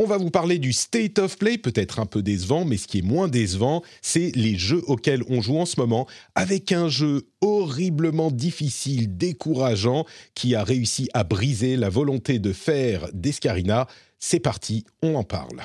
On va vous parler du State of Play, peut-être un peu décevant, mais ce qui est moins décevant, c'est les jeux auxquels on joue en ce moment, avec un jeu horriblement difficile, décourageant, qui a réussi à briser la volonté de faire d'Escarina. C'est parti, on en parle.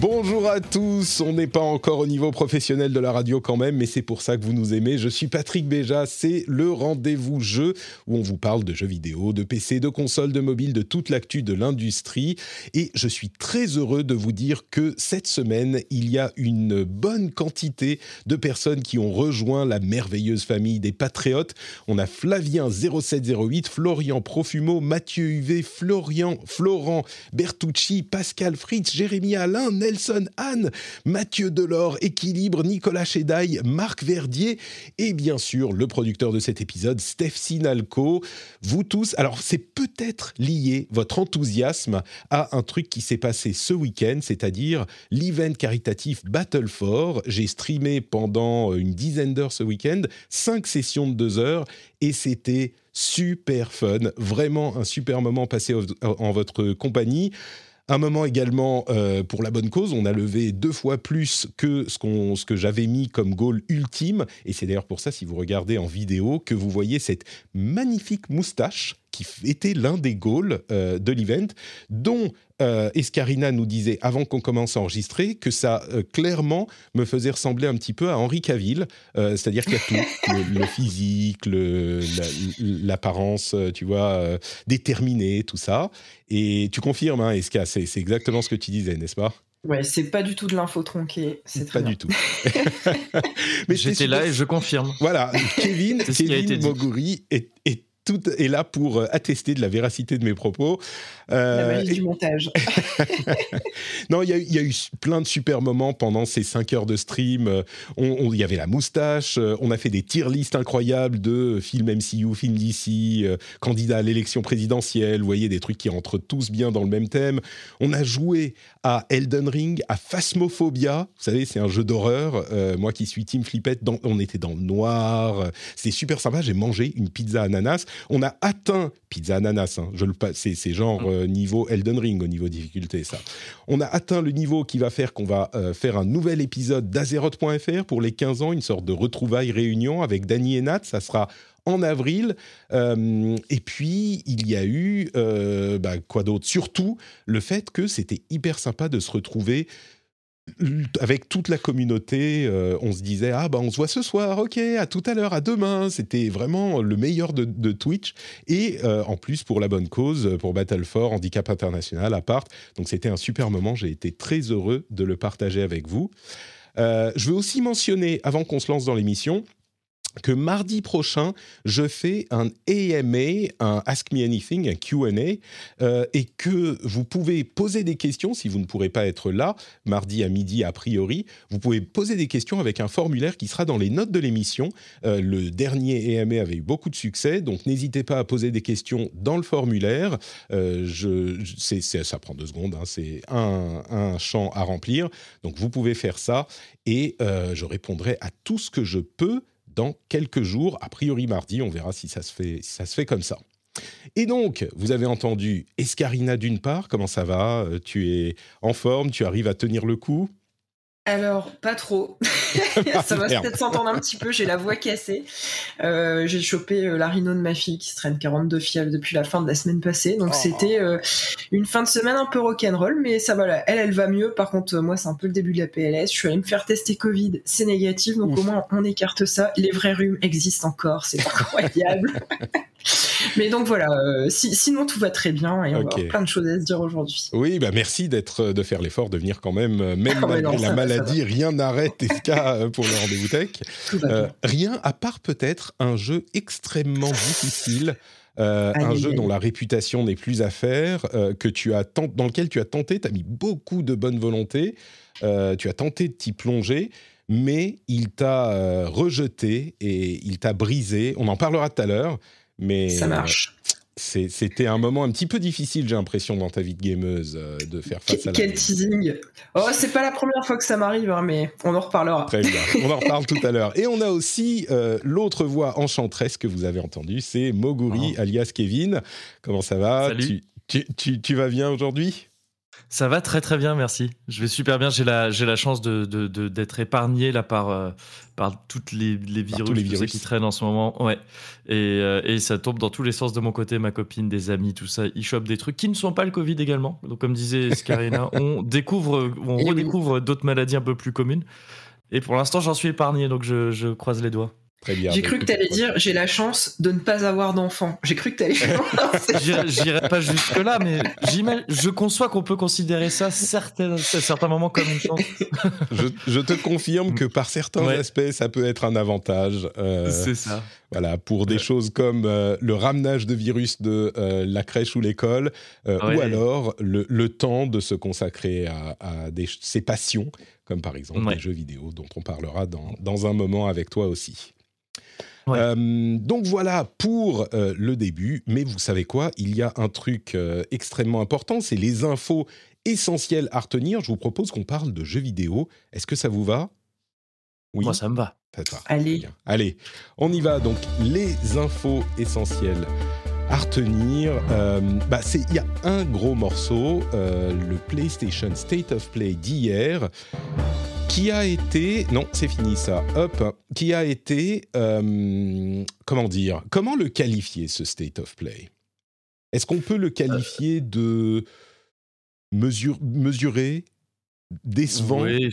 Bonjour à tous, on n'est pas encore au niveau professionnel de la radio quand même, mais c'est pour ça que vous nous aimez. Je suis Patrick Béja, c'est le rendez-vous jeu où on vous parle de jeux vidéo, de PC, de consoles, de mobiles, de toute l'actu de l'industrie. Et je suis très heureux de vous dire que cette semaine, il y a une bonne quantité de personnes qui ont rejoint la merveilleuse famille des patriotes. On a Flavien 0708, Florian Profumo, Mathieu UV, Florian, Florent Bertucci, Pascal Fritz, Jérémy Alain, Nelson Anne, Mathieu Delors, Équilibre, Nicolas Chedaille, Marc Verdier et bien sûr le producteur de cet épisode, Steph Sinalco. Vous tous, alors c'est peut-être lié votre enthousiasme à un truc qui s'est passé ce week-end, c'est-à-dire l'event caritatif Battle for. J'ai streamé pendant une dizaine d'heures ce week-end, cinq sessions de deux heures et c'était super fun, vraiment un super moment passé en votre compagnie. Un moment également euh, pour la bonne cause. On a levé deux fois plus que ce, ce que j'avais mis comme goal ultime. Et c'est d'ailleurs pour ça, si vous regardez en vidéo, que vous voyez cette magnifique moustache qui était l'un des goals euh, de l'event, dont euh, Escarina nous disait avant qu'on commence à enregistrer que ça euh, clairement me faisait ressembler un petit peu à Henri Cavill, c'est-à-dire qu'il y a tout, le, physique, le, l'apparence, tu vois, déterminée, tout ça. Et tu confirmes, hein, Esca, c'est, c'est exactement ce que tu disais, n'est-ce pas? Ouais, c'est pas du tout de l'info tronquée. C'est pas du tout. Mais J'étais là et je confirme. Voilà, Kevin, Kevin Moguri est, est tout est là pour euh, attester de la véracité de mes propos. Euh, la magie du montage. non, il y, a eu plein de super moments pendant ces 5 heures de stream. Il y avait la moustache, euh, on a fait des tier lists incroyables de films MCU, films DC, candidats à l'élection présidentielle, vous voyez, des trucs qui rentrent tous bien dans le même thème. On a joué à Elden Ring, à Phasmophobia, vous savez, c'est un jeu d'horreur. moi qui suis Team Flippette, on était dans le noir. C'était super sympa, j'ai mangé une pizza ananas. On a atteint pizza ananas, hein, je le c'est, c'est genre mm. euh, niveau Elden Ring au niveau difficulté ça. On a atteint le niveau qui va faire qu'on va euh, faire un nouvel épisode d'Azeroth.fr pour les 15 ans, une sorte de retrouvaille réunion avec Dany et Nat. Ça sera en avril. Euh, et puis, il y a eu, bah, quoi d'autre? Surtout, le fait que c'était hyper sympa de se retrouver avec toute la communauté, euh, on se disait ah bah on se voit ce soir, ok, à tout à l'heure, à demain. C'était vraiment le meilleur de, Twitch et euh, en plus pour la bonne cause, pour Battle for Handicap International à part. Donc c'était un super moment. J'ai été très heureux de le partager avec vous. Euh, je veux aussi mentionner, avant qu'on se lance dans l'émission, que mardi prochain, je fais un AMA, un Ask Me Anything, un QA, euh, et que vous pouvez poser des questions si vous ne pourrez pas être là, mardi à midi a priori. Vous pouvez poser des questions avec un formulaire qui sera dans les notes de l'émission. Euh, le dernier AMA avait eu beaucoup de succès, donc n'hésitez pas à poser des questions dans le formulaire. Euh, ça prend deux secondes, hein, c'est un, un, champ à remplir. Donc vous pouvez faire ça, et je répondrai à tout ce que je peux dans quelques jours, a priori mardi, on verra si ça se fait, si ça se fait comme ça. Et donc, vous avez entendu Escarina d'une part, comment ça va? Euh, Tu es en forme, tu arrives à tenir le coup? Alors, pas trop. ça va peut-être s'entendre un petit peu, j'ai la voix cassée. Euh, j'ai chopé euh, la rhino de ma fille qui se traîne 42 fièvres depuis la fin de la semaine passée. Donc, oh. c'était euh, une fin de semaine un peu rock'n'roll, mais ça va là. Elle, elle va mieux. Par contre, moi, c'est un peu le début de la PLS. Je suis allée me faire tester Covid, c'est négatif. Donc, au moins, on écarte ça. Les vrais rhumes existent encore, c'est incroyable. Mais donc voilà, sinon tout va très bien et on a plein de choses à se dire aujourd'hui. Oui, bah merci d'être, de faire l'effort de venir quand même, même ah la maladie, rien n'arrête cas pour le rendez-vous tech. rien à part peut-être un jeu extrêmement difficile euh, un jeu dont la réputation n'est plus à faire, euh, que tu as dans lequel tu as tenté, tu as mis beaucoup de bonne volonté, euh, tu as tenté de t'y plonger, mais il t'a rejeté et il t'a brisé. On en parlera tout à l'heure, mais ça marche c'était un moment un petit peu difficile, j'ai l'impression, dans ta vie de gameuse, euh, de faire face à la Quel teasing Oh, c'est pas la première fois que ça m'arrive, hein, mais on en reparlera. Très bien, on en reparle tout à l'heure. Et on a aussi euh, l'autre voix enchanteresse que vous avez entendue, c'est Moguri, oh. alias Kevin. Comment ça va? Salut. tu vas bien aujourd'hui? Ça va très très bien, merci. Je vais super bien. J'ai la, j'ai la chance de, d'être épargné là par, euh, par toutes les, les virus, les virus. qui traînent en ce moment. Ouais. Et, euh, et, ça tombe dans tous les sens de mon côté, ma copine, des amis, tout ça. Ils chopent des trucs qui ne sont pas le Covid également. Donc, comme disait Scarina, on découvre, on redécouvre d'autres maladies un peu plus communes. Et pour l'instant, j'en suis épargné, donc je, je croise les doigts. J'ai cru que tu allais dire j'ai la chance de ne pas avoir d'enfant. J'ai cru que tu allais. J'irai pas jusque là, mais je conçois qu'on peut considérer ça certains, à certains moments comme une chance. je, te confirme que par certains aspects, ça peut être un avantage. Euh, C'est ça. Voilà, pour des choses comme euh, le ramenage de virus de euh, la crèche ou l'école, ou alors le, temps de se consacrer à, des, ses passions, comme par exemple les jeux vidéo, dont on parlera dans, dans un moment avec toi aussi. Euh, donc voilà pour euh, le début, mais vous savez quoi? Il y a un truc euh, extrêmement important, c'est les infos essentielles à retenir. Je vous propose qu'on parle de jeux vidéo. Est-ce que ça vous va? Oui. Moi, ça me va. Allez. Allez, on y va. Donc les infos essentielles à retenir. bah, il y a un gros morceau, le PlayStation State of Play d'hier qui a été, non, c'est fini ça, hop, qui a été, euh, comment dire, comment le qualifier ce state of play? Est-ce qu'on peut le qualifier de mesure, mesuré, décevant? Oui,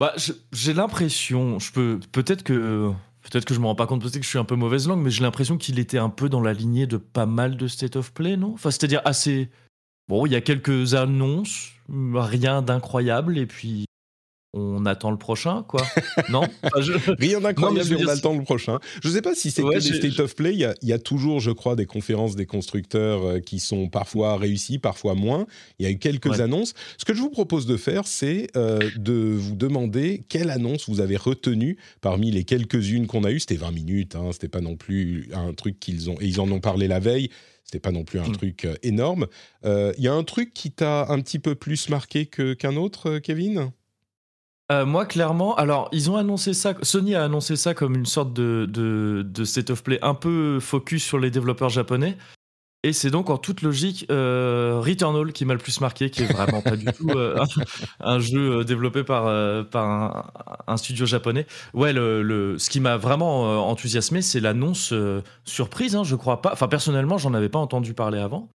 bah, j'ai l'impression, je peux, peut-être que, peut-être que je me rends pas compte, peut-être que je suis un peu mauvaise langue, mais j'ai l'impression qu'il était un peu dans la lignée de pas mal de state of play, non? Enfin, c'est-à-dire assez. Bon, il y a quelques annonces, rien d'incroyable, et puis on attend le prochain, quoi. non? Rien d'incroyable, on attend le prochain. Je ne sais pas si c'est que des State of Play. Il y, a, toujours, je crois, des conférences des constructeurs euh, qui sont parfois réussies, parfois moins. Il y a eu quelques annonces. Ce que je vous propose de faire, c'est euh, de vous demander quelle annonce vous avez retenue parmi les quelques-unes qu'on a eues. C'était 20 minutes, hein, c'était pas non plus un truc qu'ils ont... Et ils en ont parlé la veille. C'était pas non plus un mm. truc euh, énorme. Il y a un truc qui t'a un petit peu plus marqué qu'un autre, Kevin? Euh, moi, clairement, alors ils ont annoncé ça, Sony a annoncé ça comme une sorte de, de, state of play un peu focus sur les développeurs japonais. Et c'est donc en toute logique euh, Returnal qui m'a le plus marqué, qui est vraiment pas du tout euh, un, jeu développé par, par un, studio japonais. Ouais, le, ce qui m'a vraiment enthousiasmé, c'est l'annonce surprise, hein, je crois pas. Enfin, personnellement, j'en avais pas entendu parler avant,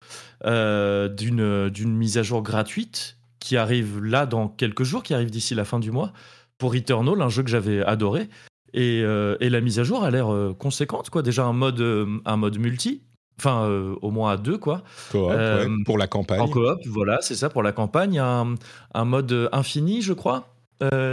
d'une mise à jour gratuite qui arrive là dans quelques jours, qui arrive d'ici la fin du mois, pour Eternal, un jeu que j'avais adoré. Et, euh, et, la mise à jour a l'air euh, conséquente, quoi. Déjà un mode, euh, un mode multi, enfin au moins à deux, quoi. pour la campagne. En coop, voilà, c'est ça, pour la campagne. Un, un mode infini, je crois.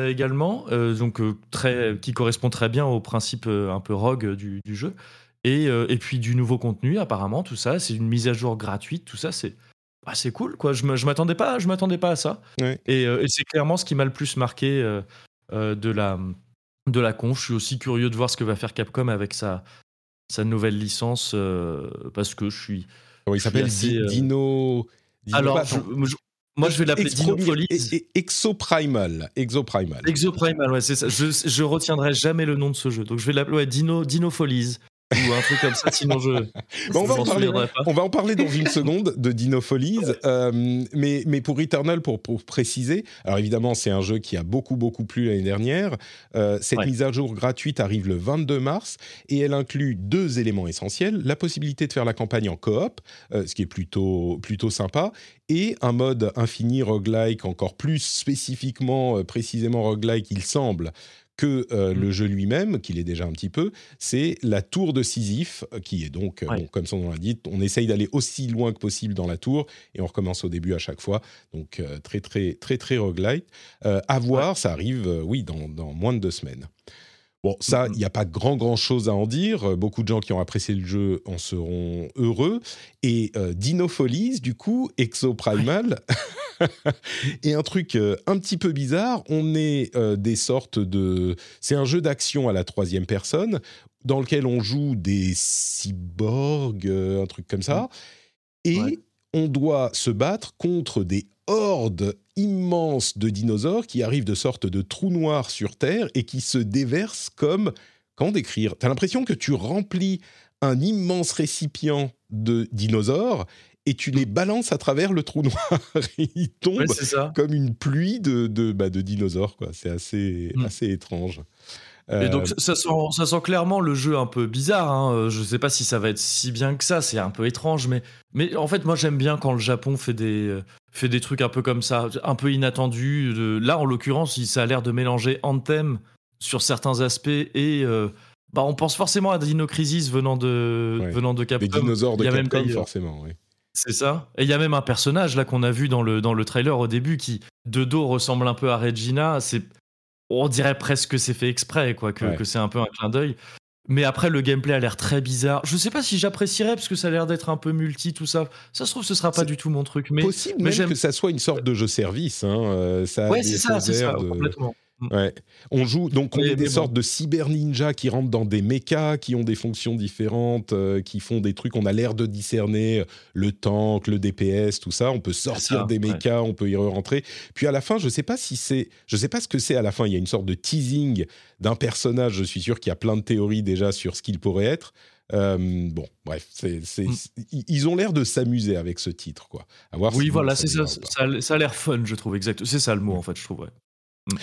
également, donc très, qui correspond très bien au principe un peu rogue du, du jeu. Et, et, puis du nouveau contenu, apparemment, tout ça, c'est une mise à jour gratuite, tout ça, c'est bah, c'est cool, quoi. Je ne m'attendais pas, je m'attendais pas à ça. Euh, et, c'est clairement ce qui m'a le plus marqué euh, euh, de la de la conf. Je suis aussi curieux de voir ce que va faire Capcom avec sa sa nouvelle licence parce que je suis. il s'appelle? Dino, Alors, moi, je vais l'appeler Dino Follies. Exoprimal. Exoprimal. Exoprimal, ouais, c'est ça. Je, je retiendrai jamais le nom de ce jeu. Donc, je vais l'appeler Dino, Dino Follies ou un truc comme ça, sinon je. on, va en parler, on va en parler dans une seconde de Dino Follies, euh, mais, mais pour Eternal, pour, pour préciser, alors évidemment, c'est un jeu qui a beaucoup, beaucoup plu l'année dernière. Euh, cette mise à jour gratuite arrive le 22 mars et elle inclut deux éléments essentiels. La possibilité de faire la campagne en coop, euh, ce qui est plutôt, plutôt sympa, et un mode infini roguelike, encore plus spécifiquement, précisément roguelike, il semble, que euh, le jeu lui-même, qu'il est déjà un petit peu, c'est la tour de Sisyphe, qui est donc, comme son nom l'indique, on essaye d'aller aussi loin que possible dans la tour et on recommence au début à chaque fois. Donc très très très très roguelite. à voir, ça arrive, oui, dans, dans moins de deux semaines. Bon, ça, il n'y a pas grand grand chose à en dire. Beaucoup de gens qui ont apprécié le jeu en seront heureux. Et euh, Dinofolies, du coup, Exoprimal, et un truc euh, un petit peu bizarre, on est euh, des sortes de. C'est un jeu d'action à la troisième personne dans lequel on joue des cyborgs, un truc comme ça. Et on doit se battre contre des hordes immenses de dinosaures qui arrivent de sorte de trous noirs sur Terre et qui se déversent comme... Comment décrire? T'as l'impression que tu remplis un immense récipient de dinosaures et tu les balances à travers le trou noir. et ils tombent comme une pluie de, de, bah, de dinosaures. C'est assez, hmm. assez étrange. Et donc euh, ça sent, ça sent clairement le jeu un peu bizarre. Hein. Euh, je ne sais pas si ça va être si bien que ça. C'est un peu étrange, mais mais en fait moi j'aime bien quand le Japon fait des euh, fait des trucs un peu comme ça, un peu inattendus. Là en l'occurrence, ça a l'air de mélanger Anthem sur certains aspects et bah on pense forcément à Dino Crisis venant de venant de Capcom. Des dinosaures de Capcom forcément. Oui. C'est ça. Et il y a même un personnage là qu'on a vu dans le, dans le trailer au début qui, de dos, ressemble un peu à Regina. C'est on dirait presque que c'est fait exprès, quoi, que, c'est un peu un clin d'œil. Mais après, le gameplay a l'air très bizarre. Je sais pas si j'apprécierais parce que ça a l'air d'être un peu multi, tout ça. Ça se trouve, ce sera pas du tout mon truc. Mais possible mais même que ça soit une sorte de jeu service. Hein. Euh, ça ouais, c'est ça, c'est ça, complètement. Mm. Ouais. On joue donc on est des sortes de cyber ninjas qui rentrent dans des mechas qui ont des fonctions différentes, euh, qui font des trucs. On a l'air de discerner euh, le tank, le DPS, tout ça. On peut sortir des mechas, on peut y rentrer. Puis à la fin, je sais pas si c'est, je sais pas ce que c'est à la fin. Il y a une sorte de teasing d'un personnage. Je suis sûr qu'il y a plein de théories déjà sur ce qu'il pourrait être. Euh, bon, bref, mm. ils ont l'air de s'amuser avec ce titre, quoi. oui, voilà, c'est ça, ça, a l'air fun, je trouve, exact. C'est ça le mot, en fait, je trouve. Mm,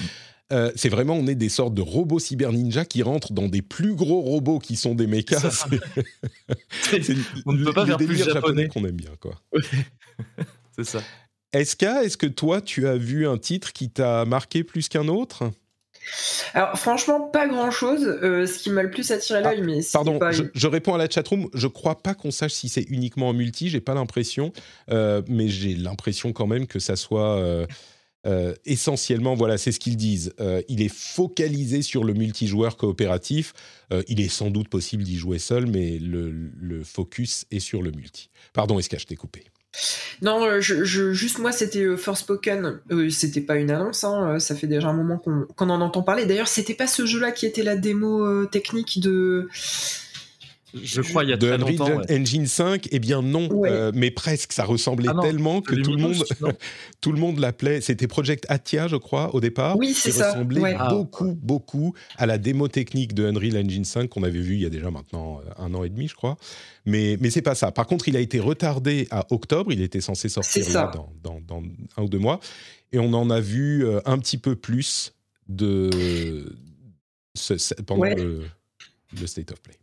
euh, c'est vraiment, on est des sortes de robots cyber ninja qui rentrent dans des plus gros robots qui sont des mechas. on ne peut pas faire plus japonais, qu'on aime bien, quoi. c'est ça. Est-ce est-ce que toi, tu as vu un titre qui t'a marqué plus qu'un autre? Alors franchement, pas grand-chose. Euh, ce qui m'a le plus attiré l'œil, ah, mais pardon, je, réponds à la chatroom. Je crois pas qu'on sache si c'est uniquement en multi. J'ai pas l'impression, euh, mais j'ai l'impression quand même que ça soit euh, essentiellement, voilà, c'est ce qu'ils disent. Euh, il est focalisé sur le multijoueur coopératif. Euh, il est sans doute possible d'y jouer seul, mais le, focus est sur le multi. Pardon, est-ce que je t'ai coupé? Non, juste moi, c'était Forspoken. c'était pas une annonce, hein, ça fait déjà un moment qu'on en entend parler. D'ailleurs, c'était pas ce jeu-là qui était la démo technique de je crois il y a de très Unreal Engine 5, eh bien non, euh, mais presque. Ça ressemblait ah tellement que tout le, monde, tout le monde l'appelait. C'était Project Atia, je crois, au départ. Oui, c'est ça. ressemblait beaucoup, beaucoup à la démo technique de Unreal Engine 5 qu'on avait vu il y a déjà maintenant euh, un an et demi, je crois. Mais, mais c'est pas ça. Par contre, il a été retardé à octobre. Il était censé sortir dans, dans, un ou deux mois. Et on en a vu euh, un petit peu plus de, pendant le State of Play.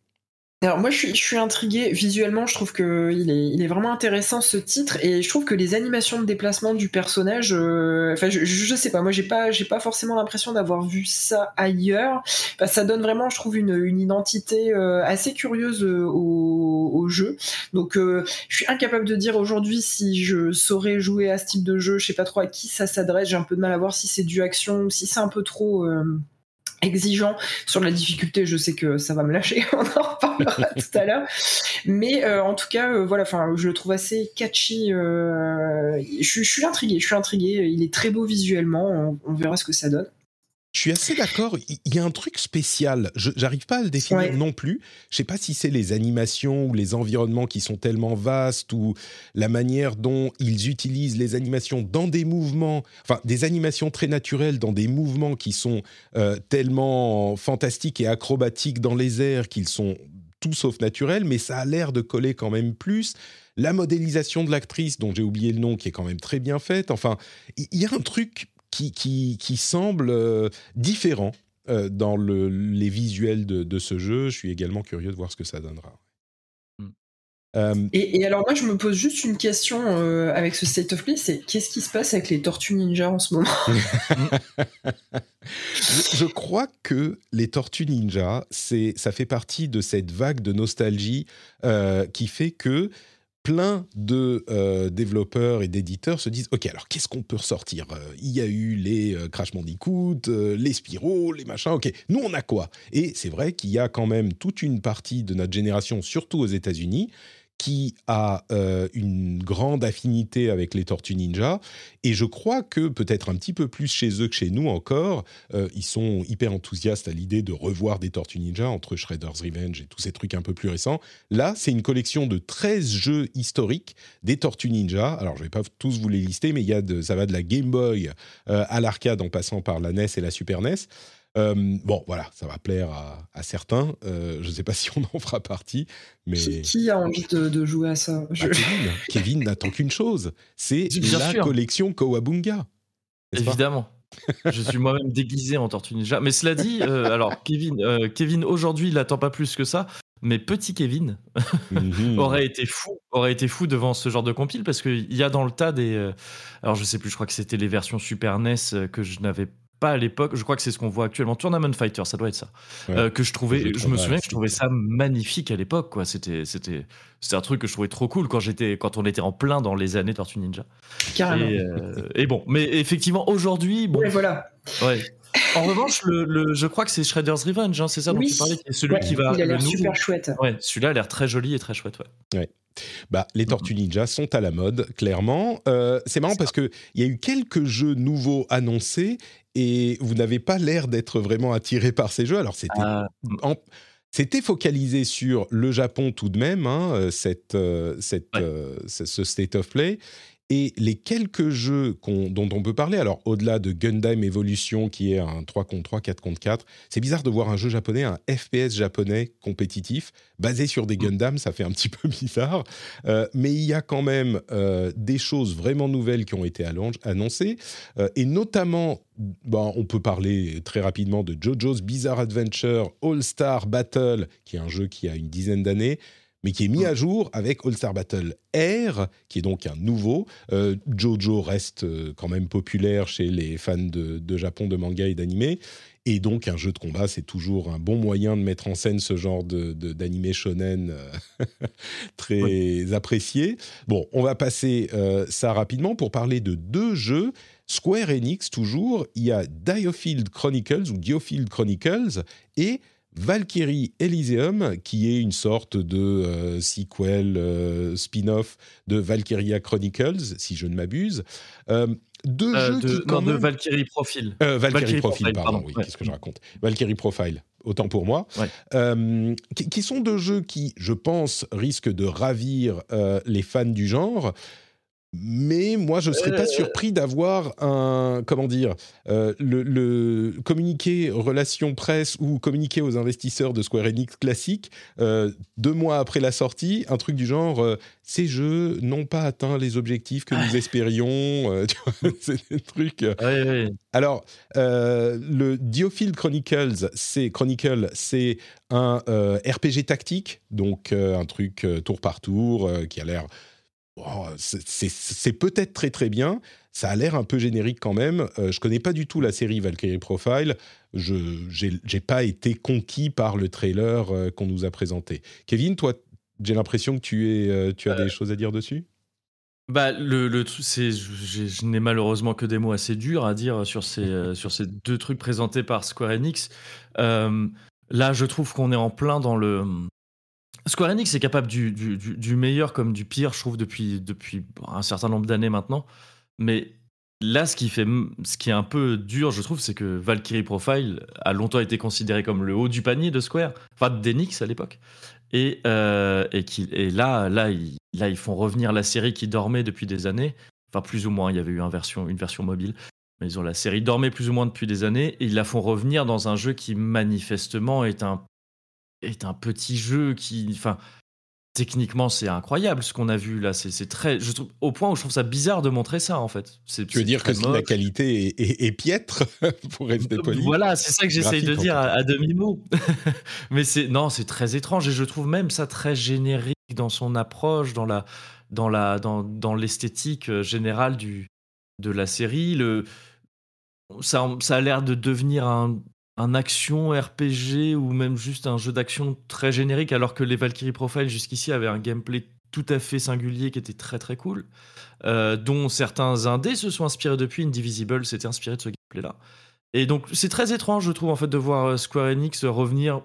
Alors moi je suis, je suis intriguée visuellement, je trouve que il est, il est vraiment intéressant ce titre et je trouve que les animations de déplacement du personnage, euh, enfin je, je, sais pas, moi j'ai pas j'ai pas forcément l'impression d'avoir vu ça ailleurs. ça donne vraiment, je trouve une, une identité euh, assez curieuse euh, au, au, jeu. Donc je suis incapable de dire aujourd'hui si je saurais jouer à ce type de jeu. Je sais pas trop à qui ça s'adresse. J'ai un peu de mal à voir si c'est du action ou si c'est un peu trop exigeant sur la difficulté, je sais que ça va me lâcher, on en reparlera tout à l'heure. Mais euh, en tout cas, euh, voilà, enfin, je le trouve assez catchy. Euh, je, suis intrigué, je suis intrigué. Il est très beau visuellement. on verra ce que ça donne. Je suis assez d'accord. Il y a un truc spécial. Je n'arrive pas à le définir non plus. Je sais pas si c'est les animations ou les environnements qui sont tellement vastes ou la manière dont ils utilisent les animations dans des mouvements, enfin des animations très naturelles dans des mouvements qui sont euh, tellement fantastiques et acrobatiques dans les airs qu'ils sont tout sauf naturels, mais ça a l'air de coller quand même plus. La modélisation de l'actrice, dont j'ai oublié le nom, qui est quand même très bien faite. Enfin, il y a un truc qui, qui, semble euh, différent euh, dans le, les visuels de, ce jeu. Je suis également curieux de voir ce que ça donnera. Hmm. Et, alors moi, je me pose juste une question avec ce State of Play, c'est qu'est-ce qui se passe avec les Tortues Ninja en ce moment? Je, crois que les Tortues Ninja, c'est, ça fait partie de cette vague de nostalgie qui fait que plein de euh, développeurs et d'éditeurs se disent Ok, alors qu'est-ce qu'on peut ressortir euh, Il y a eu les euh, Crash Bandicoot, les Spyro, les machins. Ok, nous on a quoi? Et c'est vrai qu'il y a quand même toute une partie de notre génération, surtout aux États-Unis, qui a euh, une grande affinité avec les Tortues Ninja. Et je crois que peut-être un petit peu plus chez eux que chez nous encore, euh, ils sont hyper enthousiastes à l'idée de revoir des Tortues Ninja entre Shredder's Revenge et tous ces trucs un peu plus récents. Là, c'est une collection de 13 jeux historiques des Tortues Ninja. Alors, je ne vais pas tous vous les lister, mais il y a de, ça va de la Game Boy euh, à l'arcade en passant par la NES et la Super NES. Euh, bon, voilà, ça va plaire à, certains. Euh, je ne sais pas si on en fera partie, mais qui, a envie de, jouer à ça? Bah, Kevin, n'attend qu'une chose, c'est la collection Kowabunga. Évidemment. je suis moi-même déguisé en Tortue Ninja. Mais cela dit, euh, alors Kevin, Kevin aujourd'hui, il n'attend pas plus que ça. Mais petit Kevin mhm. aurait été fou, aurait été fou devant ce genre de compile parce qu'il y a dans le tas des. alors je sais plus, je crois que c'était les versions Super NES que je n'avais pas à l'époque, je crois que c'est ce qu'on voit actuellement, Tournament Fighter, ça doit être ça, euh, que je trouvais, je, me souviens que je trouvais ça magnifique à l'époque, quoi. C'était, c'était, c'était un truc que je trouvais trop cool quand j'étais, quand on était en plein dans les années Tortue Ninja. Carrément. Et, euh, bon, mais effectivement aujourd'hui, bon. voilà. Ouais. En revanche, le, je crois que c'est Shredder's Revenge, hein, c'est ça dont tu parlais, celui qui va. Il a l'air super chouette. Ouais, celui-là a l'air très joli et très chouette, ouais. ouais. Bah, les Tortues Ninja sont à la mode, clairement. Euh, c'est marrant parce qu'il y a eu quelques jeux nouveaux annoncés et vous n'avez pas l'air d'être vraiment attiré par ces jeux. Alors, c'était. Ah. C'était focalisé sur le Japon tout de même, hein, euh, cette, euh, cette, ce state of play. Et les quelques jeux dont on peut parler, alors au-delà de Gundam Evolution, qui est un 3 contre 3, 4 contre 4, c'est bizarre de voir un jeu japonais, un FPS japonais compétitif, basé sur des mm. Gundam, ça fait un petit peu bizarre. Euh, mais il y a quand même euh, des choses vraiment nouvelles qui ont été annoncées, euh, et notamment, on peut parler très rapidement de JoJo's Bizarre Adventure All-Star Battle, qui est un jeu qui a une dizaine d'années mais qui est mis à jour avec All-Star Battle Air, qui est donc un nouveau. Euh, Jojo reste euh, quand même populaire chez les fans de, Japon, de manga et d'anime. Et donc, un jeu de combat, c'est toujours un bon moyen de mettre en scène ce genre d'anime shonen euh, très apprécié. Bon, on va passer ça rapidement pour parler de deux jeux. Square Enix, toujours, il y a Diofield Chronicles ou Diofield Chronicles et Valkyrie Elysium, qui est une sorte de euh, sequel, euh, spin-off de Valkyria Chronicles, si je ne m'abuse. Euh, deux jeux de, qui, quand de Valkyrie Profile. Valkyrie, Profile, pardon, oui, qu'est-ce que je raconte? Valkyrie Profile, autant pour moi. Qui, qui, sont deux jeux qui, je pense, risquent de ravir les fans du genre. Mais moi, je ne serais pas euh. surpris d'avoir un, comment dire, euh, le, communiqué relation presse ou communiqué aux investisseurs de Square Enix classique, euh, deux mois après la sortie, un truc du genre, ces jeux n'ont pas atteint les objectifs que nous espérions. c'est des trucs. Alors, le Diofield Chronicles, c'est Chronicle, c'est un RPG tactique, donc un truc tour par tour qui a l'air Oh, c'est peut-être très très bien. Ça a l'air un peu générique quand même. Je euh, je connais pas du tout la série Valkyrie Profile. Je n'ai pas été conquis par le trailer euh, qu'on nous a présenté. Kevin, toi, j'ai l'impression que tu, es, euh, tu as des choses à dire dessus? Bah, le, le c'est, je, n'ai malheureusement que des mots assez durs à dire sur ces, sur ces deux trucs présentés par Square Enix. là, je trouve qu'on est en plein dans le, Square Enix est capable du, meilleur comme du pire, je trouve, depuis, depuis un certain nombre d'années maintenant. Mais là, ce qui, fait, ce qui est un peu dur, je trouve, c'est que Valkyrie Profile a longtemps été considéré comme le haut du panier de Square, enfin d'Enix à l'époque. Et, euh, et, là, là, ils, là, ils font revenir la série qui dormait depuis des années. Enfin, plus ou moins, il y avait eu une version, une version mobile. Mais ils ont la série dormait plus ou moins depuis des années et ils la font revenir dans un jeu qui manifestement est un est un petit jeu qui, enfin, techniquement, c'est incroyable ce qu'on a vu là. C'est très, je trouve, au point où je trouve ça bizarre de montrer ça en fait. Tu veux dire que la qualité est, piètre pour rester poli? Voilà, c'est ça que j'essaye de dire à, demi mot. Mais c'est non, c'est très étrange et je trouve même ça très générique dans son approche, dans la dans la dans, dans l'esthétique générale du de la série. Le ça, ça a l'air de devenir un, un action RPG ou même juste un jeu d'action très générique, alors que les Valkyrie Profile jusqu'ici avaient un gameplay tout à fait singulier qui était très très cool, euh, dont certains indés se sont inspirés depuis. Indivisible s'était inspiré de ce gameplay-là. Et donc c'est très étrange, je trouve, en fait, de voir euh, Square Enix revenir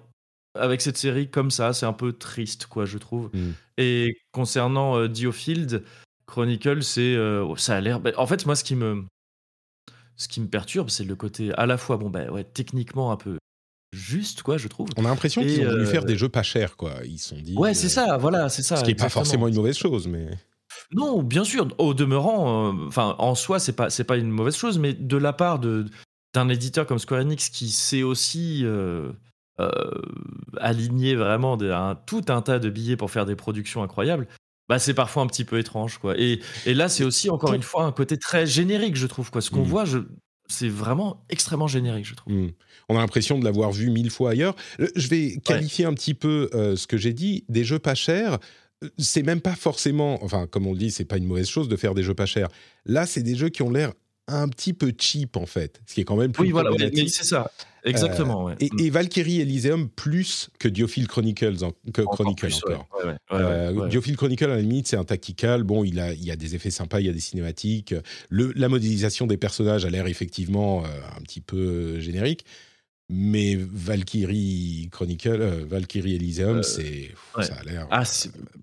avec cette série comme ça. C'est un peu triste, quoi, je trouve. Mm. Et concernant euh, Diofield Chronicle, c'est ça a l'air. Bah, en fait, moi, ce qui me ce qui me perturbe, c'est le côté à la fois, bon, ben ouais, techniquement un peu juste, quoi, je trouve. On a l'impression qu'ils ont voulu faire des jeux pas chers, quoi. Ils sont dit. Ouais, c'est ça, voilà, c'est ça. Ce qui n'est pas forcément une mauvaise chose, mais. Non, bien sûr. Au demeurant, euh, enfin, en soi, c'est pas, c'est pas une mauvaise chose, mais de la part de d'un éditeur comme Square Enix qui sait aussi euh, euh, aligner vraiment tout un tas de billets pour faire des productions incroyables, bah, c'est parfois un petit peu étrange, quoi. Et, et là, c'est aussi encore une fois un côté très générique, je trouve, quoi. Ce qu'on mmh. voit, je, c'est vraiment extrêmement générique, je trouve. Mmh. On a l'impression de l'avoir vu mille fois ailleurs. Je vais qualifier un petit peu euh, ce que j'ai dit. Des jeux pas chers, euh, c'est même pas forcément, enfin, comme on le dit, c'est pas une mauvaise chose de faire des jeux pas chers. Là, c'est des jeux qui ont l'air un petit peu cheap en fait, ce qui est quand même plus. Oui, voilà, c'est ça. Exactement. Euh, et, Valkyrie Elysium plus que Diophile Chronicles, que Chronicle encore. Euh, Diophile Chronicle à la limite c'est un tactical. Bon, il a, il y a des effets sympas, il y a des cinématiques. Le, la modélisation des personnages a l'air effectivement euh, un petit peu générique. Mais Valkyrie Chronicle, Valkyrie Elysium, c'est ça a l'air. Ah,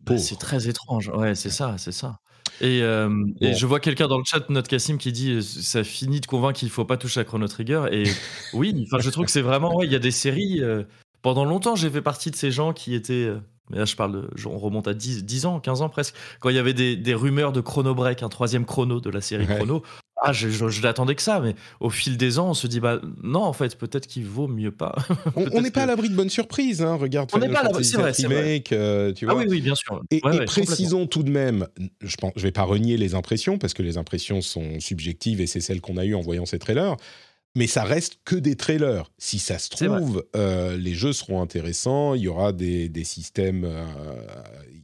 bah, c'est très étrange. Ouais, c'est ça, c'est ça. Et, euh, je vois quelqu'un dans le chat, notre Cassim, qui dit euh, ça finit de convaincre qu'il ne faut pas toucher à Chrono Trigger. Et oui, je trouve que c'est vraiment. il y a des séries. Euh, pendant longtemps, j'ai fait partie de ces gens qui étaient. Mais là, je parle de, on remonte à 10, 10, ans, 15 ans presque, quand il y avait des, des rumeurs de Chrono Break, un troisième chrono de la série Chrono. Ah, je, je, l'attendais que ça, mais au fil des ans, on se dit, bah non, en fait, peut-être qu'il vaut mieux pas. on n'est pas à l'abri de bonnes surprises, hein. regarde. On n'est pas à l'abri, c'est vrai. Remake, euh, tu ah vois. Ah oui, oui, bien sûr. Et, précisons tout de même, je ne je vais pas renier les impressions, parce que les impressions sont subjectives et c'est celles qu'on a eues en voyant ces trailers. Mais ça reste que des trailers. Si ça se trouve, euh, les jeux seront intéressants, il y aura des, des systèmes euh,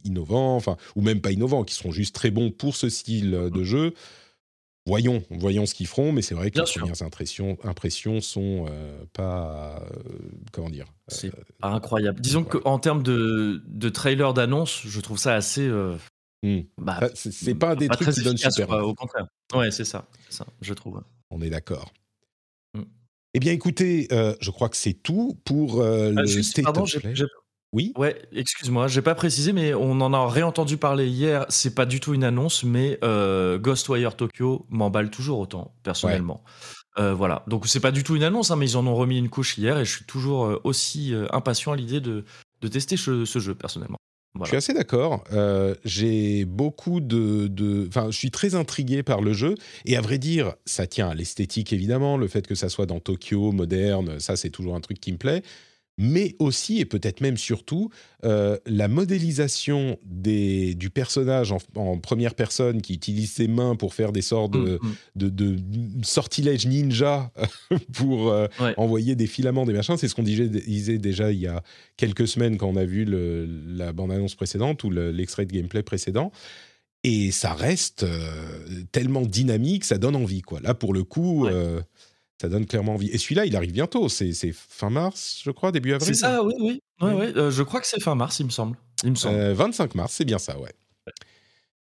innovants, enfin, ou même pas innovants, qui seront juste très bons pour ce style de mm-hmm. jeu voyons, voyons ce qu'ils feront, mais c'est vrai que les premières impressions, impressions sont euh, pas, comment dire, c'est incroyable. Disons qu'en termes de, de trailer d'annonce, je trouve ça assez. Hmm. Bah, c'est pas des trucs qui donnent super. au contraire. Ouais, c'est ça, ça, je trouve. On est d'accord. Eh bien, écoutez, je crois que c'est tout pour ah, le State pardon, of Play. Oui. Ouais, excuse-moi, j'ai pas précisé, mais on en a réentendu parler hier. C'est pas du tout une annonce, mais euh, Ghostwire Tokyo m'emballe toujours autant, personnellement. Euh, voilà, donc c'est pas du tout une annonce, hein, mais ils en ont remis une couche hier et je suis toujours euh, aussi impatient à l'idée de, de, tester ce, jeu, personnellement. Je suis assez d'accord. j'ai beaucoup de, Enfin, je suis très intrigué par le jeu. Et à vrai dire, ça tient à l'esthétique, évidemment. Le fait que ça soit dans Tokyo, moderne, ça, c'est toujours un truc qui me plaît mais aussi et peut-être même surtout euh, la modélisation des, du personnage en, première personne qui utilise ses mains pour faire des sortes de, mm, mm. sortilèges ninja pour euh, envoyer des filaments, des machins. C'est ce qu'on disait déjà il y a quelques semaines quand on a vu la bande-annonce précédente ou l'extrait de gameplay précédent. Et ça reste euh, tellement dynamique, ça donne envie. Quoi. Là, pour le coup, ça donne clairement envie. Et celui-là, il arrive bientôt. C'est fin mars, je crois, début avril. C'est ça, oui, oui. Euh, je crois que c'est fin mars, il me semble. Il me semble. 25 euh, mars, c'est bien ça, ouais.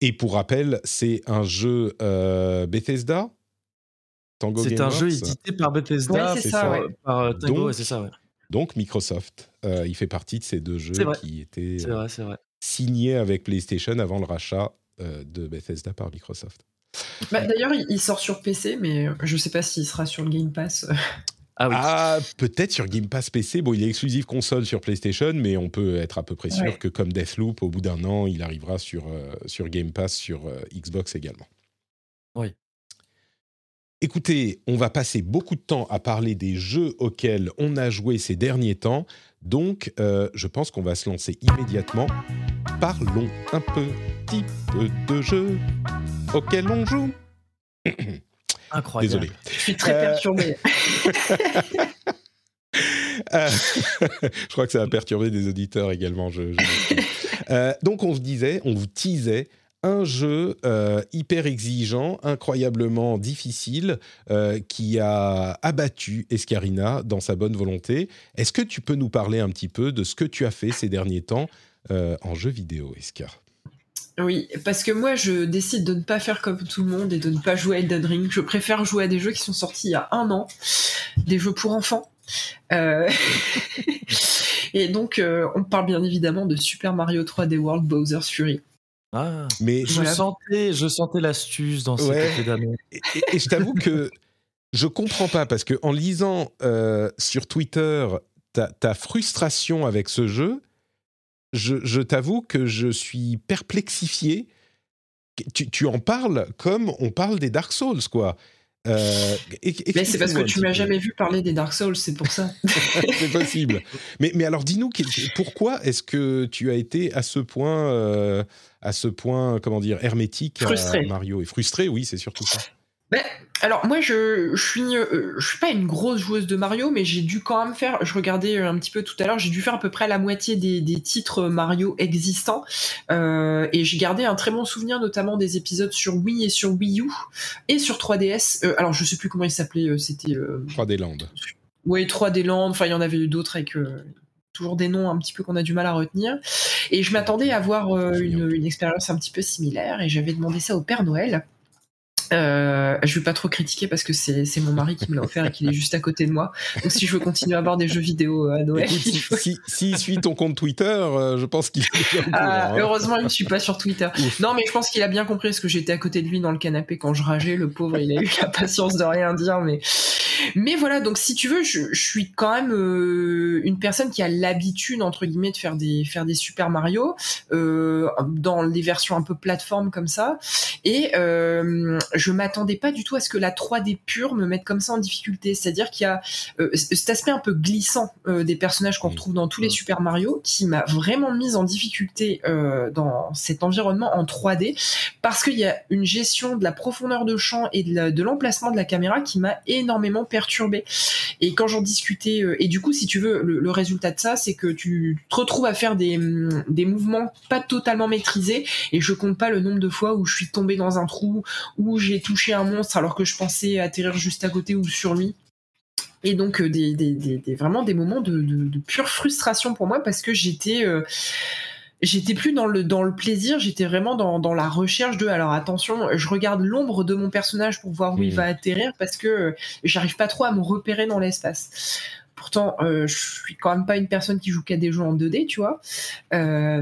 Et pour rappel, c'est un jeu euh, Bethesda? C'est un jeu édité par Bethesda, c'est ça, par Tango, c'est ça, ouais. Donc Microsoft, il fait partie de ces deux jeux qui étaient vrai, signés avec PlayStation avant le rachat de Bethesda par Microsoft. Bah, d'ailleurs, il sort sur PC, mais je ne sais pas s'il sera sur le Game Pass. Ah, oui. ah peut-être sur Game Pass PC. Bon, il est exclusif console sur PlayStation, mais on peut être à peu près sûr que comme Deathloop, au bout d'un an, il arrivera sur, euh, sur Game Pass sur euh, Xbox également. Oui. Écoutez, on va passer beaucoup de temps à parler des jeux auxquels on a joué ces derniers temps. Donc, euh, je pense qu'on va se lancer immédiatement. Parlons un petit peu de jeux auquel on joue. Incroyable. Désolé. Je suis très euh, perturbé. Euh, je crois que ça a perturbé des auditeurs également. Je, donc on vous disait, on vous teasait un jeu euh, hyper exigeant, incroyablement difficile, euh, qui a abattu Escarina dans sa bonne volonté. Est-ce que tu peux nous parler un petit peu de ce que tu as fait ces derniers temps euh, en jeu vidéo, Escar oui, parce que moi je décide de ne pas faire comme tout le monde et de ne pas jouer à Elden Ring. Je préfère jouer à des jeux qui sont sortis il y a un an, des jeux pour enfants. et donc on parle bien évidemment de Super Mario 3D World Bowser's Fury. Ah, mais je sentais, je sentais l'astuce dans cette Et, et, je t'avoue que je comprends pas parce que en lisant euh, sur Twitter ta, frustration avec ce jeu, je, t'avoue que je suis perplexifié. Tu, tu, en parles comme on parle des Dark Souls, quoi. Euh, mais c'est parce que tu m'as jamais vu parler des Dark Souls, c'est pour ça. c'est possible. Mais, mais alors, dis-nous, pourquoi est-ce que tu as été à ce point, euh, à ce point, comment dire, hermétique frustré. Mario? Et frustré Oui, c'est surtout ça. Ben, alors moi je, je suis euh, je suis pas une grosse joueuse de Mario mais j'ai dû quand même faire je regardais un petit peu tout à l'heure j'ai dû faire à peu près la moitié des, des titres Mario existants euh, et j'ai gardé un très bon souvenir notamment des épisodes sur Wii et sur Wii U et sur 3DS euh, alors je sais plus comment il s'appelait c'était 3D Land oui 3D Land enfin il y en avait eu d'autres avec toujours des noms un petit peu qu'on a du mal à retenir. Et je m'attendais à avoir une, une, expérience un petit peu similaire et j'avais demandé ça au Père Noël. Euh, je vais pas trop critiquer parce que c'est, mon mari qui me l'a offert et qu'il est juste à côté de moi. Donc si je veux continuer à avoir des jeux vidéo euh, à Noël. S'il si, suit ton compte Twitter, euh, je pense qu'il est ah, hein. Heureusement, il ne suit pas sur Twitter. Non, mais je pense qu'il a bien compris ce que j'étais à côté de lui dans le canapé quand je rageais. Le pauvre, il a eu la patience de rien dire. Mais, mais voilà, donc si tu veux, je, je suis quand même euh, une personne qui a l'habitude, entre guillemets, de faire des, faire des Super Mario dans des versions un peu plateforme comme ça. Et je m'attendais pas du tout à ce que la 3D pure me mette comme ça en difficulté. C'est-à-dire qu'il y a euh, cet aspect un peu glissant euh, des personnages qu'on retrouve dans tous les Super Mario qui m'a vraiment mise en difficulté euh, dans cet environnement en 3D parce qu'il y a une gestion de la profondeur de champ et de l'emplacement de, la caméra qui m'a énormément perturbé. Et quand j'en discutais, et du coup, si tu veux, le, résultat de ça, c'est que tu te retrouves à faire des, des mouvements pas totalement maîtrisés et je compte pas le nombre de fois où je suis tombé dans un trou, où j'ai touché un monstre alors que je pensais atterrir juste à côté ou sur lui. Et donc euh, des, des, vraiment des moments de, pure frustration pour moi parce que j'étais euh, j'étais plus dans le dans le plaisir, j'étais vraiment dans, dans, la recherche de alors attention, je regarde l'ombre de mon personnage pour voir où il va atterrir parce que euh, j'arrive pas trop à me repérer dans l'espace. Pourtant, euh, je suis quand même pas une personne qui joue qu'à des jeux en 2D, tu vois. Euh,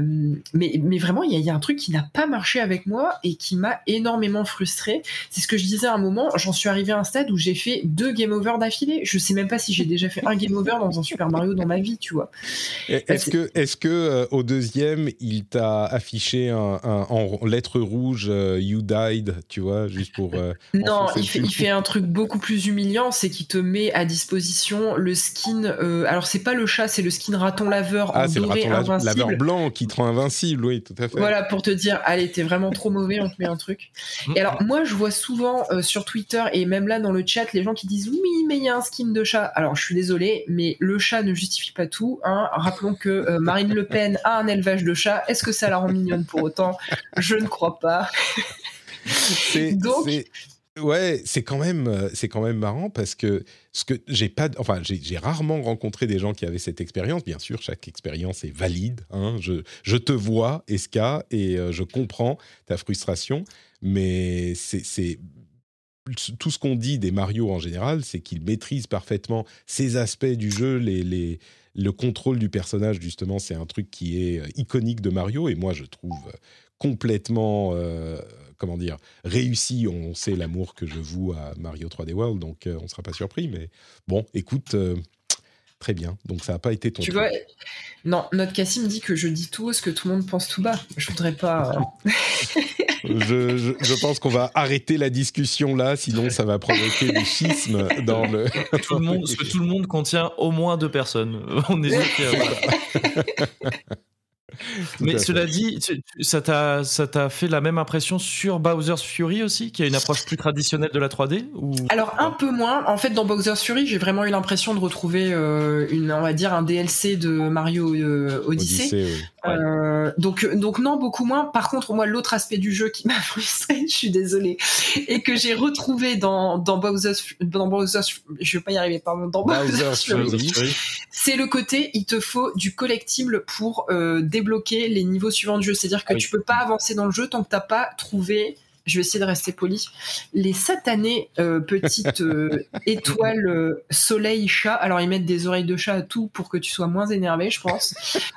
mais, mais vraiment, il y, a un truc qui n'a pas marché avec moi et qui m'a énormément frustré. C'est ce que je disais à un moment. J'en suis arrivé à un stade où j'ai fait deux game over d'affilée. Je sais même pas si j'ai déjà fait un game over dans un Super Mario dans ma vie, tu vois. Est-ce que, est-ce que euh, au deuxième, il t'a affiché un, en lettres rouges You died, tu vois, juste pour. non, il fait, il fait un truc beaucoup plus humiliant, c'est qu'il te met à disposition le ski euh, alors c'est pas le chat, c'est le skin raton laveur ah, en doré le raton laveur blanc qui te rend invincible, oui, tout à fait. Voilà pour te dire, allez, t'es vraiment trop mauvais, on te met un truc. Mm. Et alors moi je vois souvent euh, sur Twitter et même là dans le chat les gens qui disent oui mais il y a un skin de chat. Alors je suis désolé, mais le chat ne justifie pas tout. Hein. Rappelons que euh, Marine Le Pen a un élevage de chats. Est-ce que ça la rend mignonne pour autant? Je ne crois pas. Donc Ouais, c'est quand même euh, c'est quand même marrant parce que ce que j'ai pas enfin j'ai rarement rencontré des gens qui avaient cette expérience. Bien sûr, chaque expérience est valide. Hein. Je, te vois, Eska, et euh, je comprends ta frustration, mais c'est tout ce qu'on dit des Mario en général, c'est qu'ils maîtrisent parfaitement ces aspects du jeu, le contrôle du personnage, justement, c'est un truc qui est euh, iconique de Mario, et moi je trouve complètement comment dire, réussi. On sait l'amour que je voue à Mario 3D World, donc euh, on ne sera pas surpris. Mais bon, écoute, euh, très bien. Donc ça n'a pas été ton. Tu vois, non, notre Cassim dit que je dis tout ce que tout le monde pense tout bas. Je voudrais pas. Euh, je, pense qu'on va arrêter la discussion là, sinon ça va provoquer du schisme dans le. Tout le monde, tout le monde contient au moins deux personnes. On est Mais cela dit, ça t'a ça t'a fait la même impression sur Bowser's Fury aussi, qui a une approche plus traditionnelle de la 3D ou... Alors un peu moins. En fait, dans Bowser's Fury, j'ai vraiment eu l'impression de retrouver euh, une, on va dire, un DLC de Mario euh, Odyssey. Euh, donc donc non, beaucoup moins. Par contre, moi, l'autre aspect du jeu qui m'a frustré, je suis désolée, et que j'ai retrouvé dans dans Bowser's dans Bowser's, je vais pas y arriver, pardon, dans Bowser's Fury, c'est le côté, il te faut du collectible pour débloquer les niveaux suivants du jeu. C'est-à-dire que ah tu peux pas avancer dans le jeu tant que t'as pas trouvé je vais essayer de rester poli, les satanées euh, petites euh, étoiles euh, soleil chat. Alors ils mettent des oreilles de chat à tout pour que tu sois moins énervé, je pense.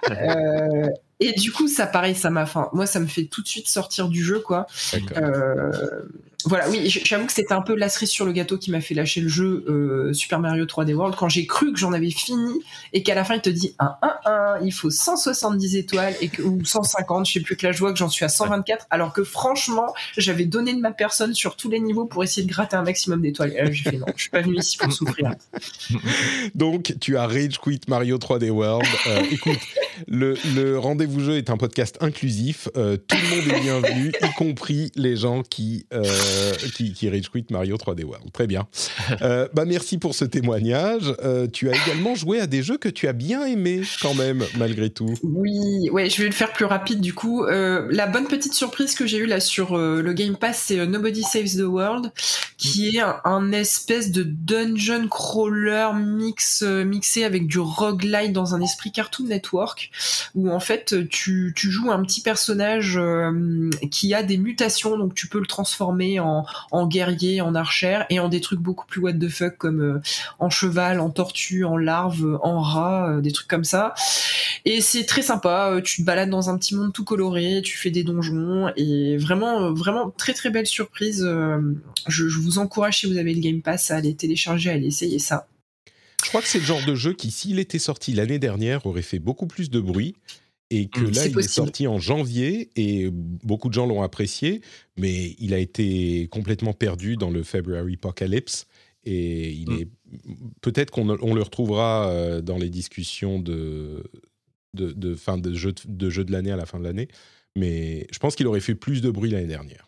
et du coup, ça pareil, ça m'a, moi, ça me fait tout de suite sortir du jeu, quoi voilà, oui, j'avoue que c'était un peu la cerise sur le gâteau qui m'a fait lâcher le jeu euh, Super Mario 3D World quand j'ai cru que j'en avais fini et qu'à la fin il te dit un 1 1 il faut 170 étoiles et que, ou 150, je sais plus que là je vois que j'en suis à 124 alors que franchement j'avais donné de ma personne sur tous les niveaux pour essayer de gratter un maximum d'étoiles. Et là j'ai fait non, je suis pas venu ici pour souffrir. Donc tu as rage quit Mario 3D World. Euh, écoute, le, le rendez-vous jeu est un podcast inclusif. Euh, tout le monde est bienvenu, y compris les gens qui euh, qui, qui Rage Quit Mario 3D World. Très bien. Euh, bah merci pour ce témoignage. Euh, tu as également joué à des jeux que tu as bien aimés quand même, malgré tout. Oui, ouais, je vais le faire plus rapide du coup. la bonne petite surprise que j'ai eue là sur le Game Pass, c'est Nobody Saves the World, qui est un, espèce de dungeon crawler mix mixé avec du roguelite dans un esprit Cartoon Network, où en fait tu, joues un petit personnage qui a des mutations, donc tu peux le transformer en, guerrier, en archère et en des trucs beaucoup plus what the fuck comme euh, en cheval, en tortue, en larve, en rat, euh, des trucs comme ça. Et c'est très sympa. Euh, tu te balades dans un petit monde tout coloré, tu fais des donjons et vraiment, vraiment très très belle surprise. Je, vous encourage si vous avez le Game Pass à aller télécharger, à aller essayer ça. Je crois que c'est le genre de jeu qui, s'il était sorti l'année dernière, aurait fait beaucoup plus de bruit et que mm. là, il est sorti en janvier et beaucoup de gens l'ont apprécié, mais il a été complètement perdu dans le February Apocalypse et il mm. est peut-être qu'on le retrouvera euh, dans les discussions de de, fin de jeu de, jeu de l'année à la fin de l'année, mais je pense qu'il aurait fait plus de bruit l'année dernière.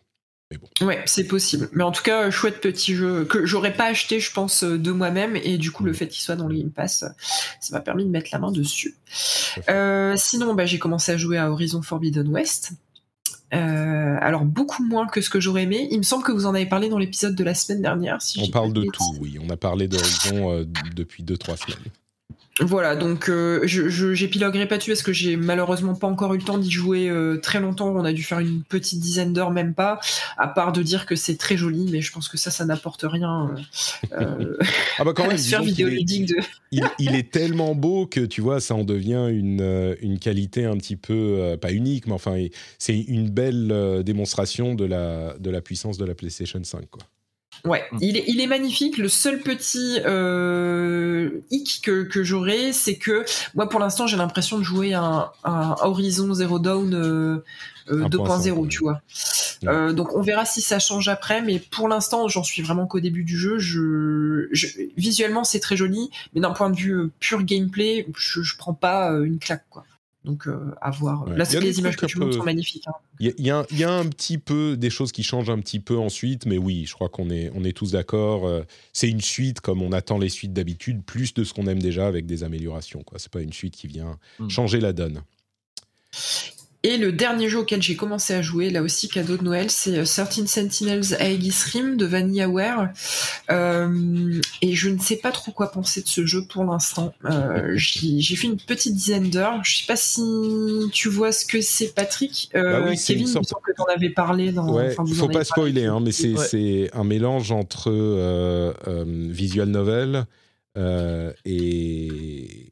Ouais, c'est possible. Mais en tout cas, chouette petit jeu que j'aurais pas acheté, je pense, euh, de moi-même. Et du coup, le fait qu'il soit dans le Game Pass, ça m'a permis de mettre la main dessus. Euh, sinon, bah, j'ai commencé à jouer à Horizon Forbidden West. Euh, alors beaucoup moins que ce que j'aurais aimé. Il me semble que vous en avez parlé dans l'épisode de la semaine dernière. Si on parle de tout, oui. On a parlé d'Horizon depuis 2-3 semaines. Voilà, donc euh, je j'épiloguerai pas dessus parce que j'ai malheureusement pas encore eu le temps d'y jouer euh, très longtemps. On a dû faire une petite dizaine d'heures, même pas, à part de dire que c'est très joli, mais je pense que ça, ça n'apporte rien euh, ah bah quand même, vidéoludique de. il, est tellement beau que tu vois, ça en devient une, une qualité un petit peu pas unique, mais enfin, c'est une belle démonstration de la de la puissance de la PlayStation 5, quoi. Ouais, mm. il est, il est magnifique. Le seul petit euh, hic que, que j'aurais, c'est que moi, pour l'instant, j'ai l'impression de jouer un, un Horizon Zero Dawn euh, 2.0, euh, tu vois. Euh, donc on verra si ça change après, mais pour l'instant, j'en suis vraiment qu'au début du jeu. Je, je visuellement, c'est très joli, mais d'un point de vue euh, pur gameplay, je, je prends pas une claque, quoi. Donc, euh, à voir. Là, les images que tu montres sont magnifiques. Hein. Il y, a un petit peu des choses qui changent un petit peu ensuite, mais oui, je crois qu'on est, on est tous d'accord. Euh, c'est une suite comme on attend les suites d'habitude, plus de ce qu'on aime déjà avec des améliorations. Ce n'est pas une suite qui vient hmm. changer la donne. Et le dernier jeu auquel j'ai commencé à jouer, là aussi cadeau de Noël, c'est 13 euh, Sentinels Aegis Rim de VanillaWare. Euh, et je ne sais pas trop quoi penser de ce jeu pour l'instant. Euh, j'ai fait une petite dizaine d'heures. Je sais pas si tu vois ce que c'est, Patrick. Euh, bah oui, Kevin, sorte... que tu en avais parlé dans. Ouais, faut pas spoiler, hein, mais c'est un mélange entre visual novel et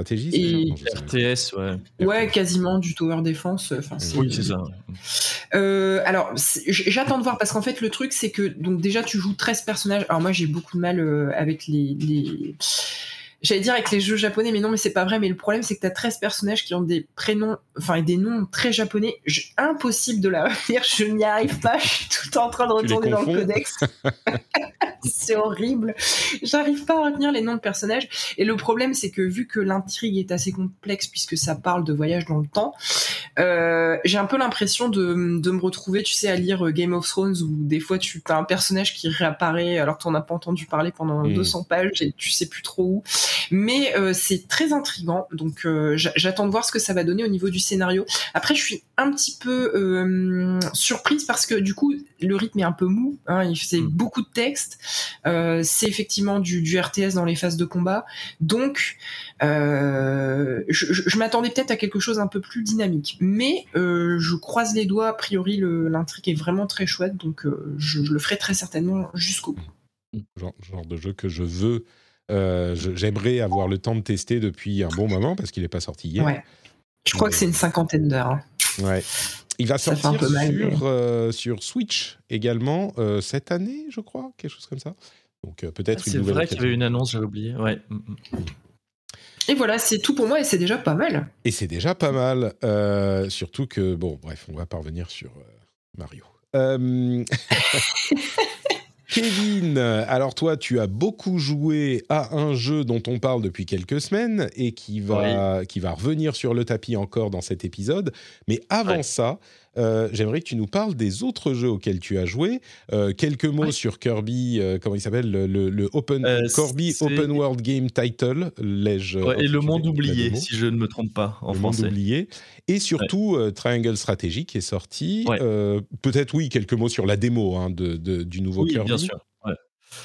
stratégie. Et... RTS, ouais. Ouais, quasiment du tower defense. Enfin, oui, c'est ça. Euh, alors, j'attends de voir parce qu'en fait, le truc, c'est que donc déjà, tu joues 13 personnages. Alors, moi, j'ai beaucoup de mal euh, avec les, les J'allais dire avec les jeux japonais, mais non, mais c'est pas vrai. Mais le problème, c'est que t'as 13 personnages qui ont des prénoms, enfin, des noms très japonais. impossible de la retenir. Je n'y arrive pas. Je suis tout en train de retourner dans le codex. c'est horrible. J'arrive pas à retenir les noms de personnages. Et le problème, c'est que vu que l'intrigue est assez complexe, puisque ça parle de voyage dans le temps, euh, j'ai un peu l'impression de, de, me retrouver, tu sais, à lire Game of Thrones où des fois tu as un personnage qui réapparaît alors que t'en as pas entendu parler pendant 200 hmm. pages et tu sais plus trop où. Mais euh, c'est très intrigant, donc euh, j'attends de voir ce que ça va donner au niveau du scénario. Après, je suis un petit peu euh, surprise parce que du coup, le rythme est un peu mou. Hein, il fait mm. beaucoup de texte. c'est effectivement du, du, RTS dans les phases de combat, donc je, je, m'attendais peut-être à quelque chose un peu plus dynamique. Mais je croise les doigts. A priori, l'intrigue est vraiment très chouette, donc je, je le ferai très certainement jusqu'au bout. Genre, genre, de jeu que je veux euh, j'aimerais avoir le temps de tester depuis un bon moment parce qu'il n'est pas sorti hier. Je crois que c'est une cinquantaine d'heures. Hein. Ouais. Il va sortir sur, euh, sur Switch également euh, cette année, je crois, quelque chose comme ça. Donc peut-être ah, C'est vrai qu'il y avait une annonce, j'ai oublié. Ouais. Mm, mm. Et voilà, c'est tout pour moi et c'est déjà pas mal. Et c'est déjà pas mal. surtout que, bon, bref, on va parvenir sur Mario. Kevin, alors toi, tu as beaucoup joué à un jeu dont on parle depuis quelques semaines et qui va, qui va revenir sur le tapis encore dans cet épisode. Mais avant ça, euh, j'aimerais que tu nous parles des autres jeux auxquels tu as joué. Euh, quelques mots sur Kirby, euh, comment il s'appelle le, Open Kirby Open World Game Title, l'ai-je Et le monde oublié, si je ne me trompe pas en le français. monde oublié. Et surtout Triangle Strategy qui est sorti. Peut-être oui, quelques mots sur la démo hein, de, du nouveau oui, Kirby. Bien sûr.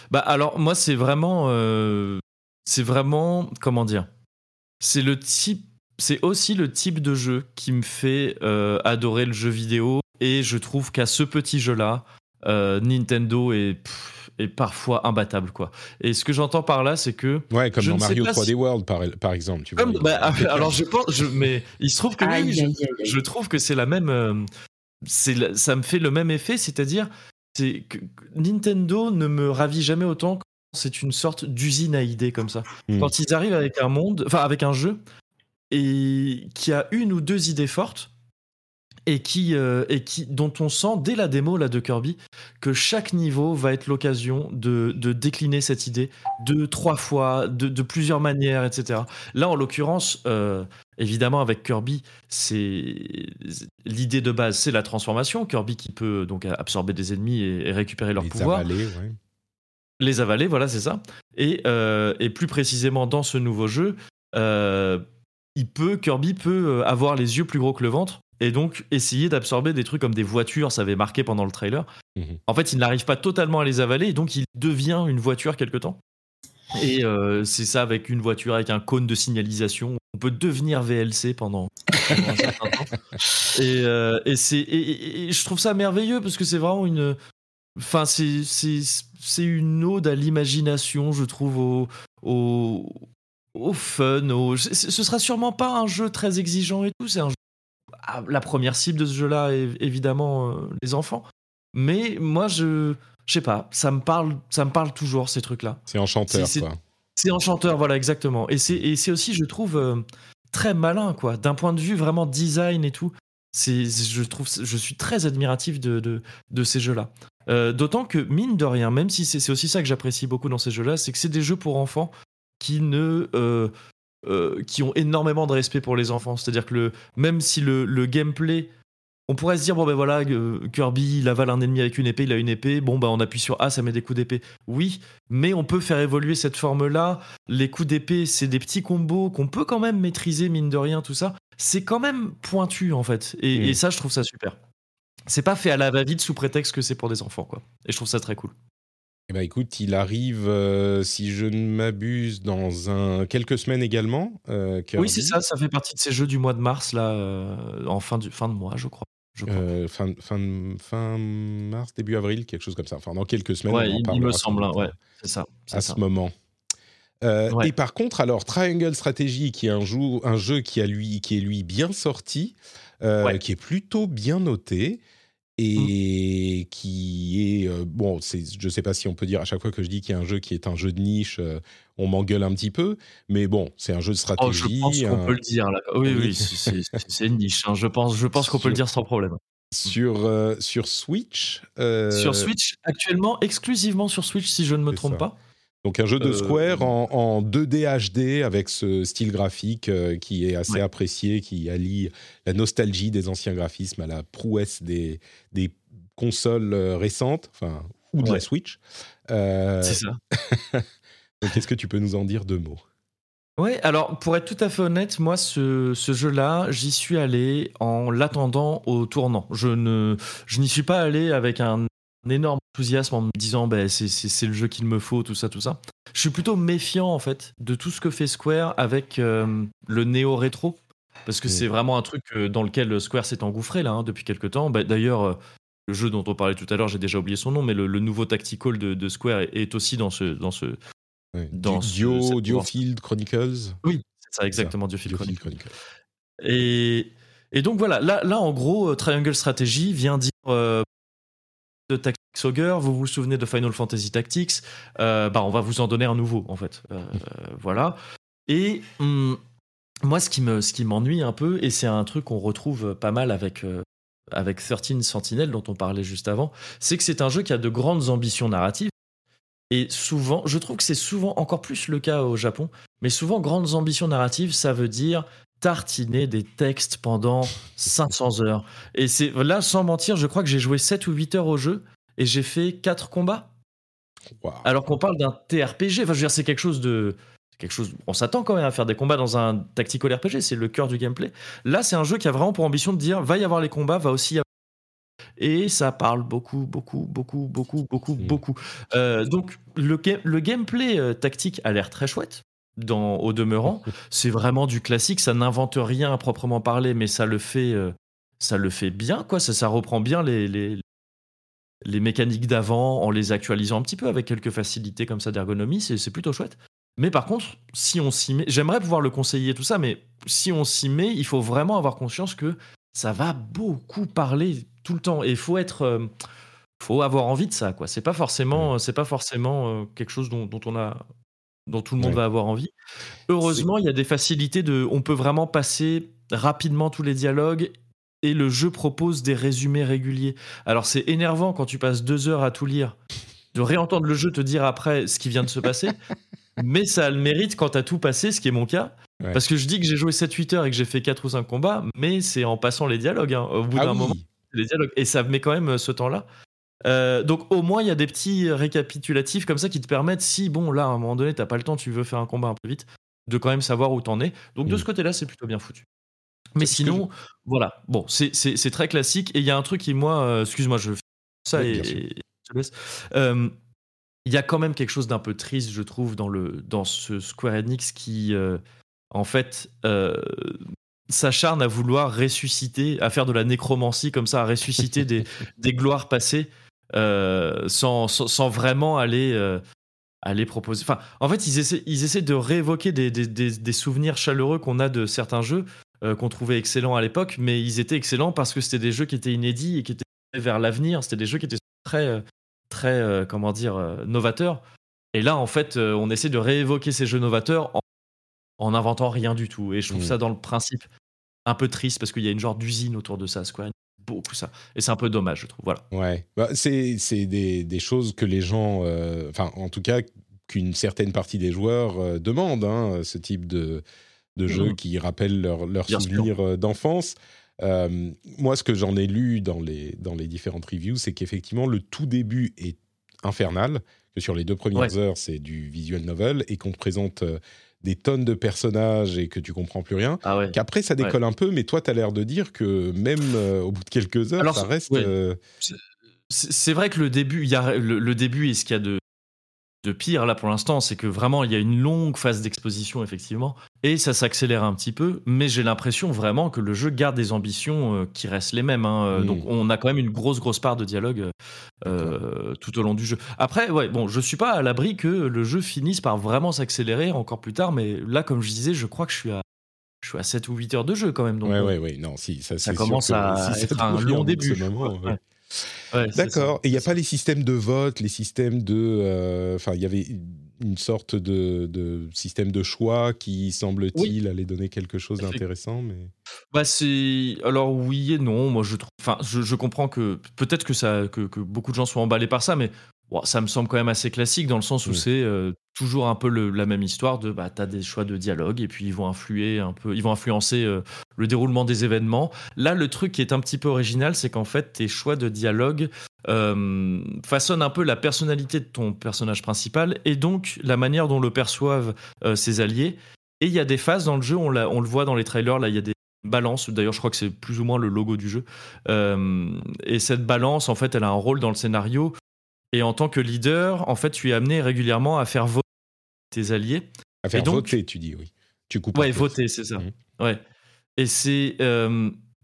Bah alors moi c'est vraiment, c'est vraiment comment dire, c'est le type c'est aussi le type de jeu qui me fait euh, adorer le jeu vidéo et je trouve qu'à ce petit jeu-là, euh, Nintendo est, est, parfois imbattable quoi. Et ce que j'entends par là, c'est que ouais, comme dans Mario 3D World par, par, exemple. Tu vois, bah, alors je pense, je, mais il se trouve que je, trouve que c'est la même, euh, c'est ça me fait le même effet, c'est-à-dire c'est que Nintendo ne me ravit jamais autant c'est une sorte d'usine à idées comme ça. Hmm. Quand ils arrivent avec un monde, enfin avec un jeu et qui a une ou deux idées fortes et qui, euh, et qui dont on sent dès la démo là de Kirby que chaque niveau va être l'occasion de, de, décliner cette idée deux, trois fois, de, de plusieurs manières, etc. Là, en l'occurrence, euh, évidemment, avec Kirby, c'est l'idée de base, c'est la transformation. Kirby qui peut donc absorber des ennemis et, récupérer leur pouvoir. Avaler, Les avaler, voilà, c'est ça. Et, euh, et, plus précisément dans ce nouveau jeu, il peut, Kirby peut euh, avoir les yeux plus gros que le ventre et donc essayer d'absorber des trucs comme des voitures, ça avait marqué pendant le trailer. Mhm. En fait, il n'arrive pas totalement à les avaler et donc il devient une voiture quelque temps. Et euh, c'est ça avec une voiture avec un cône de signalisation. On peut devenir VLC pendant, un certain temps. Et, euh, et c'est et, je trouve ça merveilleux parce que c'est vraiment une. Enfin, c'est une ode à l'imagination, je trouve, au, au, au fun. Au... Ce sera sûrement pas un jeu très exigeant et tout. C'est un ah, La première cible de ce jeu-là est évidemment euh, les enfants. Mais moi, je, je sais pas, ça me parle, ça me parle toujours ces trucs-là. C'est enchanteur, quoi. C'est enchanteur, voilà, exactement. Et c'est aussi, je trouve, euh, très malin, quoi. D'un point de vue vraiment design et tout. C'est, je trouve, je suis très admiratif de, de, de ces jeux-là. Euh, d'autant que mine de rien, même si c'est aussi ça que j'apprécie beaucoup dans ces jeux-là, c'est que c'est des jeux pour enfants qui ne euh, euh, qui ont énormément de respect pour les enfants. C'est-à-dire que le, même si le, le, gameplay, on pourrait se dire bon ben voilà, euh, Kirby il avale un ennemi avec une épée, il a une épée, bon ben on appuie sur A, ça met des coups d'épée. Oui, mais on peut faire évoluer cette forme-là. Les coups d'épée, c'est des petits combos qu'on peut quand même maîtriser mine de rien, tout ça. C'est quand même pointu en fait, et, et ça je trouve ça super. C'est pas fait à la va-vite sous prétexte que c'est pour des enfants quoi. Et je trouve ça très cool. Eh ben, écoute, il arrive, euh, si je ne m'abuse, dans un, quelques semaines également. Euh, oui, c'est ça, ça fait partie de ces jeux du mois de mars, là, euh, en fin, du, fin de mois, je crois. fin, fin, fin mars, début avril, quelque chose comme ça. Enfin, dans quelques semaines. Ouais, il, me semble, hein, ouais, c'est ça. À ce moment. Et par contre, alors, Triangle Strategy, qui est un jeu, un jeu qui, a lui, qui est lui bien sorti, qui est plutôt bien noté. Et qui est bon c'est je sais pas si on peut dire à chaque fois que je dis qu'il y a un jeu qui est un jeu de niche on m'engueule un petit peu mais bon c'est un jeu de stratégie oh, je pense qu'on peut le dire là. oui oui, c'est une niche hein. je pense je pense qu'on peut le dire sans problème. Sur sur Switch sur Switch actuellement exclusivement sur Switch si je ne me trompe pas donc un jeu de Square en, en, 2D HD avec ce style graphique qui est assez apprécié, qui allie la nostalgie des anciens graphismes à la prouesse des, des consoles récentes, enfin ou de la Switch. C'est ça. Donc est-ce que tu peux nous en dire deux mots? Ouais, alors pour être tout à fait honnête, moi ce, ce jeu-là, j'y suis allé en l'attendant au tournant. Je ne, je n'y suis pas allé avec un énorme enthousiasme en me disant bah, c'est le jeu qu'il me faut, tout ça, tout ça. Je suis plutôt méfiant en fait de tout ce que fait Square avec euh, le néo-rétro. Parce que c'est vraiment un truc euh, dans lequel Square s'est engouffré là hein, depuis quelques temps. Bah, D'ailleurs, euh, le jeu dont on parlait tout à l'heure, j'ai déjà oublié son nom, mais le, nouveau Tactical de, de, Square est, aussi dans ce. Dans ce dans Dio, Diofield Chronicles Oui, c'est ça, exactement, Diofield Chronicles. Et, et, donc voilà, là, là en gros, Triangle Strategy vient dire de Tactics Ogre, vous vous souvenez de Final Fantasy Tactics, euh, bah on va vous en donner un nouveau en fait. Euh, voilà. Et hum, moi, ce qui me, ce qui m'ennuie un peu, et c'est un truc qu'on retrouve pas mal avec euh, avec 13 Sentinel dont on parlait juste avant, c'est que c'est un jeu qui a de grandes ambitions narratives. Et souvent, je trouve que c'est souvent encore plus le cas au Japon, mais souvent grandes ambitions narratives, ça veut dire tartiner des textes pendant 500 heures. Et c'est là, sans mentir, je crois que j'ai joué 7 ou 8 heures au jeu et j'ai fait 4 combats. Alors qu'on parle d'un TRPG. Enfin, je veux dire, c'est quelque chose de. Quelque chose, on s'attend quand même à faire des combats dans un tactical RPG, c'est le cœur du gameplay. Là, c'est un jeu qui a vraiment pour ambition de dire va y avoir les combats, va aussi y avoir et ça parle beaucoup, beaucoup, beaucoup, beaucoup, beaucoup, mmh. beaucoup. Euh, donc le, le gameplay euh, tactique a l'air très chouette dans, au demeurant. C'est vraiment du classique, ça n'invente rien à proprement parler, mais ça le fait, euh, ça le fait bien, quoi. Ça, ça reprend bien les, les, les mécaniques d'avant en les actualisant un petit peu avec quelques facilités comme ça d'ergonomie. C'est plutôt chouette. Mais par contre, si on s'y met, j'aimerais pouvoir le conseiller tout ça, mais si on s'y met, il faut vraiment avoir conscience que ça va beaucoup parler tout le temps et il faut être euh, faut avoir envie de ça quoi c'est pas forcément c'est pas forcément euh, quelque chose dont, dont, on a dont tout le monde va avoir envie. Heureusement, il y a des facilités de. On peut vraiment passer rapidement tous les dialogues et le jeu propose des résumés réguliers. Alors c'est énervant quand tu passes deux heures à tout lire, de réentendre le jeu te dire après ce qui vient de se passer, mais ça a le mérite quand tu as tout passé, ce qui est mon cas. Parce que je dis que j'ai joué 7-8 heures et que j'ai fait 4 ou 5 combats, mais c'est en passant les dialogues. Hein. Au bout ah d'un moment, les dialogues. Et ça met quand même euh, ce temps-là. Euh, donc au moins il y a des petits récapitulatifs comme ça qui te permettent, si bon là à un moment donné t'as pas le temps, tu veux faire un combat un peu vite, de quand même savoir où t'en es. Donc de mm. ce côté-là c'est plutôt bien foutu. Mais sinon, voilà, bon, c'est très classique. Et il y a un truc qui, moi, euh, excuse-moi, je fais ça et, je te laisse. Euh, il y a quand même quelque chose d'un peu triste, je trouve, dans, le, dans ce Square Enix qui, en fait, s'acharne à vouloir ressusciter, à faire de la nécromancie comme ça, à ressusciter des, des gloires passées euh, sans, sans, vraiment aller, euh, aller proposer. Enfin, en fait, ils essaient, ils essaient de réévoquer des, des, des, souvenirs chaleureux qu'on a de certains jeux euh, qu'on trouvait excellents à l'époque, mais ils étaient excellents parce que c'était des jeux qui étaient inédits et qui étaient vers l'avenir. C'était des jeux qui étaient très, très comment dire, novateurs. Et là, en fait, on essaie de réévoquer ces jeux novateurs en, en inventant rien du tout. Et je trouve mmh. ça dans le principe un peu triste parce qu'il y a une genre d'usine autour de ça, Square beaucoup ça. Et c'est un peu dommage, je trouve. Voilà. Ouais. Bah, c'est des, des, choses que les gens, euh, enfin, en tout cas, qu'une certaine partie des joueurs euh, demandent, hein, ce type de, de jeu mmh. qui rappelle leurs leur souvenirs euh, d'enfance. moi, ce que j'en ai lu dans les, dans les différentes reviews, c'est qu'effectivement, le tout début est infernal, que sur les deux premières heures, c'est du visual novel, et qu'on te présente des tonnes de personnages et que tu comprends plus rien. Ah Qu'après, ça décolle un peu, mais toi, tu as l'air de dire que même euh, au bout de quelques heures, ça reste. Euh, c'est vrai que le début, il y a le, début et ce qu'il y a de, de pire là pour l'instant, c'est que vraiment il y a une longue phase d'exposition effectivement, et ça s'accélère un petit peu, mais j'ai l'impression vraiment que le jeu garde des ambitions euh, qui restent les mêmes. Hein, euh, donc on a quand même une grosse grosse part de dialogue euh, tout au long du jeu. Après, ouais, bon, je suis pas à l'abri que le jeu finisse par vraiment s'accélérer encore plus tard, mais là, comme je disais, je crois que je suis à je suis à 7 ou 8 heures de jeu quand même. Donc, ouais, ouais, ouais, non, si, ça, commence à être un long début. D'accord. Et il n'y a pas les systèmes de vote, les systèmes de. Enfin, il y avait une sorte de, de, système de choix qui semble-t-il allait donner quelque chose d'intéressant, mais. Bah c'est alors oui et non. Moi je trouve, enfin je, je, comprends que peut-être que ça que, que, beaucoup de gens sont emballés par ça, mais ça me semble quand même assez classique dans le sens où c'est euh, toujours un peu la même histoire de bah as des choix de dialogue et puis ils vont influer un peu, ils vont influencer euh, le déroulement des événements. Là le truc qui est un petit peu original, c'est qu'en fait tes choix de dialogue euh, façonnent un peu la personnalité de ton personnage principal et donc la manière dont le perçoivent ses alliés. Et il y a des phases dans le jeu, on, on le voit dans les trailers, là il y a des balance. D'ailleurs, je crois que c'est plus ou moins le logo du jeu. et cette balance, en fait, elle a un rôle dans le scénario. Et en tant que leader, en fait, tu es amené régulièrement à faire voter tes alliés. À faire voter, tu dis, oui. Tu coupes. Ouais, voter, c'est ça. Mmh. Ouais. Et c'est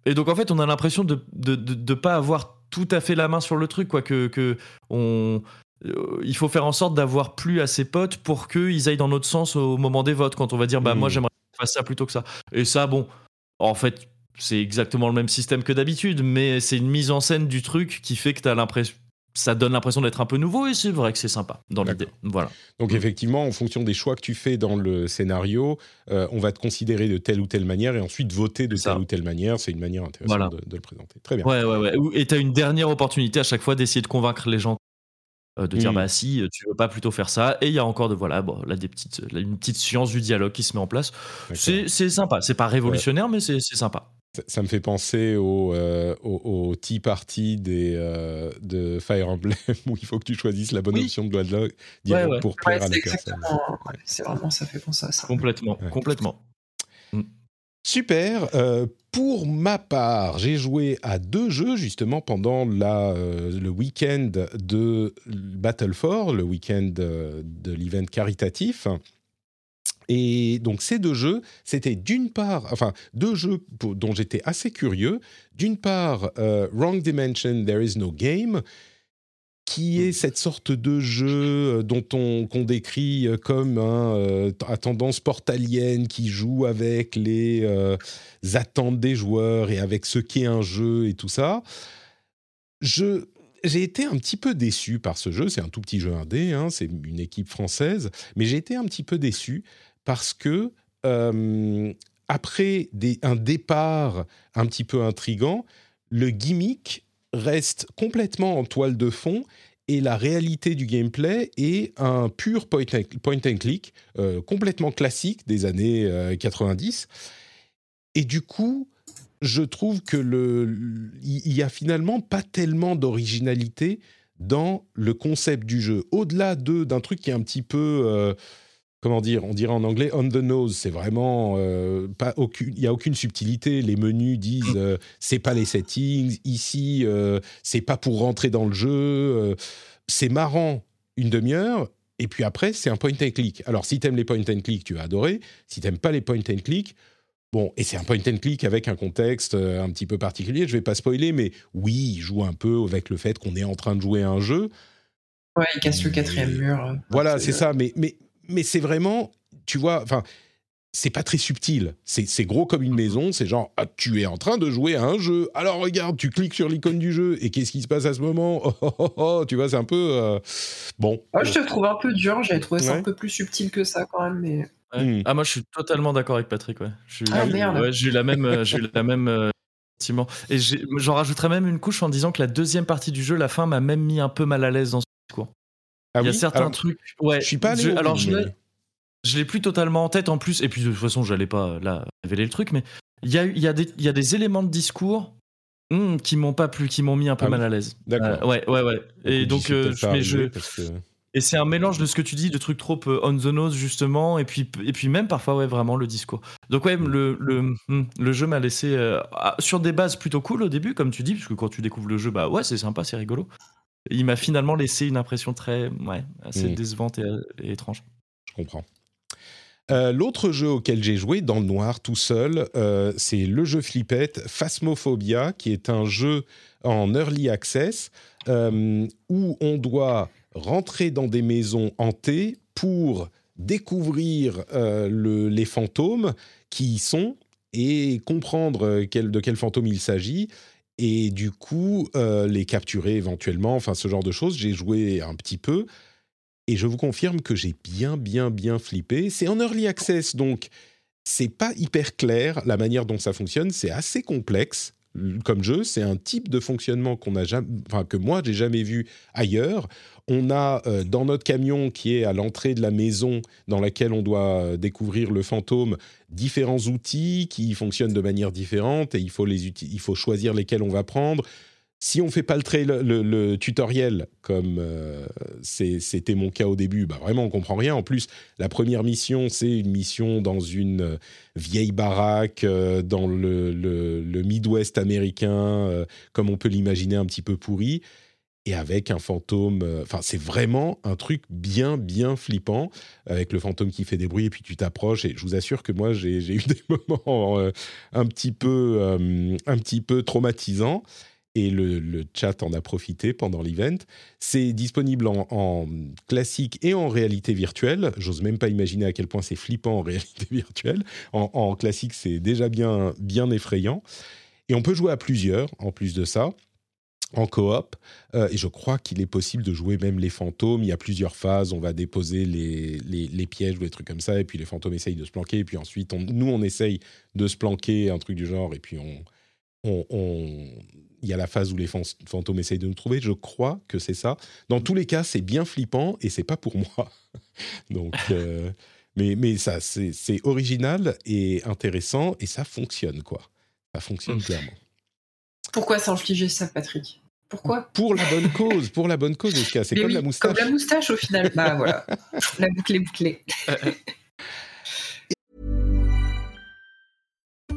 et donc en fait, on a l'impression de de, de pas avoir tout à fait la main sur le truc, quoi. Que, que on euh, il faut faire en sorte d'avoir plus à ses potes pour qu'ils aillent dans notre sens au moment des votes, quand on va dire bah moi mmh. j'aimerais faire ça plutôt que ça. Et ça, bon, en fait, c'est exactement le même système que d'habitude, mais c'est une mise en scène du truc qui fait que tu as l'impression ça donne l'impression d'être un peu nouveau et c'est vrai que c'est sympa dans l'idée. Voilà. Donc effectivement, en fonction des choix que tu fais dans le scénario, euh, on va te considérer de telle ou telle manière et ensuite voter de telle ou telle manière. C'est une manière intéressante de, le présenter. Très bien. Ouais, ouais, ouais. Et tu as une dernière opportunité à chaque fois d'essayer de convaincre les gens. Euh, de dire hmm. bah si tu veux pas plutôt faire ça et il y a encore de voilà bon là des petites une petite science du dialogue qui se met en place c'est sympa c'est pas révolutionnaire mais c'est sympa ça me fait penser au, euh, au, Tea Party des, euh, de Fire Emblem où il faut que tu choisisses la bonne option de dialogue, pour plaire à la personne. C'est vraiment, ça fait penser à ça. Complètement, complètement. Mm. Super. Euh, pour ma part, j'ai joué à deux jeux justement pendant la, le week-end de Battle for, le week-end de l'event caritatif. Et donc ces deux jeux, c'était d'une part, enfin deux jeux dont j'étais assez curieux. D'une part, euh, Wrong Dimension, There Is No Game, qui est cette sorte de jeu euh, dont on qu'on décrit euh, comme un à tendance portalienne qui joue avec les attentes des joueurs et avec ce qu'est un jeu et tout ça. Je j'ai été un petit peu déçu par ce jeu. C'est un tout petit jeu indé, hein, c'est une équipe française, mais j'ai été un petit peu déçu parce que euh, après un départ un petit peu intrigant, le gimmick reste complètement en toile de fond et la réalité du gameplay est un pur point and, click, euh, complètement classique des années 90. Euh, et du coup, je trouve que le, il y a finalement pas tellement d'originalité dans le concept du jeu. Au-delà de d'un truc qui est un petit peu comment dire, on dirait en anglais on the nose. C'est vraiment euh, pas aucune, il y a aucune subtilité. Les menus disent euh, c'est pas les settings. Ici, euh, c'est pas pour rentrer dans le jeu. c'est marrant une demi-heure. Et puis après, c'est un point and click. Alors, si t'aimes les point and click, tu vas adorer. Si t'aimes pas les point and click, bon, et c'est un point and click avec un contexte un petit peu particulier. Je vais pas spoiler, mais oui, il joue un peu avec le fait qu'on est en train de jouer à un jeu. Ouais, il casse le quatrième mur. Voilà, c'est ça. Mais, mais mais c'est vraiment, tu vois, enfin, c'est pas très subtil. C'est gros comme une maison. C'est genre, ah, tu es en train de jouer à un jeu. Alors regarde, tu cliques sur l'icône du jeu et qu'est-ce qui se passe à ce moment? Oh, oh, oh, oh, Tu vois, c'est un peu euh, bon. Moi, je te trouve un peu dur. J'avais trouvé ça un peu plus subtil que ça quand même, mais. Hmm. Ah moi, je suis totalement d'accord avec Patrick. Ouais. ah merde. j'ai eu la même, euh, j'ai eu la même. Euh, sentiment. Et j'en rajouterais même une couche en disant que la deuxième partie du jeu, la fin, m'a même mis un peu mal à l'aise dans ce discours. Ah il y a certains trucs. Ouais. Je suis pas allé. alors je l'ai plus totalement en tête en plus. Et puis de toute façon, j'allais pas là révéler le truc, mais il y a, y, a des, y a des éléments de discours hmm, qui m'ont pas plu, qui m'ont mis un peu ah mal à l'aise. D'accord. Euh, ouais, ouais, ouais. Et donc, euh, mais je. Et c'est un mélange de ce que tu dis, de trucs trop euh, on the nose justement, et puis et puis même parfois ouais vraiment le discours. Donc ouais le le, hmm, le jeu m'a laissé ah, sur des bases plutôt cool au début comme tu dis, parce que quand tu découvres le jeu bah ouais c'est sympa c'est rigolo il m'a finalement laissé une impression très, ouais, assez mmh. décevante et, étrange. Je comprends. Euh, l'autre jeu auquel j'ai joué dans le noir tout seul, euh, c'est le jeu flippette Phasmophobia, qui est un jeu en early access euh, où on doit rentrer dans des maisons hantées pour découvrir les fantômes qui y sont et comprendre de quel fantôme il s'agit et du coup, les capturer éventuellement, enfin ce genre de choses. J'ai joué un petit peu et je vous confirme que j'ai bien, bien, bien flippé. C'est en early access, donc c'est pas hyper clair la manière dont ça fonctionne. C'est assez complexe comme jeu. C'est un type de fonctionnement qu'on jamais, enfin, que moi j'ai jamais vu ailleurs. On a euh, dans notre camion qui est à l'entrée de la maison dans laquelle on doit euh, découvrir le fantôme différents outils qui fonctionnent de manière différente et il faut les il faut choisir lesquels on va prendre. Si on fait pas le, le, tutoriel, comme euh, c'était mon cas au début, bah vraiment on comprend rien. En plus, la première mission, c'est une mission dans une euh, vieille baraque euh, dans le, Midwest américain, comme on peut l'imaginer, un petit peu pourri, et avec un fantôme. Enfin, c'est vraiment un truc bien, bien flippant, avec le fantôme qui fait des bruits, et puis tu t'approches. Et je vous assure que moi, j'ai eu des moments un petit peu, un petit peu traumatisants et le, chat en a profité pendant l'event. C'est disponible en, classique et en réalité virtuelle. J'ose même pas imaginer à quel point c'est flippant en réalité virtuelle. En, classique, c'est déjà bien, bien effrayant. Et on peut jouer à plusieurs, en plus de ça, en coop. Euh, et je crois qu'il est possible de jouer même les fantômes. Il y a plusieurs phases. On va déposer les, pièges ou des trucs comme ça. Et puis les fantômes essayent de se planquer. Et puis ensuite, nous, on essaye de se planquer, un truc du genre. Et puis on, il y a la phase où les fantômes essayent de nous trouver. Je crois que c'est ça. Dans tous les cas, c'est bien flippant et c'est pas pour moi. Donc, euh, mais, mais ça, c'est original et intéressant et ça fonctionne, quoi. Ça fonctionne clairement. Pourquoi s'infliger ça, Patrick? Pourquoi? Pour la bonne cause, pour la bonne cause, C'est comme la moustache. Comme la moustache, au final. bah voilà, la boucle est bouclée.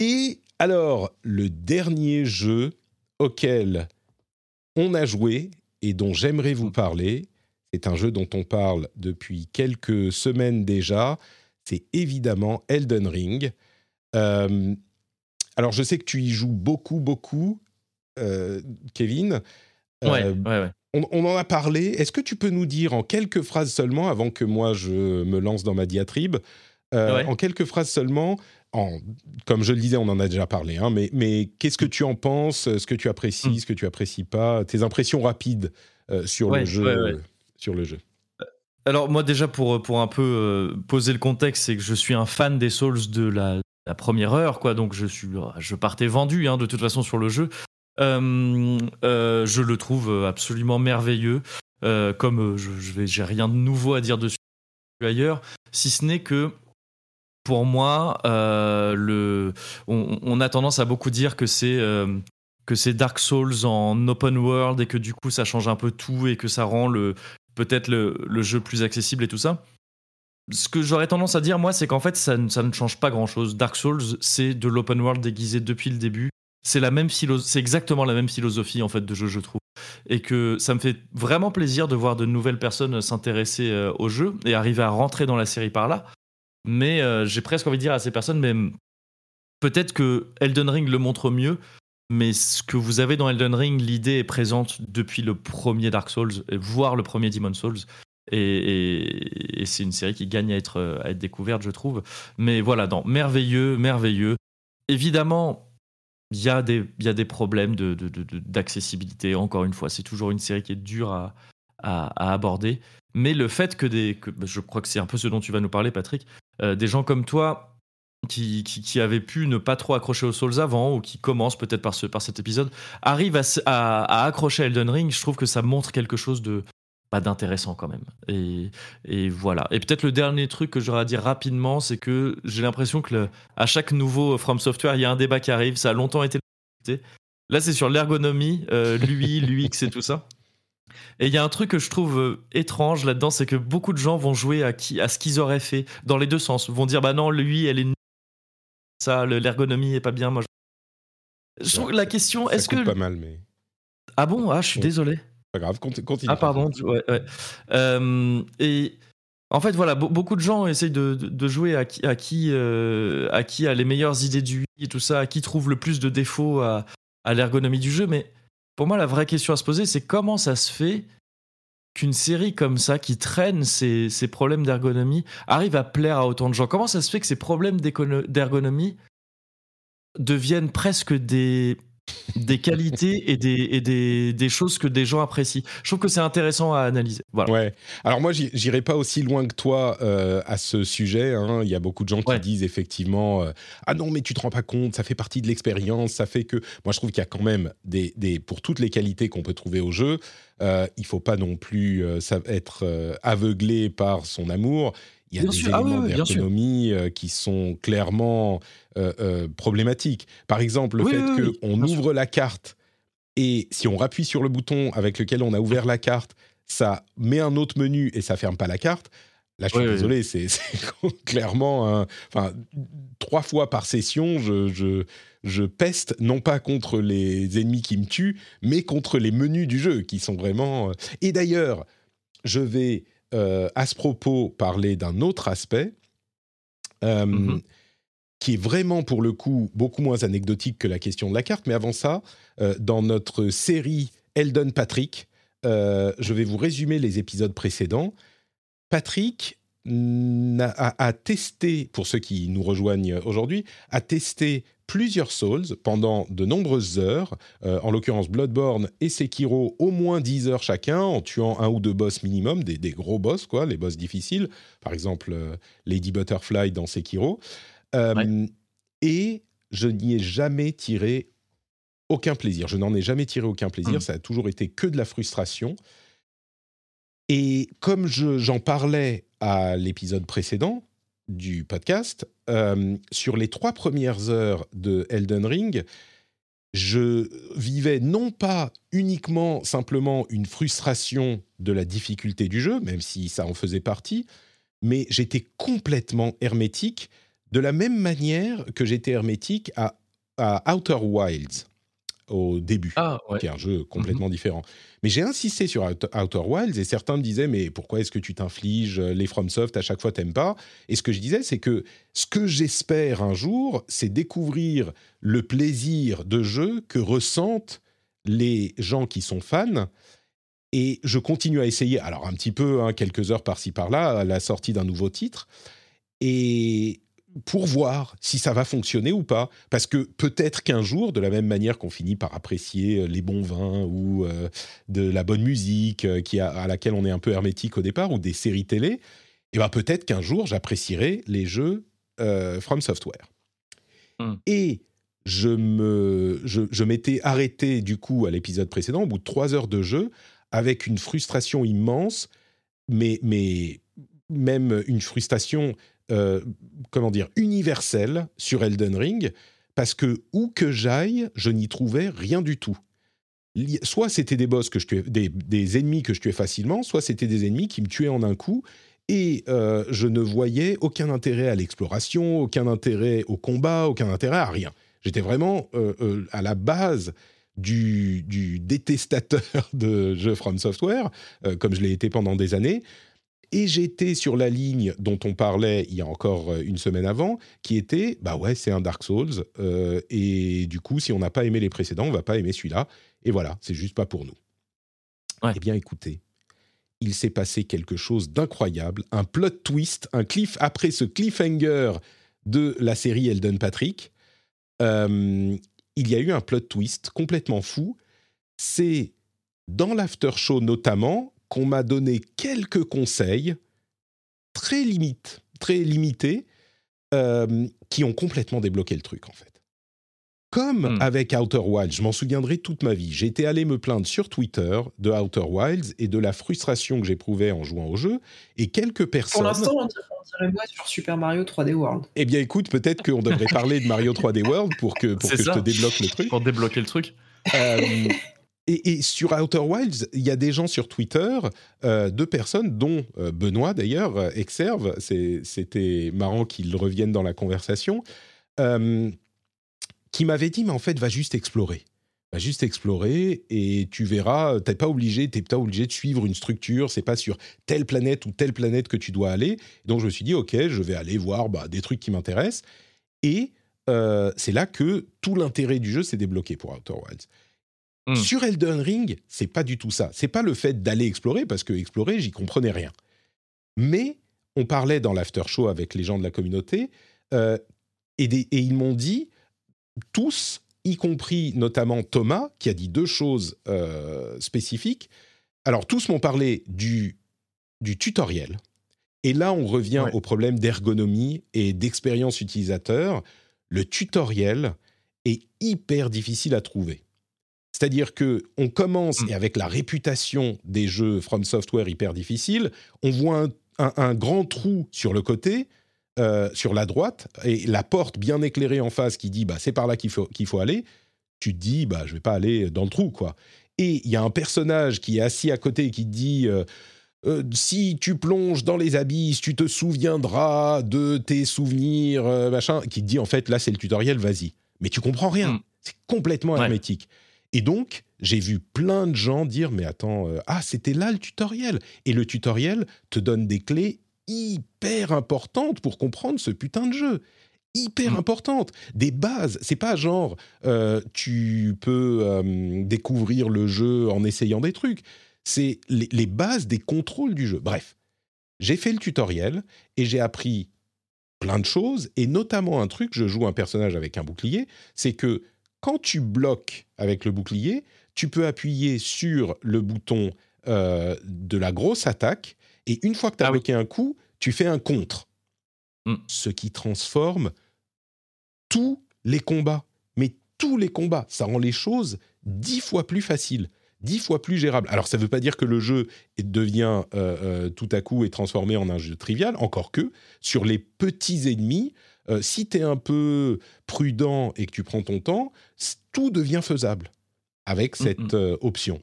Et alors, le dernier jeu auquel on a joué et dont j'aimerais vous parler, c'est un jeu dont on parle depuis quelques semaines déjà, c'est évidemment Elden Ring. Euh, alors je sais que tu y joues beaucoup, beaucoup, euh, Kevin. Euh, ouais, ouais, On, en a parlé. Est-ce que tu peux nous dire en quelques phrases seulement, avant que moi je me lance dans ma diatribe, en quelques phrases seulement, comme je le disais, on en a déjà parlé, hein, mais, mais qu'est-ce que tu en penses, ce que tu apprécies, hmm. ce que tu apprécies pas, tes impressions rapides euh, sur, le jeu, sur le jeu. Euh, Alors moi déjà pour, pour un peu euh, poser le contexte, c'est que je suis un fan des Souls de la, première heure, quoi, donc je, suis, je partais vendu hein, de toute façon sur le jeu. je le trouve absolument merveilleux, comme je, je j'ai rien de nouveau à dire dessus ailleurs, si ce n'est que pour moi, euh, le, on, a tendance à beaucoup dire que c'est euh, que c'est Dark Souls en open world et que du coup ça change un peu tout et que ça rend le peut-être le, jeu plus accessible et tout ça. Ce que j'aurais tendance à dire moi, c'est qu'en fait ça, ça, ne change pas grand-chose. Dark Souls, c'est de l'open world déguisé depuis le début. C'est la même c'est exactement la même philosophie en fait de jeu, je trouve, et que ça me fait vraiment plaisir de voir de nouvelles personnes s'intéresser euh, au jeu et arriver à rentrer dans la série par là. Mais euh, j'ai presque envie de dire à ces personnes, mais peut-être que Elden Ring le montre mieux, mais ce que vous avez dans Elden Ring, l'idée est présente depuis le premier Dark Souls, voire le premier Demon Souls. Et, c'est une série qui gagne à être, à être découverte, je trouve. Mais voilà, merveilleux, merveilleux. Évidemment, il y, y a des problèmes d'accessibilité. De, de, Encore une fois, c'est toujours une série qui est dure à, à, aborder. Mais le fait que des. Que, je crois que c'est un peu ce dont tu vas nous parler, Patrick. Euh, des gens comme toi qui, qui, avait pu ne pas trop accrocher aux Souls avant, ou qui commence peut-être par, ce, par cet épisode, arrive à, à, accrocher Elden Ring, je trouve que ça montre quelque chose de bah, d'intéressant quand même. Et, et voilà. Et peut-être le dernier truc que j'aurais à dire rapidement, c'est que j'ai l'impression que à chaque nouveau From Software, il y a un débat qui arrive. Ça a longtemps été Là, c'est sur l'ergonomie, euh, l'UI, l'UX et tout ça. Et il y a un truc que je trouve euh, étrange là-dedans, c'est que beaucoup de gens vont jouer à, qui, à ce qu'ils auraient fait dans les deux sens. Vont dire, bah non, l'UI, elle est ça, l'ergonomie est pas bien. Moi, je, trouve la question, est-ce que pas mal, mais ah bon, ah, je suis désolé. Pas grave, continue. Ah pardon, ouais, ouais. Euh, et en fait, voilà, beaucoup de gens essayent de, de, jouer à qui, à qui, euh, à qui a les meilleures idées du et tout ça, à qui trouve le plus de défauts à, à l'ergonomie du jeu. Mais pour moi, la vraie question à se poser, c'est comment ça se fait qu'une série comme ça, qui traîne ces, problèmes d'ergonomie, arrive à plaire à autant de gens? Comment ça se fait que ces problèmes d'ergonomie deviennent presque des, des qualités et, des, et des, des, choses que des gens apprécient. Je trouve que c'est intéressant à analyser. Voilà. Ouais. Alors moi, j'irai pas aussi loin que toi euh, à ce sujet. Hein. Il y a beaucoup de gens qui disent effectivement euh, ah non mais tu te rends pas compte, ça fait partie de l'expérience, ça fait que moi je trouve qu'il y a quand même des, des pour toutes les qualités qu'on peut trouver au jeu, euh, il faut pas non plus euh, être aveuglé par son amour il y a des ah éléments d'ergonomie euh, qui sont clairement euh, euh, problématiques. Par exemple, le fait qu'on ouvre la carte et si on appuie sur le bouton avec lequel on a ouvert la carte, ça met un autre menu et ça ferme pas la carte. Là, je suis désolé, c'est clairement, enfin, trois fois par session, je, je, je, peste non pas contre les ennemis qui me tuent, mais contre les menus du jeu qui sont vraiment. Et d'ailleurs, je vais à ce propos parler d'un autre aspect. Euh, mhm. qui est vraiment pour le coup beaucoup moins anecdotique que la question de la carte. Mais avant ça, euh, dans notre série Eldon Patrick, je vais vous résumer les épisodes précédents. Patrick a, a, testé, pour ceux qui nous rejoignent aujourd'hui, a testé plusieurs Souls pendant de nombreuses heures, euh, en l'occurrence Bloodborne et Sekiro, au moins 10 heures chacun, en tuant un ou deux boss minimum, des, gros boss, quoi, les boss difficiles, par exemple euh, Lady Butterfly dans Sekiro. Euh, et je n'y ai jamais tiré aucun plaisir. Je n'en ai jamais tiré aucun plaisir, hmm. ça a toujours été que de la frustration. Et comme j'en parlais à l'épisode précédent, du podcast, euh, sur les trois premières heures de Elden Ring, je vivais non pas uniquement simplement une frustration de la difficulté du jeu, même si ça en faisait partie, mais j'étais complètement hermétique de la même manière que j'étais hermétique à, à Outer Wilds au début, ah, qui est un jeu complètement mhm. différent. Mais j'ai insisté sur Outer Wilds et certains me disaient mais pourquoi est-ce que tu t'infliges les FromSoft à chaque fois t'aimes pas? Et ce que je disais c'est que ce que j'espère un jour, c'est découvrir le plaisir de jeu que ressentent les gens qui sont fans. Et je continue à essayer, alors un petit peu, hein, quelques heures par-ci par-là, à la sortie d'un nouveau titre. Et pour voir si ça va fonctionner ou pas. Parce que peut-être qu'un jour, de la même manière qu'on finit par apprécier euh, les bons vins ou euh, de la bonne musique euh, qui à laquelle on est un peu hermétique au départ, ou des séries télé, et eh ben peut-être qu'un jour, j'apprécierai les jeux From Software. Hmm. Et je, me, je, m'étais arrêté du coup à l'épisode précédent, au bout de trois heures de jeu, avec une frustration immense, mais, mais même une frustration euh, comment dire, universel sur Elden Ring, parce que où que j'aille, je n'y trouvais rien du tout. Soit c'était des boss que je tuais, des, ennemis que je tuais facilement, soit c'était des ennemis qui me tuaient en un coup, et euh, je ne voyais aucun intérêt à l'exploration, aucun intérêt au combat, aucun intérêt à rien. J'étais vraiment euh, à la base du, du, détestateur de jeux From Software, comme je l'ai été pendant des années, et j'étais sur la ligne dont on parlait il y a encore euh, une semaine avant, qui était, bah ouais, c'est un Dark Souls, euh, et du coup, si on n'a pas aimé les précédents, on va pas aimer celui-là, et voilà, c'est juste pas pour nous. Eh bien, écoutez, il s'est passé quelque chose d'incroyable, un plot twist, un cliff après ce cliffhanger de la série Elden Patrick. Euh, il y a eu un plot twist complètement fou. C'est dans l'after show notamment qu'on m'a donné quelques conseils très limites, très limités, euh, qui ont complètement débloqué le truc en fait. Comme Hmm. avec Outer Wilds, je m'en souviendrai toute ma vie. J'étais allé me plaindre sur Twitter de Outer Wilds et de la frustration que j'éprouvais en jouant au jeu. Et quelques Pour personnes. l'instant, on dirait, moi sur Super Mario 3D World. Eh bien, écoute, peut-être qu'on devrait parler de Mario 3D World pour que, pour que je te débloque le truc. Pour débloquer le truc. Euh, et, sur Outer Wilds, il y a des gens sur Twitter, euh, deux personnes, dont euh, Benoît d'ailleurs, euh, Exerve, c'était marrant qu'il revienne dans la conversation, qui m'avaient dit, mais en fait, va juste explorer. Va juste explorer et tu verras, t'es pas obligé, t'es pas obligé de suivre une structure, c'est pas sur telle planète ou telle planète que tu dois aller. Donc je me suis dit, ok, je vais aller voir bah, des trucs qui m'intéressent. Et c'est là que tout l'intérêt du jeu s'est débloqué pour Outer Wilds. Hmm. Sur Elden Ring, c'est pas du tout ça. C'est pas le fait d'aller explorer, parce que explorer, j'y comprenais rien. Mais on parlait dans l'after show avec les gens de la communauté, euh, et, des- et ils m'ont dit, tous, y compris notamment Thomas, qui a dit deux choses euh, spécifiques. Alors, tous m'ont parlé du, du tutoriel. Et là, on revient Ouais. au problème d'ergonomie et d'expérience utilisateur. Le tutoriel est hyper difficile à trouver. C'est-à-dire que on commence Mm. et avec la réputation des jeux From Software hyper difficiles, on voit un, un- un grand trou sur le côté, euh, sur la droite, et la porte bien éclairée en face qui dit bah c'est par là qu'il faut qu'il faut aller. Tu te dis bah je vais pas aller dans le trou quoi. Et il y a un personnage qui est assis à côté et qui te dit euh, euh, si tu plonges dans les abysses, tu te souviendras de tes souvenirs, machin, qui te dit en fait là c'est le tutoriel, vas-y. Mais tu comprends rien. Mm. C'est complètement Ouais. Et donc, j'ai vu plein de gens dire Mais attends, euh, ah, c'était là le tutoriel. Et le tutoriel te donne des clés hyper importantes pour comprendre ce putain de jeu. Hyper Mm. importantes. Des bases. C'est pas genre euh, tu peux euh, découvrir le jeu en essayant des trucs. C'est les, les bases des contrôles du jeu. Bref, j'ai fait le tutoriel et j'ai appris plein de choses, et notamment un truc, je joue un personnage avec un bouclier, c'est que quand tu bloques avec le bouclier, tu peux appuyer sur le bouton euh, de la grosse attaque, et une fois que tu as Ah oui. bloqué un coup, tu fais un contre. Mm. Ce qui transforme tous les combats. Mais tous les combats, ça rend les choses dix fois plus faciles, dix fois plus gérables. Alors ça ne veut pas dire que le jeu devient euh, euh, tout à coup est transformé en un jeu trivial, encore que sur les petits ennemis, euh, si tu es un peu prudent et que tu prends ton temps, tout devient faisable avec Mm, cette mm. euh, option.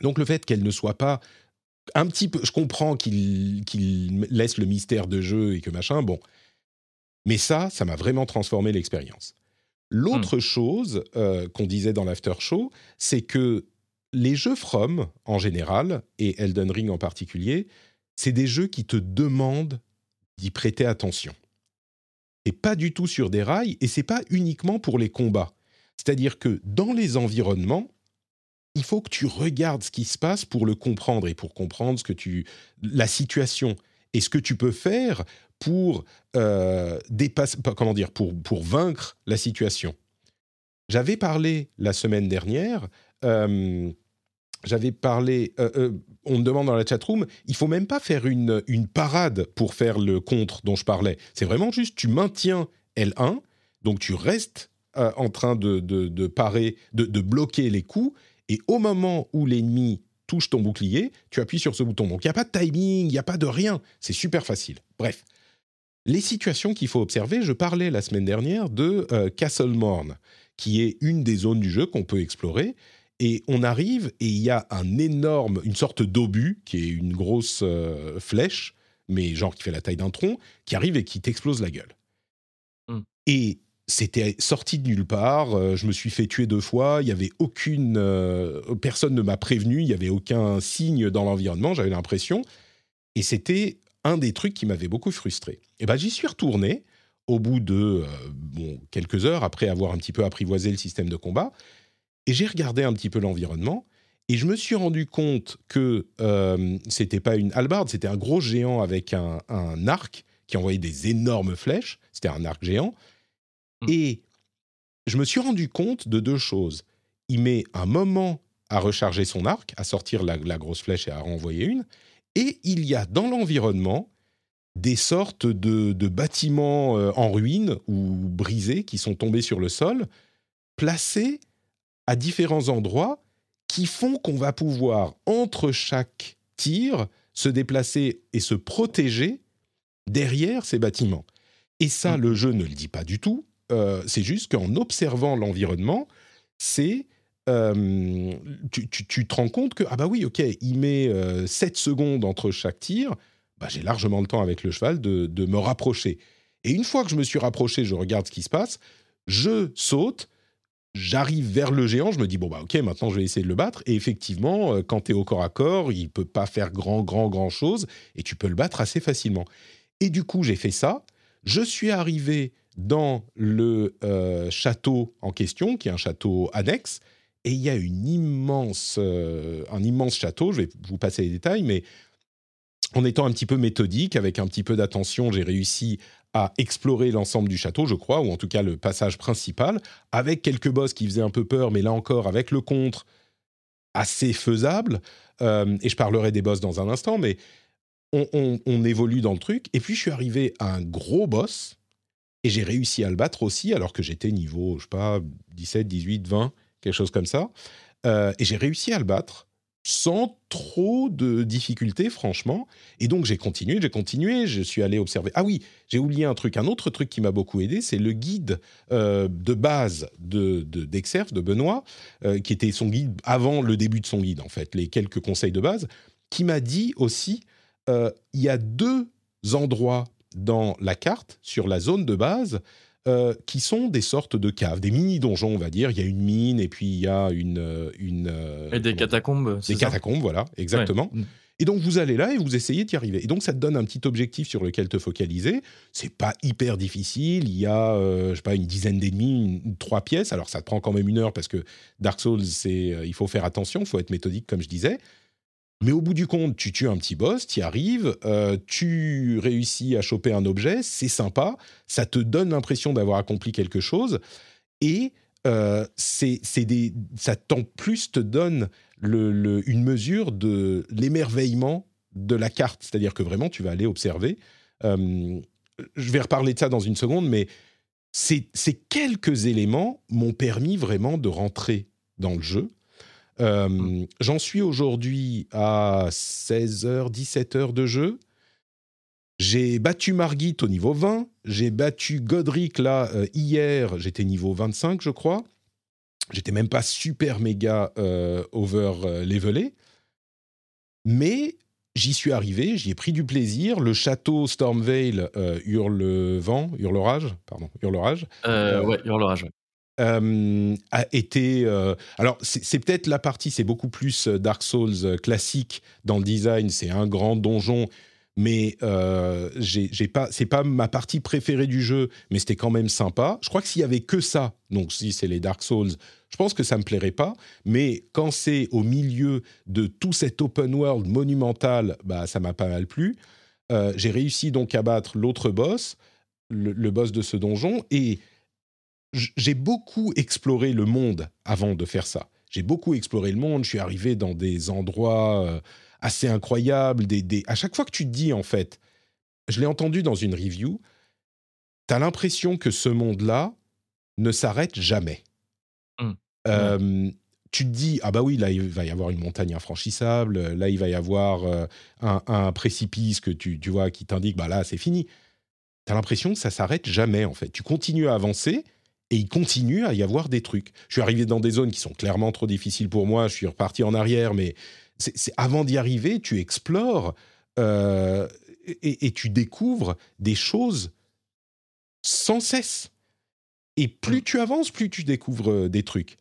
Donc le fait qu'elle ne soit pas un petit peu, je comprends qu'il laisse le mystère de jeu et que machin, bon. Mais ça, ça m'a vraiment transformé l'expérience. L'autre chose euh, qu'on disait dans l'after show, c'est que les jeux From en général et Elden Ring en particulier, c'est des jeux qui te demandent d'y prêter attention. Et pas du tout sur des rails, et c'est pas uniquement pour les combats. C'est-à-dire que dans les environnements, il faut que tu regardes ce qui se passe pour le comprendre et pour comprendre ce que tu, la situation et ce que tu peux faire pour euh, dépasser, pas- comment dire, pour, pour vaincre la situation. J'avais parlé la semaine dernière. euh, j'avais parlé. euh, on me demande dans la chatroom, il faut même pas faire une, parade pour faire le contre dont je parlais. C'est vraiment juste tu maintiens L1, donc tu restes euh, en train de, de, parer, de, bloquer les coups, et au moment où l'ennemi touche ton bouclier, tu appuies sur ce bouton. Donc il n'y a pas de timing, il n'y a pas de rien. C'est super facile. Bref. Les situations qu'il faut observer, je parlais la semaine dernière de euh, Castle Morn, qui est une des zones du jeu qu'on peut explorer. Et on arrive et il y a un énorme, une sorte d'obus, qui est une grosse euh, flèche, mais genre qui fait la taille d'un tronc, qui arrive et qui t'explose la gueule. Mm. Et c'était sorti de nulle part. euh, je me suis fait tuer deux fois. Il y avait aucune euh, personne ne m'a prévenu. Il y avait aucun signe dans l'environnement. J'avais l'impression. Et c'était un des trucs qui m'avait beaucoup frustré. Et ben j'y suis retourné au bout de bon, quelques heures après avoir un petit peu apprivoisé le système de combat. Et j'ai regardé un petit peu l'environnement. Et je me suis rendu compte que euh, c'était pas une hallebarde, c'était un gros géant avec un, un arc qui envoyait des énormes flèches. C'était un arc géant. Mm. Et je me suis rendu compte de deux choses. Il met un moment à recharger son arc, à sortir la, la grosse flèche et à renvoyer une. Et il y a dans l'environnement des sortes de, de bâtiments euh, en ruine ou brisés qui sont tombés sur le sol, placés à différents endroits qui font qu'on va pouvoir, entre chaque tir, se déplacer et se protéger derrière ces bâtiments. Et ça, le jeu ne le dit pas du tout. Euh, c'est juste qu'en observant l'environnement, c'est euh, tu, tu, te rends compte que ah bah oui, ok, il met 7 secondes entre chaque tir. Bah, j'ai largement le temps avec le cheval de, de me rapprocher. Et une fois que je me suis rapproché, je regarde ce qui se passe, je saute, j'arrive vers le géant, je me dis, bon, bah ok, maintenant je vais essayer de le battre. Et effectivement, euh, quand tu es au corps à corps, il peut pas faire grand, grand, grand chose, et tu peux le battre assez facilement. Et du coup, j'ai fait ça. Je suis arrivé dans le euh, château en question, qui est un château annexe, et il y a une immense, euh, un immense château, je vais vous passer les détails, mais en étant un petit peu méthodique, avec un petit peu d'attention, j'ai réussi à explorer l'ensemble du château, je crois, ou en tout cas le passage principal, avec quelques boss qui faisaient un peu peur, mais là encore, avec le contre, assez faisable. Euh, et je parlerai des boss dans un instant, mais on, évolue dans le truc. Et puis je suis arrivé à un gros boss, et j'ai réussi à le battre aussi, alors que j'étais niveau, je sais pas, 17, 18, 20, quelque chose comme ça. Euh, et j'ai réussi à le battre sans trop de difficultés, franchement. Et donc j'ai continué, j'ai continué, je suis allé observer. Ah oui, j'ai oublié un truc, un autre truc qui m'a beaucoup aidé, c'est le guide euh, de base de d'Exerf, de, Benoît, euh, qui était son guide avant le début de son guide, en fait, les quelques conseils de base, qui m'a dit aussi, euh, il y a deux endroits dans la carte, sur la zone de base, euh, qui sont des sortes de caves, des mini-donjons, on va dire. Il y a une mine et puis il y a une... Euh, une euh, et des catacombes. Des catacombes, voilà, exactement. Et donc vous allez là et vous essayez d'y arriver. Et donc ça te donne un petit objectif sur lequel te focaliser. C'est pas hyper difficile. Il y a, je sais pas, une dizaine d'ennemis, trois pièces. Alors ça te prend quand même une heure parce que Dark Souls, c'est, il faut faire attention, il faut être méthodique comme je disais. Mais au bout du compte, tu tues un petit boss, tu y arrives, euh, tu réussis à choper un objet, c'est sympa, ça te donne l'impression d'avoir accompli quelque chose, et euh, c'est, ça en plus te donne une mesure de l'émerveillement de la carte, c'est-à-dire que vraiment tu vas aller observer. Euh, je vais reparler de ça dans une seconde, mais ces quelques éléments m'ont permis vraiment de rentrer dans le jeu euh, mmh. J'en suis aujourd'hui à 16 h 17 heures de jeu. J'ai battu Margit au niveau 20. J'ai battu Godric là euh, hier. J'étais niveau 25, je crois. J'étais même pas super méga euh, over levelé. Mais j'y suis arrivé, j'y ai pris du plaisir. Le château Stormvale hurle vent, hurle orage, pardon, hurle orage. ouais, hurle orage. Euh, a été. Euh, alors, c'est peut-être la partie, c'est beaucoup plus euh, Dark Souls classique dans le design. C'est un grand donjon, mais pas. C'est pas ma partie préférée du jeu, mais c'était quand même sympa. Je crois que s'il y avait que ça, donc si c'est les Dark Souls, je pense que ça me plairait pas. Mais quand c'est au milieu de tout cet open world monumental, bah ça m'a pas mal plu. j'ai réussi donc à battre l'autre boss, le boss de ce donjon, et j'ai beaucoup exploré le monde avant de faire ça. J'ai beaucoup exploré le monde. Je suis arrivé dans des endroits euh, assez incroyables. Des, À chaque fois que tu te dis, en fait, je l'ai entendu dans une review, tu as l'impression que ce monde-là ne s'arrête jamais. Mmh. Euh, tu te dis, ah bah oui, là, il va y avoir une montagne infranchissable. Là, il va y avoir euh, un, précipice que tu, tu vois qui t'indique, bah là, c'est fini. Tu as l'impression que ça s'arrête jamais, en fait. Tu continues à avancer et il continue à y avoir des trucs. Je suis arrivé dans des zones qui sont clairement trop difficiles pour moi, je suis reparti en arrière, mais c'est avant d'y arriver, tu explores euh, et, tu découvres des choses sans cesse. Et plus mm. tu avances, plus tu découvres euh, des trucs.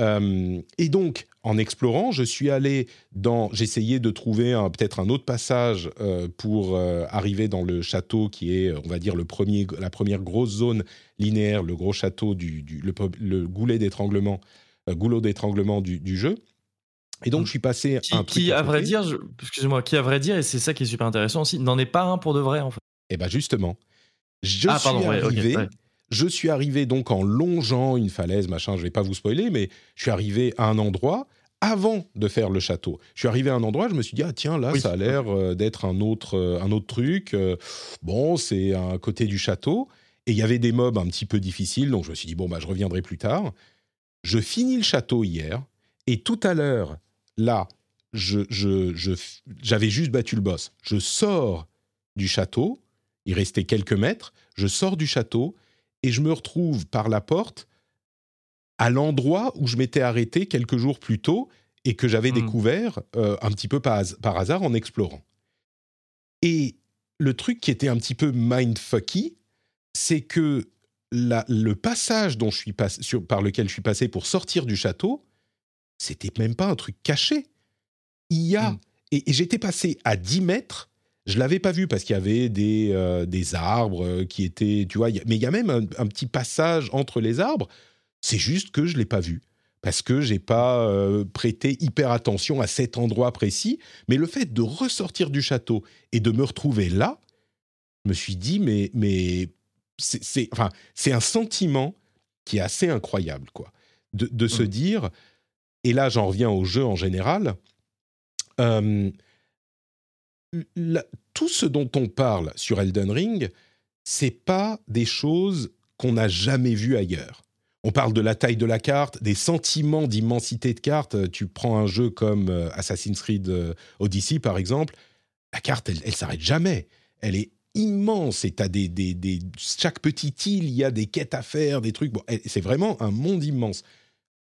Euh, et donc, en explorant, je suis allé dans. J'essayais de trouver peut-être un autre passage euh, pour euh, arriver dans le château qui est, on va dire, le premier, la première grosse zone linéaire, le gros château, du, le, goulet d'étranglement, goulot d'étranglement du, jeu. Et donc, je suis passé qui, un qui, à, vrai dire, excusez-moi, qui à vrai dire, et c'est ça qui est super intéressant aussi, n'en est pas un pour de vrai en fait. Eh bien, justement, je ah, suis arrivé je suis arrivé donc en longeant une falaise, machin, je vais pas vous spoiler, mais je suis arrivé à un endroit avant de faire le château. Je suis arrivé à un endroit, je me suis dit ah tiens là ça a l'air euh, d'être un autre euh, un autre truc. Euh, bon, c'est un côté du château et il y avait des mobs un petit peu difficiles, donc je me suis dit bon bah je reviendrai plus tard. Je finis le château hier et tout à l'heure là je, je, j'avais juste battu le boss. Je sors du château, il restait quelques mètres, je sors du château et je me retrouve par la porte à l'endroit où je m'étais arrêté quelques jours plus tôt et que j'avais hmm. découvert euh, un petit peu par, hasard en explorant. Et le truc qui était un petit peu mindfucky, c'est que le passage dont je suis sur, par lequel je suis passé pour sortir du château, c'était même pas un truc caché. Il y a, hmm. et, j'étais passé à 10 mètres, je l'avais pas vu parce qu'il y avait des, euh, des arbres euh, qui étaient, tu vois, mais il y a même un, petit passage entre les arbres c'est juste que je ne l'ai pas vu parce que j'ai pas euh, prêté hyper attention à cet endroit précis. Mais le fait de ressortir du château et de me retrouver là, je me suis dit mais mais c'est enfin c'est un sentiment qui est assez incroyable quoi, de, se mmh. dire. Et là, j'en reviens au jeu en général. Euh, tout ce dont on parle sur Elden Ring, c'est pas des choses qu'on n'a jamais vues ailleurs. On parle de la taille de la carte, des sentiments d'immensité de carte. Tu prends un jeu comme euh, Assassin's Creed euh, Odyssey, par exemple, la carte, elle, elle s'arrête jamais. Elle est immense et t'as des, des, des, chaque petite île, il y a des quêtes à faire, des trucs. Bon, c'est vraiment un monde immense.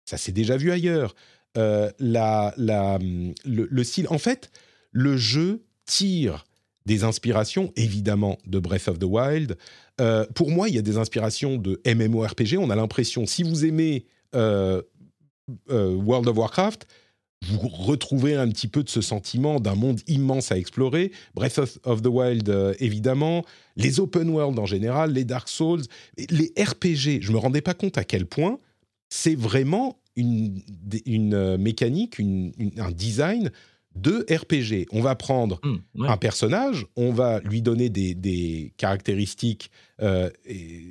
Ça s'est déjà vu ailleurs. Euh, la, la, le, style, en fait, le jeu tire des inspirations, évidemment, de Breath of the Wild. Euh, pour moi, il y a des inspirations de MMORPG. On a l'impression, si vous aimez euh, euh, World of Warcraft, vous retrouvez un petit peu de ce sentiment d'un monde immense à explorer. Breath of, the Wild, évidemment. Les open world en général, les Dark Souls, les RPG. Je ne me rendais pas compte à quel point c'est vraiment une, une mécanique, un design de RPG. On va prendre mmh, un personnage, on va lui donner des, caractéristiques euh,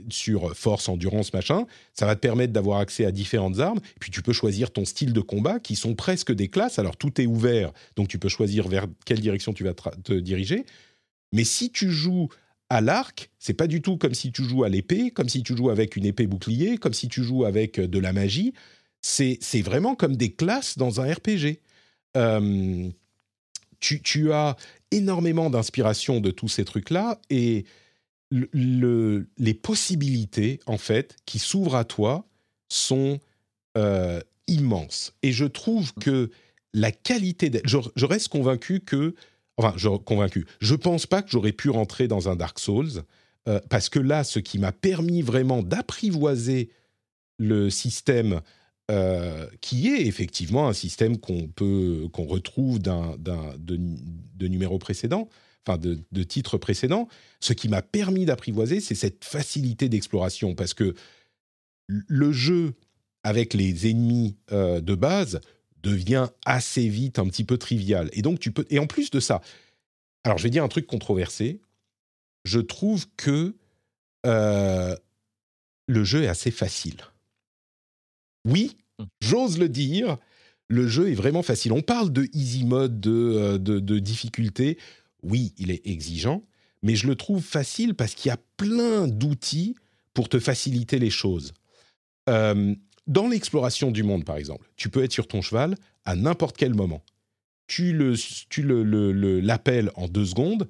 sur force, endurance, machin. Ça va te permettre d'avoir accès à différentes armes. puis tu peux choisir ton style de combat, qui sont presque des classes. Alors tout est ouvert, donc tu peux choisir vers quelle direction tu vas te diriger. Mais si tu joues à l'arc, c'est pas du tout comme si tu joues à l'épée, comme si tu joues avec une épée bouclier, comme si tu joues avec de la magie. C'est vraiment comme des classes dans un RPG. Euh, tu, as énormément d'inspiration de tous ces trucs-là et les possibilités, en fait, qui s'ouvrent à toi sont euh, immenses. Et je trouve que la qualité... Je, je, reste convaincu que... Enfin, je, convaincu. Je pense pas que j'aurais pu rentrer dans un Dark Souls, euh, parce que là, ce qui m'a permis vraiment d'apprivoiser le système euh, qui est effectivement un système qu'on peut qu'on retrouve d'un, de, de numéros précédents, enfin de, titres précédents. Ce qui m'a permis d'apprivoiser, c'est cette facilité d'exploration, parce que le jeu avec les ennemis euh, de base devient assez vite un petit peu trivial. Et donc tu peux et en plus de ça, alors je vais dire un truc controversé. Je trouve que euh, le jeu est assez facile oui, mmh. j'ose le dire, le jeu est vraiment facile. On parle de easy mode, de, euh, de, difficulté. Oui, il est exigeant, mais je le trouve facile parce qu'il y a plein d'outils pour te faciliter les choses. Euh, dans l'exploration du monde, par exemple, tu peux être sur ton cheval à n'importe quel moment. Tu le, tu le, l'appelles en deux secondes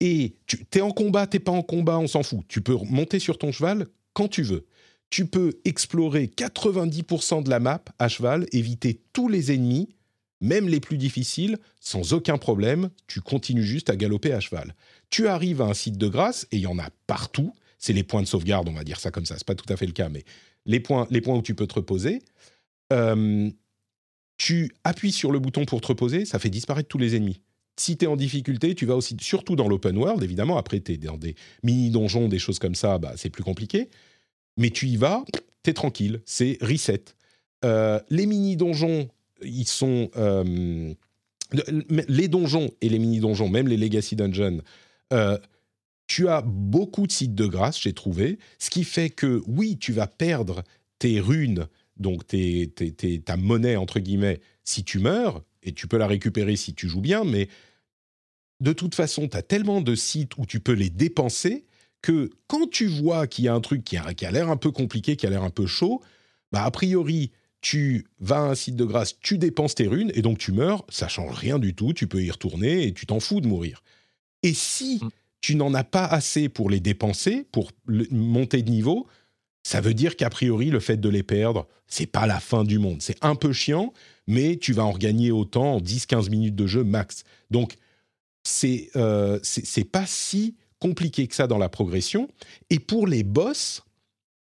et tu es en combat, t'es pas en combat, on s'en fout. Tu peux monter sur ton cheval quand tu veux tu peux explorer 90% de la map à cheval, éviter tous les ennemis, même les plus difficiles, sans aucun problème. Tu continues juste à galoper à cheval. Tu arrives à un site de grâce, et il y en a partout. C'est les points de sauvegarde, on va dire ça comme ça. C'est pas tout à fait le cas, mais les points, les points où tu peux te reposer. Euh, tu appuies sur le bouton pour te reposer, ça fait disparaître tous les ennemis. Si tu es en difficulté, tu vas aussi, surtout dans l'open world, évidemment, après tu es dans des mini-donjons, des choses comme ça, bah, c'est plus compliqué mais tu y vas, t'es tranquille, c'est reset. Euh, les mini-donjons, ils sont... Euh, les donjons et les mini-donjons, même les Legacy Dungeons, euh, tu as beaucoup de sites de grâce, j'ai trouvé, ce qui fait que oui, tu vas perdre tes runes, donc tes, ta monnaie, entre guillemets, si tu meurs, et tu peux la récupérer si tu joues bien, mais de toute façon, tu as tellement de sites où tu peux les dépenser que quand tu vois qu'il y a un truc qui a, qui a l'air un peu compliqué, qui a l'air un peu chaud, bah a priori, tu vas à un site de grâce, tu dépenses tes runes et donc tu meurs, ça change rien du tout, tu peux y retourner et tu t'en fous de mourir. Et si mm. tu n'en as pas assez pour les dépenser, pour monter de niveau, ça veut dire qu'a priori le fait de les perdre, c'est pas la fin du monde. C'est un peu chiant, mais tu vas en regagner autant en 10-15 minutes de jeu max. Donc c'est euh, c'est pas si compliqué que ça dans la progression. Et pour les boss,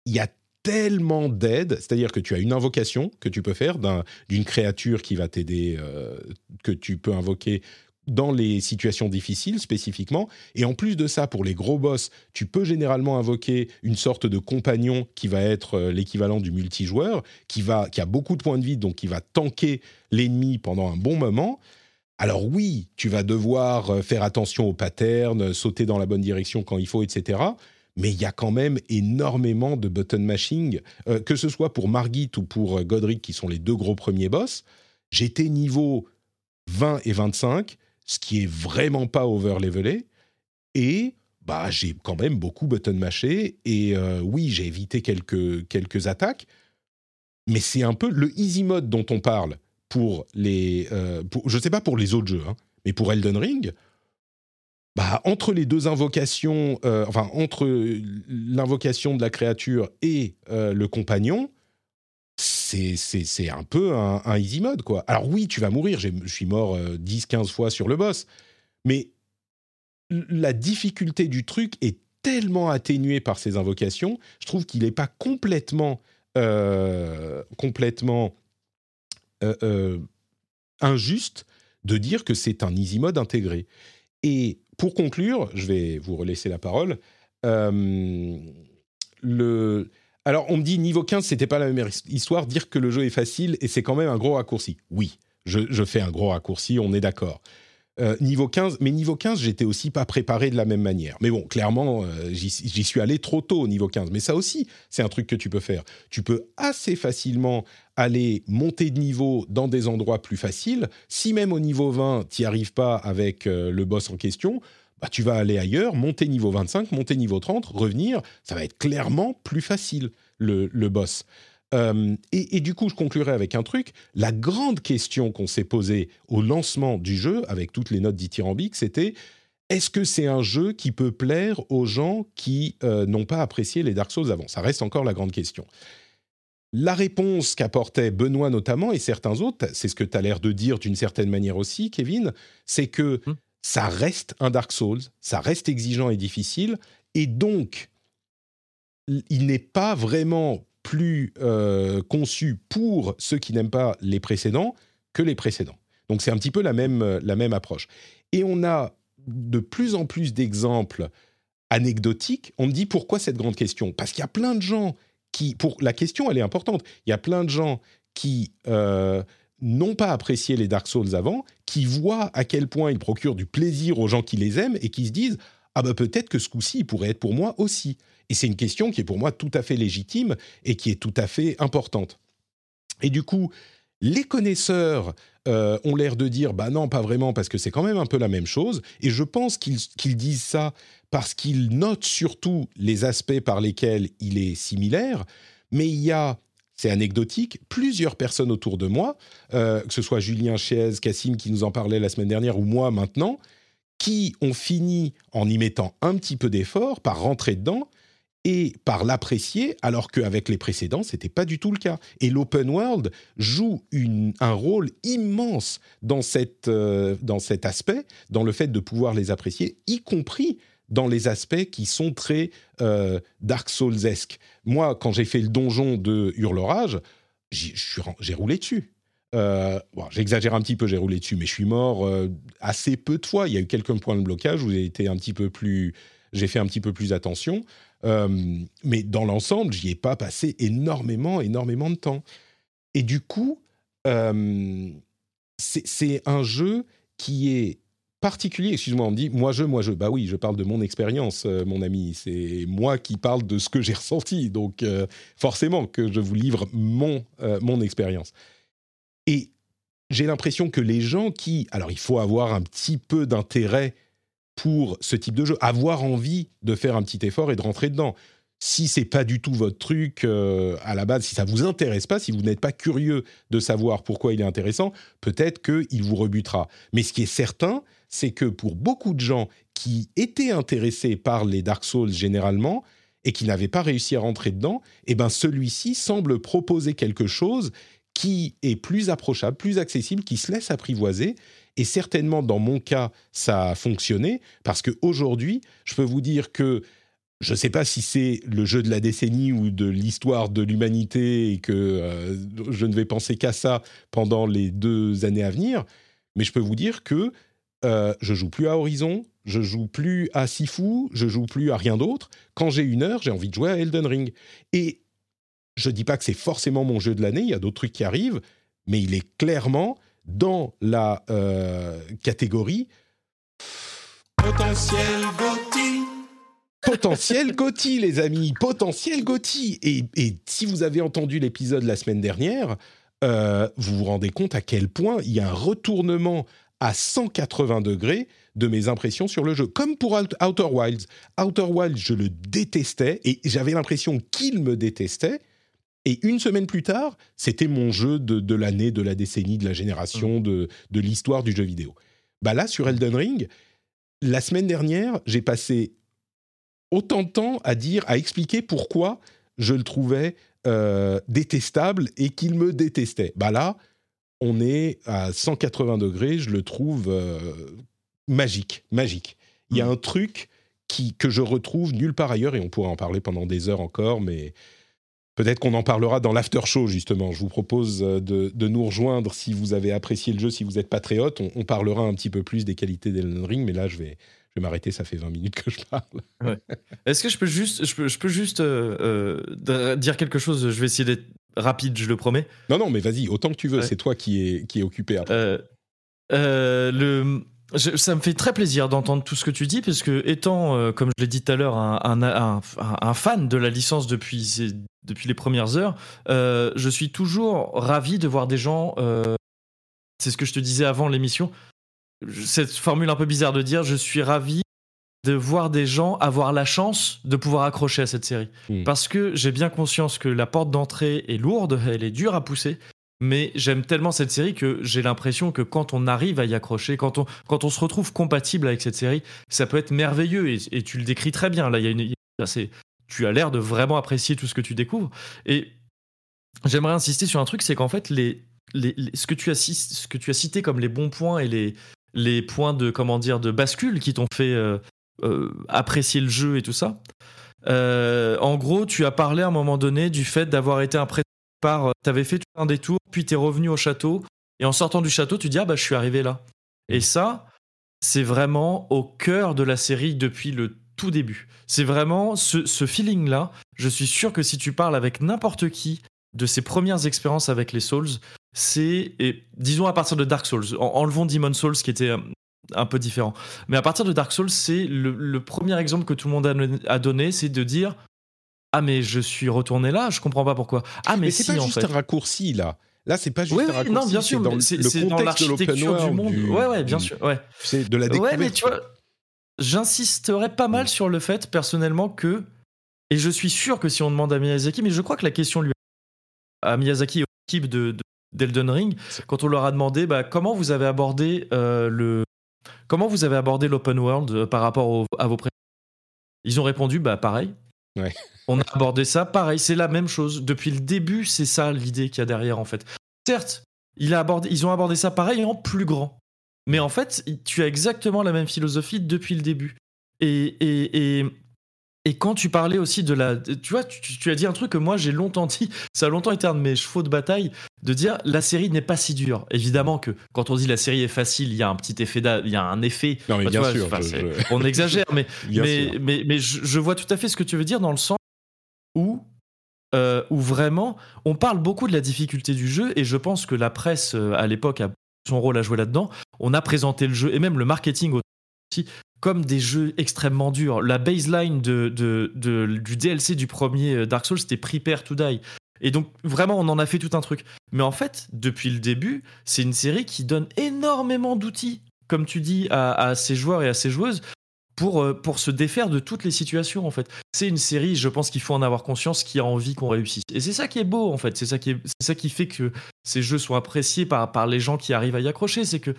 il y a tellement d'aide, c'est-à-dire que tu as une invocation que tu peux faire d'une créature qui va t'aider, euh, que tu peux invoquer dans les situations difficiles spécifiquement. Et en plus de ça, pour les gros boss, tu peux généralement invoquer une sorte de compagnon qui va être euh, l'équivalent du multijoueur, qui, va, qui a beaucoup de points de vie, donc qui va tanker l'ennemi pendant un bon moment. Alors oui, tu vas devoir euh, faire attention aux patterns, sauter dans la bonne direction quand il faut, etc mais il y a quand même énormément de button mashing, euh, que ce soit pour Margit ou pour euh, Godric, qui sont les deux gros premiers boss. J'étais niveau 20 et 25, ce qui est vraiment pas over-levelé, et bah, j'ai quand même beaucoup button mashé, et oui, j'ai évité quelques, quelques attaques, mais c'est un peu le easy mode dont on parle pour les... pour, je sais pas pour les autres jeux, hein, mais pour Elden Ring, bah, entre les deux invocations, euh, enfin entre l'invocation de la créature et euh, le compagnon, c'est, un peu un, easy mode, quoi. Alors oui, tu vas mourir, je suis mort 10-15 euh, fois sur le boss, mais la difficulté du truc est tellement atténuée par ces invocations, je trouve qu'il n'est pas complètement, complètement injuste de dire que c'est un easy mode intégré. Et pour conclure, je vais vous relaisser la parole. Euh, le... Alors, on me dit niveau 15, c'était pas la même histoire. Dire que le jeu est facile et c'est quand même un gros raccourci. Oui, je, je fais un gros raccourci, on est d'accord. Euh, niveau 15, mais niveau 15, j'étais aussi pas préparé de la même manière. Mais bon, clairement, euh, j'y suis allé trop tôt au niveau 15. Mais ça aussi, c'est un truc que tu peux faire. Tu peux assez facilement aller monter de niveau dans des endroits plus faciles. Si même au niveau 20, tu n'y arrives pas avec euh, le boss en question, bah, tu vas aller ailleurs, monter niveau 25, monter niveau 30, revenir. Ça va être clairement plus facile, le, le boss. Euh, et, du coup, je conclurai avec un truc. La grande question qu'on s'est posée au lancement du jeu, avec toutes les notes dithyrambiques, c'était est-ce que c'est un jeu qui peut plaire aux gens qui euh, n'ont pas apprécié les Dark Souls avant? Ça reste encore la grande question. La réponse qu'apportait Benoît notamment et certains autres, c'est ce que tu as l'air de dire d'une certaine manière aussi, Kevin, c'est que hum. ça reste un Dark Souls, ça reste exigeant et difficile, et donc il n'est pas vraiment plus euh, conçu pour ceux qui n'aiment pas les précédents que les précédents. Donc c'est un petit peu la même, euh, la même approche. Et on a de plus en plus d'exemples anecdotiques. On me dit pourquoi cette grande question? Parce qu'il y a plein de gens qui... Pour, la question, elle est importante. Il y a plein de gens qui euh, n'ont pas apprécié les Dark Souls avant, qui voient à quel point ils procurent du plaisir aux gens qui les aiment et qui se disent ah ben peut-être que ce coup-ci, pourrait être pour moi aussi. Et c'est une question qui est pour moi tout à fait légitime et qui est tout à fait importante. Et du coup, les connaisseurs euh, ont l'air de dire bah non, pas vraiment, parce que c'est quand même un peu la même chose. Et je pense qu'ils disent ça parce qu'ils notent surtout les aspects par lesquels il est similaire. Mais il y a, c'est anecdotique, plusieurs personnes autour de moi, euh, que ce soit Julien Chiez, Cassim qui nous en parlait la semaine dernière, ou moi maintenant, qui ont fini en y mettant un petit peu d'effort, par rentrer dedans, et par l'apprécier, alors qu'avec les précédents, ce n'était pas du tout le cas. Et l'open world joue un rôle immense euh, dans cet aspect, dans le fait de pouvoir les apprécier, y compris dans les aspects qui sont très euh, Dark Souls-esque. Moi, quand j'ai fait le donjon de Hurlerage, j'ai roulé dessus. Euh, j'exagère un petit peu, j'ai roulé dessus, mais je suis mort assez peu de fois. Il y a eu quelques points de blocage où j'ai j'ai fait un petit peu plus attention. Euh, mais dans l'ensemble, j'y ai pas passé énormément, énormément de temps. Et du coup, euh, c'est un jeu qui est particulier. Excuse-moi, on me dit moi je, moi je. Bah oui, je parle de mon expérience, euh, mon ami. C'est moi qui parle de ce que j'ai ressenti. Donc forcément que je vous livre mon mon expérience. Et j'ai l'impression que les gens qui, alors il faut avoir un petit peu d'intérêt pour ce type de jeu, avoir envie de faire un petit effort et de rentrer dedans. Si c'est pas du tout votre truc euh, à la base, si ça vous intéresse pas, si vous n'êtes pas curieux de savoir pourquoi il est intéressant, peut-être qu'il vous rebutera. Mais ce qui est certain, c'est que pour beaucoup de gens qui étaient intéressés par les Dark Souls généralement et qui n'avaient pas réussi à rentrer dedans, eh ben celui-ci semble proposer quelque chose qui est plus approchable, plus accessible, qui se laisse apprivoiser. Et certainement, dans mon cas, ça a fonctionné parce qu'aujourd'hui, je peux vous dire que je ne sais pas si c'est le jeu de la décennie ou de l'histoire de l'humanité et que euh, je ne vais penser qu'à ça pendant les deux années à venir, mais je peux vous dire que euh, je joue plus à Horizon, je joue plus à Sifu, je joue plus à rien d'autre. Quand j'ai une heure, j'ai envie de jouer à Elden Ring. Et je dis pas que c'est forcément mon jeu de l'année, il y a d'autres trucs qui arrivent, mais il est clairement dans la euh, catégorie potentiel Gotti. Potentiel Gotti, les amis, potentiel Gotti. Et, et, si vous avez entendu l'épisode la semaine dernière, euh, vous vous rendez compte à quel point il y a un retournement à 180 degrés de mes impressions sur le jeu. Comme pour Outer Wilds. Outer Wilds, je le détestais et j'avais l'impression qu'il me détestait. Et une semaine plus tard, c'était mon jeu de, l'année, de la décennie, de la génération, mmh. de, de l'histoire du jeu vidéo. Bah là, sur Elden Ring, la semaine dernière, j'ai passé autant de temps à dire, à expliquer pourquoi je le trouvais euh, détestable et qu'il me détestait. Bah là, on est à 180 degrés, je le trouve euh, magique, magique. Il y a mmh. un truc qui, que je retrouve nulle part ailleurs, et on pourrait en parler pendant des heures encore, mais Peut-être qu'on en parlera dans l'after show, justement. Je vous propose euh, de, nous rejoindre si vous avez apprécié le jeu, si vous êtes patriote. On, parlera un petit peu plus des qualités d'Elden Ring, mais là, je vais, je vais m'arrêter. Ça fait 20 minutes que je parle. Est-ce que je peux juste, je peux, je peux juste euh, euh, dire quelque chose? Je vais essayer d'être rapide, je le promets. Non, non, mais vas-y, autant que tu veux. C'est toi qui es, qui est occupé après. le ça me fait très plaisir d'entendre tout ce que tu dis, parce que étant, euh, comme je l'ai dit tout à l'heure, un, fan de la licence depuis, depuis les premières heures, euh, je suis toujours ravi de voir des gens. Euh, c'est ce que je te disais avant l'émission. Cette formule un peu bizarre de dire, je suis ravi de voir des gens avoir la chance de pouvoir accrocher à cette série. Hmm. Parce que j'ai bien conscience que la porte d'entrée est lourde, elle est dure à pousser, mais j'aime tellement cette série que j'ai l'impression que quand on arrive à y accrocher, quand on, quand on se retrouve compatible avec cette série, ça peut être merveilleux et, tu le décris très bien. Là, y a une, tu as l'air de vraiment apprécier tout ce que tu découvres. Et j'aimerais insister sur un truc, c'est qu'en fait, les, les, ce, que tu as, ce que tu as cité comme les bons points et les, les points de, comment dire, de bascule qui t'ont fait euh, euh, apprécier le jeu et tout ça, euh, en gros, tu as parlé à un moment donné du fait d'avoir été impressionné par. T'avais fait un détour puis tu es revenu au château, et en sortant du château, tu dis Ah bah je suis arrivé là. Et ça, c'est vraiment au cœur de la série depuis le tout début. C'est vraiment ce, feeling-là. Je suis sûr que si tu parles avec n'importe qui de ses premières expériences avec les Souls, c'est, disons à partir de Dark Souls, enlevons Demon Souls qui était un peu différent, mais à partir de Dark Souls, c'est le, premier exemple que tout le monde a, donné, c'est de dire ah mais je suis retourné là, je comprends pas pourquoi. Ah mais, c'est pas juste un raccourci là. Là, c'est pas juste un raccourci, non, bien sûr, c'est dans le contexte de l'open monde. Du, ouais, ouais, bien sûr. Ouais. C'est de la découverte. Ouais, mais tu vois, j'insisterais pas mal mm. sur le fait, personnellement, que. Et je suis sûr que si on demande à Miyazaki, mais je crois que la question lui à Miyazaki et aux équipes de, d'Elden Ring, quand on leur a demandé bah, comment vous avez abordé euh, le. Comment vous avez abordé l'open world euh, par rapport à vos Ils ont répondu bah pareil. On a abordé ça, pareil, c'est la même chose. Depuis le début, c'est ça l'idée qu'il y a derrière, en fait. Certes, ils ont abordé ça pareil en plus grand. Mais en fait, tu as exactement la même philosophie depuis le début. Et, et, et, et quand tu parlais aussi de la. Tu vois, tu, as dit un truc que moi j'ai longtemps dit, ça a longtemps été un de mes chevaux de bataille, de dire la série n'est pas si dure. Évidemment que quand on dit la série est facile, il y a un petit effet, il y a un effet. Non, mais bien sûr, on exagère, mais, mais, mais, mais, je, vois tout à fait ce que tu veux dire dans le sens où, euh, où vraiment on parle beaucoup de la difficulté du jeu et je pense que la presse euh, à l'époque a son rôle à jouer là-dedans. On a présenté le jeu et même le marketing aussi comme des jeux extrêmement durs. La baseline du DLC du premier euh, Dark Souls, c'était Prepare to Die. Et donc, vraiment, on en a fait tout un truc. Mais en fait, depuis le début, c'est une série qui donne énormément d'outils, comme tu dis, à, à ses joueurs et à ses joueuses pour, euh, pour se défaire de toutes les situations en fait. C'est une série, je pense qu'il faut en avoir conscience, qui a envie qu'on réussisse. Et c'est ça qui est beau en fait, c'est ça, qui ça qui fait que ces jeux sont appréciés par, par les gens qui arrivent à y accrocher, c'est que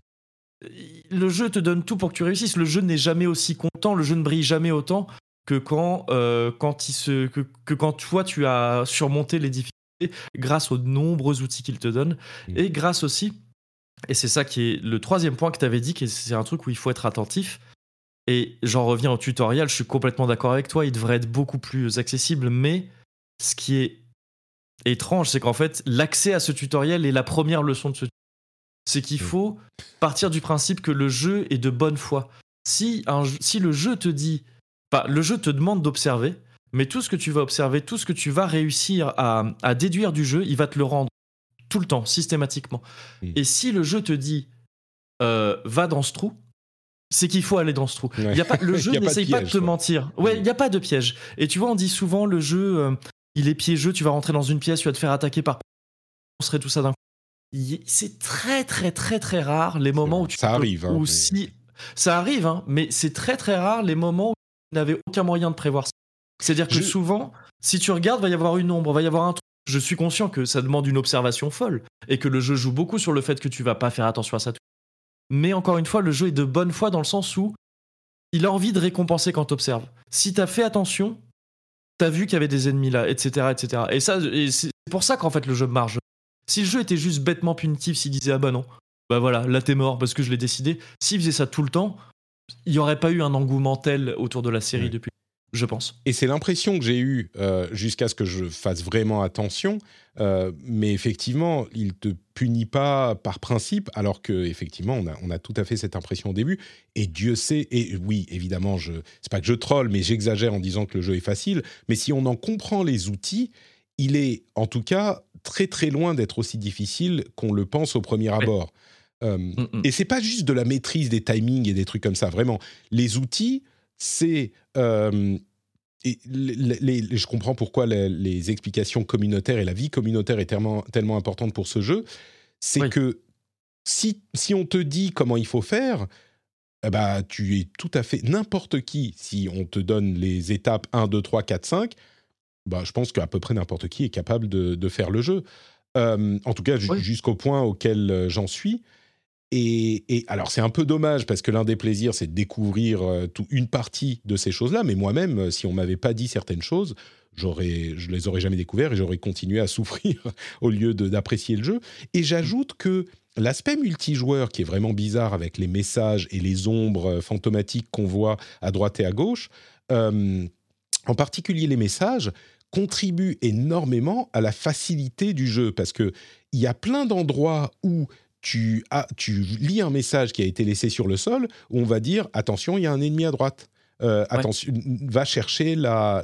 le jeu te donne tout pour que tu réussisses. Le jeu n'est jamais aussi content, le jeu ne brille jamais autant que quand, euh, quand, il se, que, que, quand toi tu as surmonté les difficultés grâce aux nombreux outils qu'il te donne mmh. et grâce aussi, et c'est ça qui est le troisième point que tu avais dit, que c'est un truc où il faut être attentif, et j'en reviens au tutoriel, je suis complètement d'accord avec toi, il devrait être beaucoup plus accessible, mais ce qui est étrange, c'est qu'en fait, l'accès à ce tutoriel est la première leçon de ce c'est qu'il mm. faut partir du principe que le jeu est de bonne foi. Si, un, si le jeu te dit, bah, le jeu te demande d'observer, mais tout ce que tu vas observer, tout ce que tu vas réussir à, à déduire du jeu, il va te le rendre tout le temps, systématiquement. Mm. Et si le jeu te dit, euh, va dans ce trou, c'est qu'il faut aller dans ce trou. Y a pas, le jeu n'essaye pas, de te mentir. Ouais, il n'y a pas de piège. Et tu vois, on dit souvent le jeu, euh, il est piégeux, tu vas rentrer dans une pièce, tu vas te faire attaquer par. On serait tout ça d'un coup. C'est très, très, très, très rare les moments où tu. Ça arrive. Hein, si... Ça arrive, hein, mais c'est très, très rare les moments où tu n'avais aucun moyen de prévoir ça. C'est-à-dire que souvent, si tu regardes, va y avoir une ombre, va y avoir un truc. Je suis conscient que ça demande une observation folle et que le jeu joue beaucoup sur le fait que tu vas pas faire attention à ça mais encore une fois, le jeu est de bonne foi dans le sens où il a envie de récompenser quand tu observes. Si tu as fait attention, tu as vu qu'il y avait des ennemis là, etc. etc. Et, ça, c'est pour ça qu'en fait le jeu marche. Si le jeu était juste bêtement punitif, s'il disait ah bah non, bah voilà, là t'es mort parce que je l'ai décidé, s'il faisait ça tout le temps, il n'y aurait pas eu un engouement tel autour de la série depuis je pense. Et c'est l'impression que j'ai eue euh, jusqu'à ce que je fasse vraiment attention. Euh, mais effectivement, il te punit pas par principe, alors que effectivement, on a, on a tout à fait cette impression au début. Et Dieu sait. Et oui, évidemment, je c'est pas que je troll, mais j'exagère en disant que le jeu est facile. Mais si on en comprend les outils, il est en tout cas très très loin d'être aussi difficile qu'on le pense au premier abord. Euh, mm, mm. Et c'est pas juste de la maîtrise des timings et des trucs comme ça. Vraiment, les outils c'est euh, et je comprends pourquoi les, explications communautaires et la vie communautaire est tellement, tellement importante pour ce jeu. C'est que si, si on te dit comment il faut faire, eh bah, tu es tout à fait n'importe qui. Si on te donne les étapes 1, 2, 3, 4, 5, bah, je pense qu'à peu près n'importe qui est capable de, de faire le jeu. Euh, en tout cas, jusqu'au point auquel euh, j'en suis. Et, alors c'est un peu dommage parce que l'un des plaisirs c'est de découvrir euh, une partie de ces choses-là, mais moi-même, si on m'avait pas dit certaines choses, j'aurais, je les aurais jamais découvertes et j'aurais continué à souffrir au lieu d'apprécier le jeu. Et j'ajoute que l'aspect multijoueur qui est vraiment bizarre avec les messages et les ombres fantomatiques qu'on voit à droite et à gauche, en particulier les messages, contribue énormément à la facilité du jeu parce que il y a plein d'endroits où tu, as, tu lis un message qui a été laissé sur le sol où on va dire attention, il y a un ennemi à droite. Euh, attention, va chercher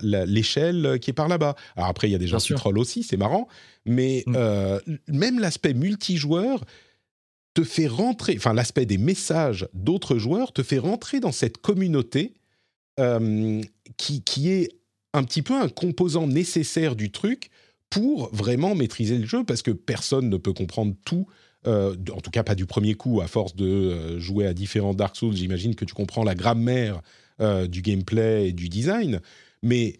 l'échelle qui est par là-bas. Alors après, il y a des gens qui trollent aussi, c'est marrant, mais mm. euh, même l'aspect multijoueur te fait rentrer, enfin l'aspect des messages d'autres joueurs te fait rentrer dans cette communauté euh, qui, qui est un petit peu un composant nécessaire du truc pour vraiment maîtriser le jeu, parce que personne ne peut comprendre tout euh, en tout cas pas du premier coup, à force de euh, jouer à différents Dark Souls, j'imagine que tu comprends la grammaire euh, du gameplay et du design, mais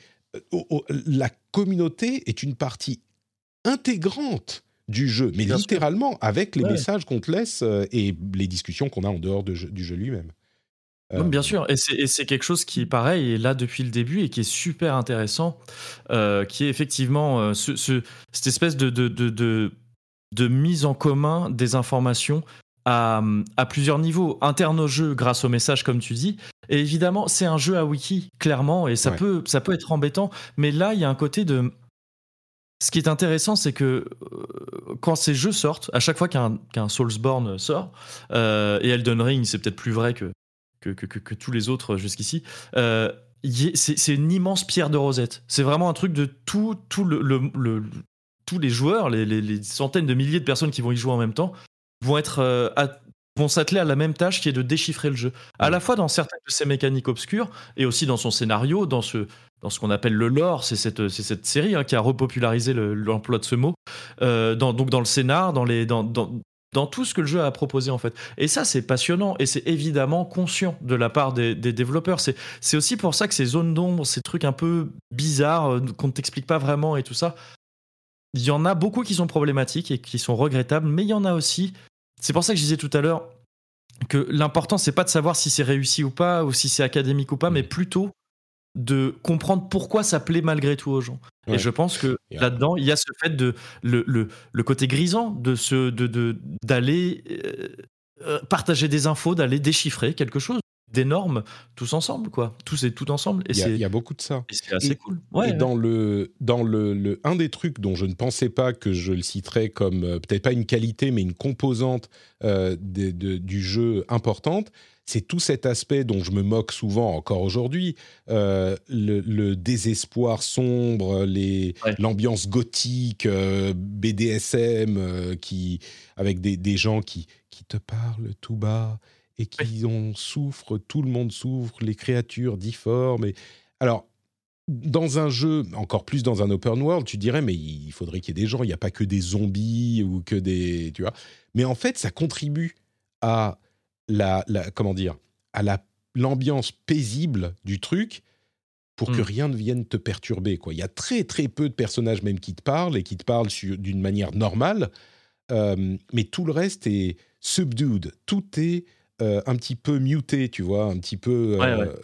la communauté est une partie intégrante du jeu, mais littéralement avec les messages qu'on te laisse et les discussions qu'on a en dehors du jeu lui-même. Bien sûr, et c'est quelque chose qui, pareil, est là depuis le début et qui est super intéressant, qui est effectivement ce, cette espèce de, de, de, de mise en commun des informations à, plusieurs niveaux, internes au jeu grâce aux messages comme tu dis. Et évidemment, c'est un jeu à wiki, clairement, et ça, peut, ça peut être embêtant, mais là, il y a un côté de... Ce qui est intéressant, c'est que euh, quand ces jeux sortent, à chaque fois qu'un Soulsborne sort, euh, et Elden Ring, c'est peut-être plus vrai que, que, tous les autres jusqu'ici, euh, c'est une immense pierre de rosette. C'est vraiment un truc de tout, tout le, tous les joueurs, les, centaines de milliers de personnes qui vont y jouer en même temps, vont être euh, vont s'atteler à la même tâche qui est de déchiffrer le jeu. À la fois dans certaines de ces mécaniques obscures et aussi dans son scénario, dans ce dans ce qu'on appelle le lore, c'est cette, cette série hein, qui a repopularisé l'emploi de ce mot, euh, dans, donc dans le scénar, dans, les, dans, dans, dans, tout ce que le jeu a proposé en fait. Et ça, c'est passionnant et c'est évidemment conscient de la part des, des développeurs. C'est aussi pour ça que ces zones d'ombre, ces trucs un peu bizarres euh, qu'on ne t'explique pas vraiment et tout ça, il y en a beaucoup qui sont problématiques et qui sont regrettables, mais il y en a aussi. C'est pour ça que je disais tout à l'heure que l'important, c'est pas de savoir si c'est réussi ou pas, ou si c'est académique ou pas, mais plutôt de comprendre pourquoi ça plaît malgré tout aux gens. Et je pense que là-dedans, il y a ce fait de le, le, le côté grisant de ce de d'aller euh, euh, partager des infos, d'aller déchiffrer quelque chose d'énorme tous ensemble quoi. Tous et tout ensemble. Et il y, a beaucoup de ça. et c'est assez cool. Ouais, et dans le dans le, le, un des trucs dont je ne pensais pas que je le citerais comme euh, peut-être pas une qualité mais une composante de, du jeu importante c'est tout cet aspect dont je me moque souvent encore aujourd'hui, euh, le, désespoir sombre, l'ambiance gothique, euh, BDSM, euh, qui, avec des, gens qui, qui, te parlent tout bas et qui ont souffrent, tout le monde souffre, les créatures difformes. Et... Alors, dans un jeu, encore plus dans un open world, tu dirais, mais il faudrait qu'il y ait des gens, il n'y a pas que des zombies ou que des... Tu vois mais en fait, ça contribue à la, comment dire, à la l'ambiance paisible du truc pour que hmm. rien ne vienne te perturber. Quoi. Il y a très très peu de personnages même qui te parlent et qui te parlent d'une manière normale, euh, mais tout le reste est subdued. Tout est euh, un petit peu muté, tu vois, un petit peu. Euh,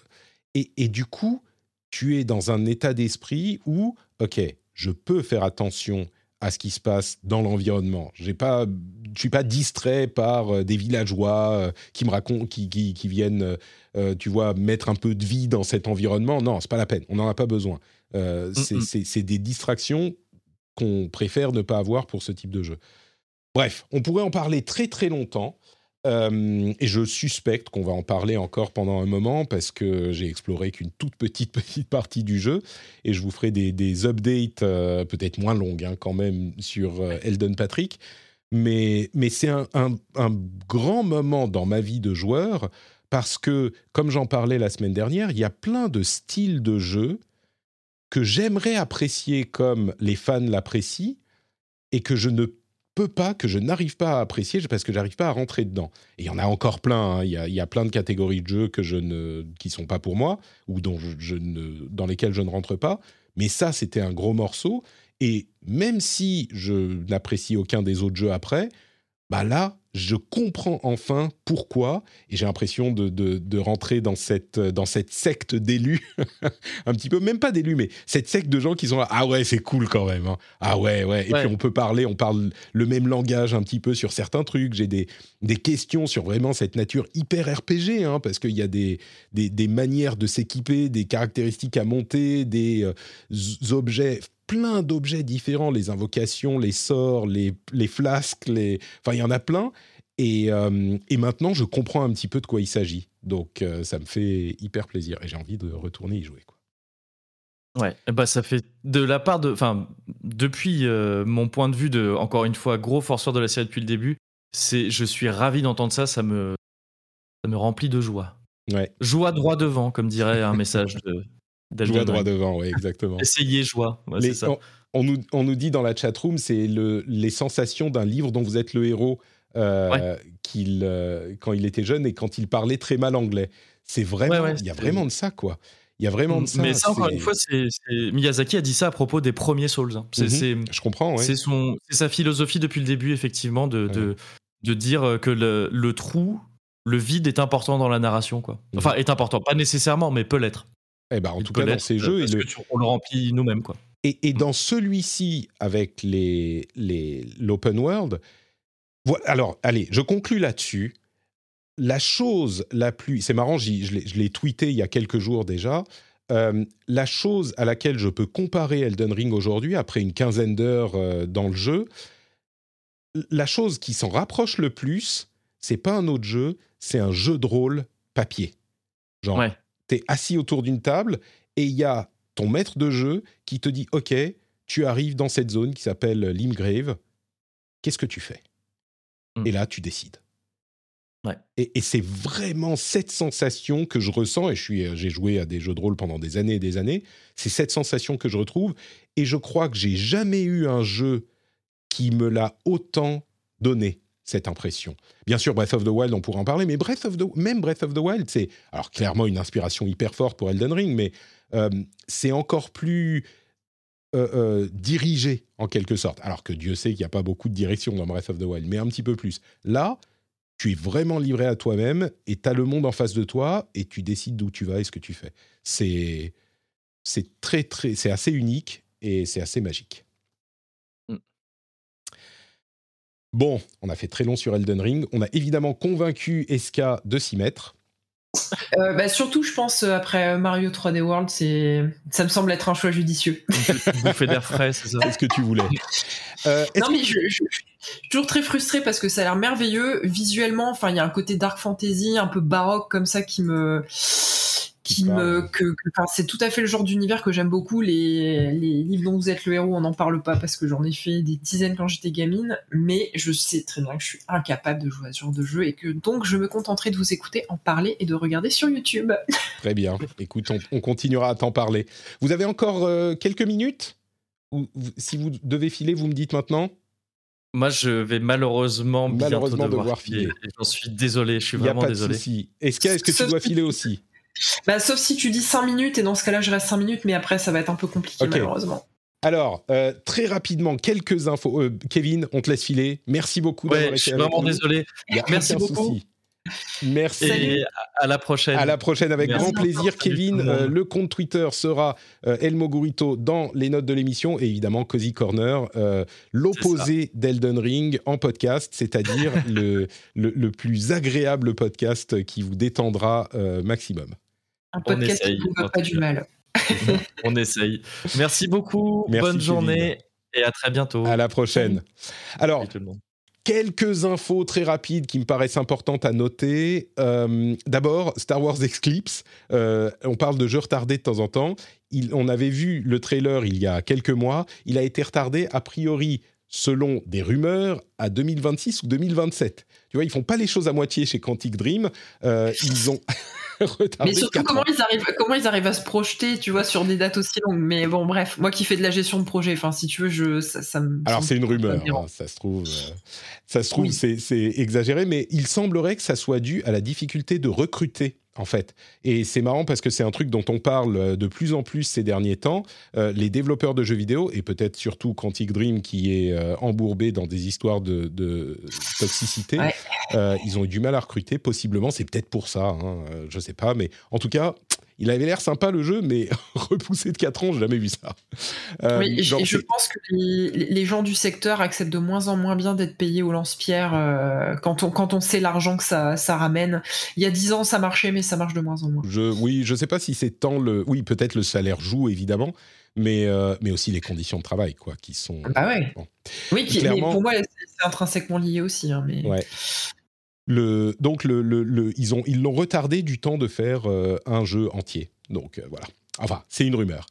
et, et, du coup, tu es dans un état d'esprit où, ok, je peux faire attention à ce qui se passe dans l'environnement. J'ai pas, je suis pas distrait par euh, des villageois euh, qui me racontent, qui, qui, viennent, euh, tu vois, mettre un peu de vie dans cet environnement. Non, c'est pas la peine. On n'en a pas besoin. c'est des distractions qu'on préfère ne pas avoir pour ce type de jeu. Bref, on pourrait en parler très très longtemps. Euh, et je suspecte qu'on va en parler encore pendant un moment parce que j'ai exploré qu'une toute petite petite partie du jeu et je vous ferai des, updates euh, peut-être moins longues hein, quand même sur euh, Elden Patrick. Mais, mais c'est un, un, grand moment dans ma vie de joueur parce que, comme j'en parlais la semaine dernière, il y a plein de styles de jeu que j'aimerais apprécier comme les fans l'apprécient et que je ne peux pas, que je n'arrive pas à apprécier parce que j'arrive pas à rentrer dedans. Et il y en a encore plein. Hein. Il, y a, plein de catégories de jeux que je ne, qui sont pas pour moi ou dont je, ne, dans lesquels je ne rentre pas. Mais ça, c'était un gros morceau. Et même si je n'apprécie aucun des autres jeux après, bah là, je comprends enfin pourquoi, et j'ai l'impression de, de, rentrer dans cette, dans cette secte d'élus, un petit peu, même pas d'élus, mais cette secte de gens qui sont là, ah ouais, c'est cool quand même, hein. ah ouais, ouais, et puis on peut parler, on parle le même langage un petit peu sur certains trucs, j'ai des, des questions sur vraiment cette nature hyper RPG, hein, parce qu'il y a des, des, des manières de s'équiper, des caractéristiques à monter, des euh, objets plein d'objets différents, les invocations, les sorts, les, les flasques, les... enfin il y en a plein. Et, euh, et, maintenant, je comprends un petit peu de quoi il s'agit. Donc, euh, ça me fait hyper plaisir et j'ai envie de retourner y jouer. Quoi. Ouais, bah ça fait de la part de, enfin, depuis euh, mon point de vue de, encore une fois, gros forceur de la série depuis le début, c'est, je suis ravi d'entendre ça, ça me, ça me remplit de joie. Ouais. Joie droit devant, comme dirait un message de, Joie droit devant, oui, exactement. Essayez joie, ça. On, nous, on, nous, dit dans la chatroom, c'est le, les sensations d'un livre dont vous êtes le héros euh, qu'il, euh, quand il était jeune et quand il parlait très mal anglais. C'est vraiment, il y a vraiment de ça, quoi. Il y a vraiment de ça. Mais ça, encore une fois, c'est, Miyazaki a dit ça à propos des premiers Souls. Hein. Mhm. C'est, Je comprends, C'est, son, c'est sa philosophie depuis le début, effectivement, de, de, de, dire que le, le, trou, le vide est important dans la narration, quoi. Mhm. Enfin, est important, pas nécessairement, mais peut l'être. Eh ben, en tout cas, dans ces jeux. Parce on le remplit nous-mêmes. Quoi. Et, dans celui-ci, avec les, l'open world, alors, allez, je conclus là-dessus. La chose la plus. C'est marrant, je l'ai tweeté il y a quelques jours déjà. Euh, la chose à laquelle je peux comparer Elden Ring aujourd'hui, après une quinzaine d'heures euh, dans le jeu, la chose qui s'en rapproche le plus, c'est pas un autre jeu, c'est un jeu de rôle papier. Genre, ouais tu es assis autour d'une table et il y a ton maître de jeu qui te dit Ok, tu arrives dans cette zone qui s'appelle Limgrave, qu'est-ce que tu fais? Et là, tu décides. Et, et c'est vraiment cette sensation que je ressens, et j'ai joué à des jeux de rôle pendant des années et des années, c'est cette sensation que je retrouve, et je crois que j'ai jamais eu un jeu qui me l'a autant donné cette impression. Bien sûr, Breath of the Wild, on pourra en parler, mais Breath of the, même Breath of the Wild, c'est alors clairement une inspiration hyper forte pour Elden Ring, mais euh, c'est encore plus euh, euh, dirigé en quelque sorte. Alors que Dieu sait qu'il n'y a pas beaucoup de direction dans Breath of the Wild, mais un petit peu plus. Là, tu es vraiment livré à toi-même et tu as le monde en face de toi et tu décides d'où tu vas et ce que tu fais. C'est c'est très très c'est assez unique et c'est assez magique. Mm. Bon, on a fait très long sur Elden Ring. On a évidemment convaincu Eska de s'y mettre. Euh, bah, surtout, je pense, euh, après Mario 3D World, ça me semble être un choix judicieux. Bouffée d'air frais, c'est ça ce que tu voulais. Euh, Non, mais je, je- je suis toujours très frustrée parce que ça a l'air merveilleux. Visuellement, enfin, il y a un côté dark fantasy, un peu baroque comme ça qui me. Qui me, que, que- enfin, c'est tout à fait le genre d'univers que j'aime beaucoup. Les, les livres dont vous êtes le héros, on n'en parle pas parce que j'en ai fait des dizaines quand j'étais gamine, mais je sais très bien que je suis incapable de jouer à ce genre de jeu et que donc je me contenterai de vous écouter en parler et de regarder sur YouTube. Très bien. Écoute, on, on continuera à t'en parler. Vous avez encore euh, quelques minutes? Ou Si vous devez filer, vous me dites maintenant? Moi, je vais malheureusement, bientôt Malheureusement devoir, devoir filer. J'en suis désolé, je suis Il n'y a vraiment pas de désolé. souci. Est-ce que, est-ce que tu dois filer aussi? Bah, sauf si tu dis 5 minutes et dans ce cas-là, je reste 5 minutes, mais après, ça va être un peu compliqué malheureusement. Alors, euh, très rapidement, quelques infos. Euh, Kevin, on te laisse filer. Merci beaucoup d'avoir Ouais, été je suis vraiment nous. désolé. Merci beaucoup. souci. Merci. Et à- la prochaine. À la prochaine avec Merci grand plaisir, Kevin. Euh, le compte Twitter sera euh, El Mogurito dans les notes de l'émission et évidemment Cozy Corner, euh, l'opposé d'Elden Ring en podcast, c'est-à-dire le, le, le plus agréable podcast qui vous détendra euh, maximum. Un On podcast qui essaye, ne veut pas du mal. On essaye. Merci beaucoup. Merci, Bonne journée et à très bientôt. À la prochaine. Alors, Salut tout le monde. quelques infos très rapides qui me paraissent importantes à noter. Euh, D'abord, Star Wars Eclipse. Euh, on parle de jeux retardés de temps en temps. Il- on avait vu le trailer il y a quelques mois. Il a été retardé a priori, selon des rumeurs, à 2026 ou 2027. Tu vois, ils font pas les choses à moitié chez Quantic Dream. Euh, ils ont retardé. Mais surtout, comment ans. ils, arrivent, comment ils arrivent à se projeter, tu vois, sur des dates aussi longues? Mais bon, bref, moi qui fais de la gestion de projet, enfin, si tu veux, je, ça, ça me. Alors c'est une rumeur, ça hein, ça se trouve, euh, ça se trouve Oui. c'est exagéré, mais il semblerait que ça soit dû à la difficulté de recruter en fait. Et c'est marrant parce que c'est un truc dont on parle euh, de plus en plus ces derniers temps. Euh, les développeurs de jeux vidéo et peut-être surtout Quantic Dream qui est euh, embourbé dans des histoires de, de toxicité, Ouais. euh, ils ont eu du mal à recruter. Possiblement, c'est peut-être pour ça. Hein, je sais pas, mais en tout cas. Il avait l'air sympa le jeu, mais repoussé de 4 ans, j'ai jamais vu ça. Euh, Oui, et je, pense que les, les gens du secteur acceptent de moins en moins bien d'être payés au lance-pierre euh, quand, on, quand on sait l'argent que ça, ça ramène. Il y a 10 ans, ça marchait, mais ça marche de moins en moins. Je, oui, je sais pas si c'est tant le. Oui, peut-être le salaire joue évidemment, mais euh, mais aussi les conditions de travail, quoi, qui sont. Bah ouais. Bon. Oui, qui, mais Clairement- pour moi, c'est c'est intrinsèquement lié aussi. hein, mais... Ouais. Donc ils ont ils l'ont retardé du temps de faire euh, un jeu entier. Donc euh, voilà. Enfin, c'est une rumeur.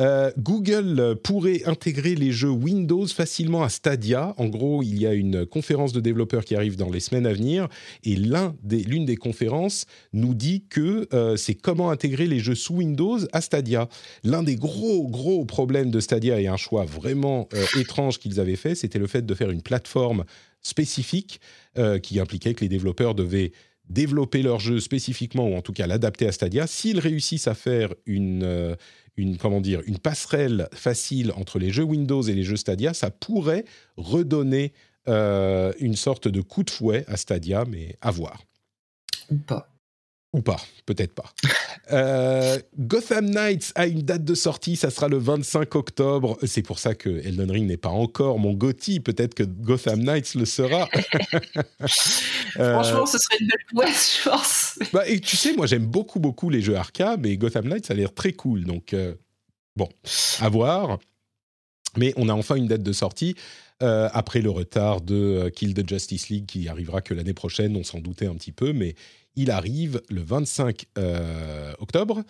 Euh, Google pourrait intégrer les jeux Windows facilement à Stadia. En gros, il y a une conférence de développeurs qui arrive dans les semaines à venir, et l'une des conférences nous dit que c'est comment intégrer les jeux sous Windows à Stadia. L'un des gros, gros problèmes de Stadia et un choix vraiment étrange qu'ils avaient fait, c'était le fait de faire une plateforme spécifique euh, qui impliquait que les développeurs devaient développer leur jeu spécifiquement ou en tout cas l'adapter à Stadia. S'ils réussissent à faire une, euh, comment dire, une passerelle facile entre les jeux Windows et les jeux Stadia, ça pourrait redonner euh, une sorte de coup de fouet à Stadia, mais à voir. Ou pas. Ou pas, peut-être pas. Euh, Gotham Knights a une date de sortie, ça sera le 25 octobre. C'est pour ça que Elden Ring n'est pas encore mon GOTY. Peut-être que Gotham Knights le sera. Euh, Franchement, ce serait une belle prouesse, je pense. bah, et tu sais, moi j'aime beaucoup, beaucoup les jeux arcade, mais Gotham Knights, a l'air très cool. Donc, euh, bon, à voir. Mais on a enfin une date de sortie. euh, après le retard de Kill the Justice League qui arrivera que l'année prochaine, on s'en doutait un petit peu, mais il arrive le 25 octobre.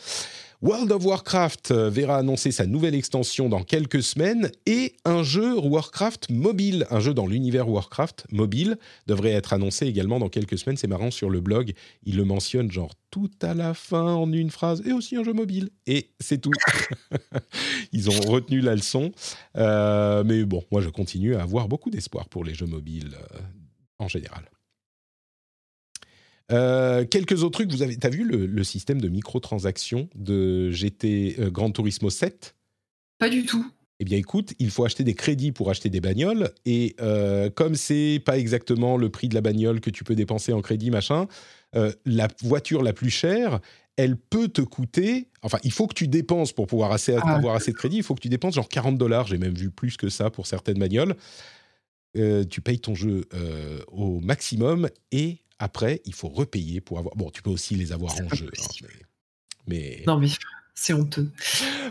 World of Warcraft verra annoncer sa nouvelle extension dans quelques semaines et un jeu Warcraft mobile, un jeu dans l'univers Warcraft mobile devrait être annoncé également dans quelques semaines. C'est marrant sur le blog, il le mentionne genre tout à la fin en une phrase et aussi un jeu mobile et c'est tout. Ils ont retenu la leçon, euh, mais bon, moi je continue à avoir beaucoup d'espoir pour les jeux mobiles euh, en général. Euh, quelques autres trucs, vous avez, as vu le, système de microtransactions de GT Grand Gran Turismo 7 Pas du tout. Eh bien, écoute, il faut acheter des crédits pour acheter des bagnoles, et euh, comme c'est pas exactement le prix de la bagnole que tu peux dépenser en crédit, machin, euh, la voiture la plus chère, elle peut te coûter. Enfin, il faut que tu dépenses pour pouvoir assez, ah. avoir assez de crédit. Il faut que tu dépenses genre 40 dollars. J'ai même vu plus que ça pour certaines bagnoles. tu payes ton jeu au maximum et après, il faut repayer pour avoir. Bon, tu peux aussi les avoir en jeu. Hein, mais... Non, mais c'est honteux.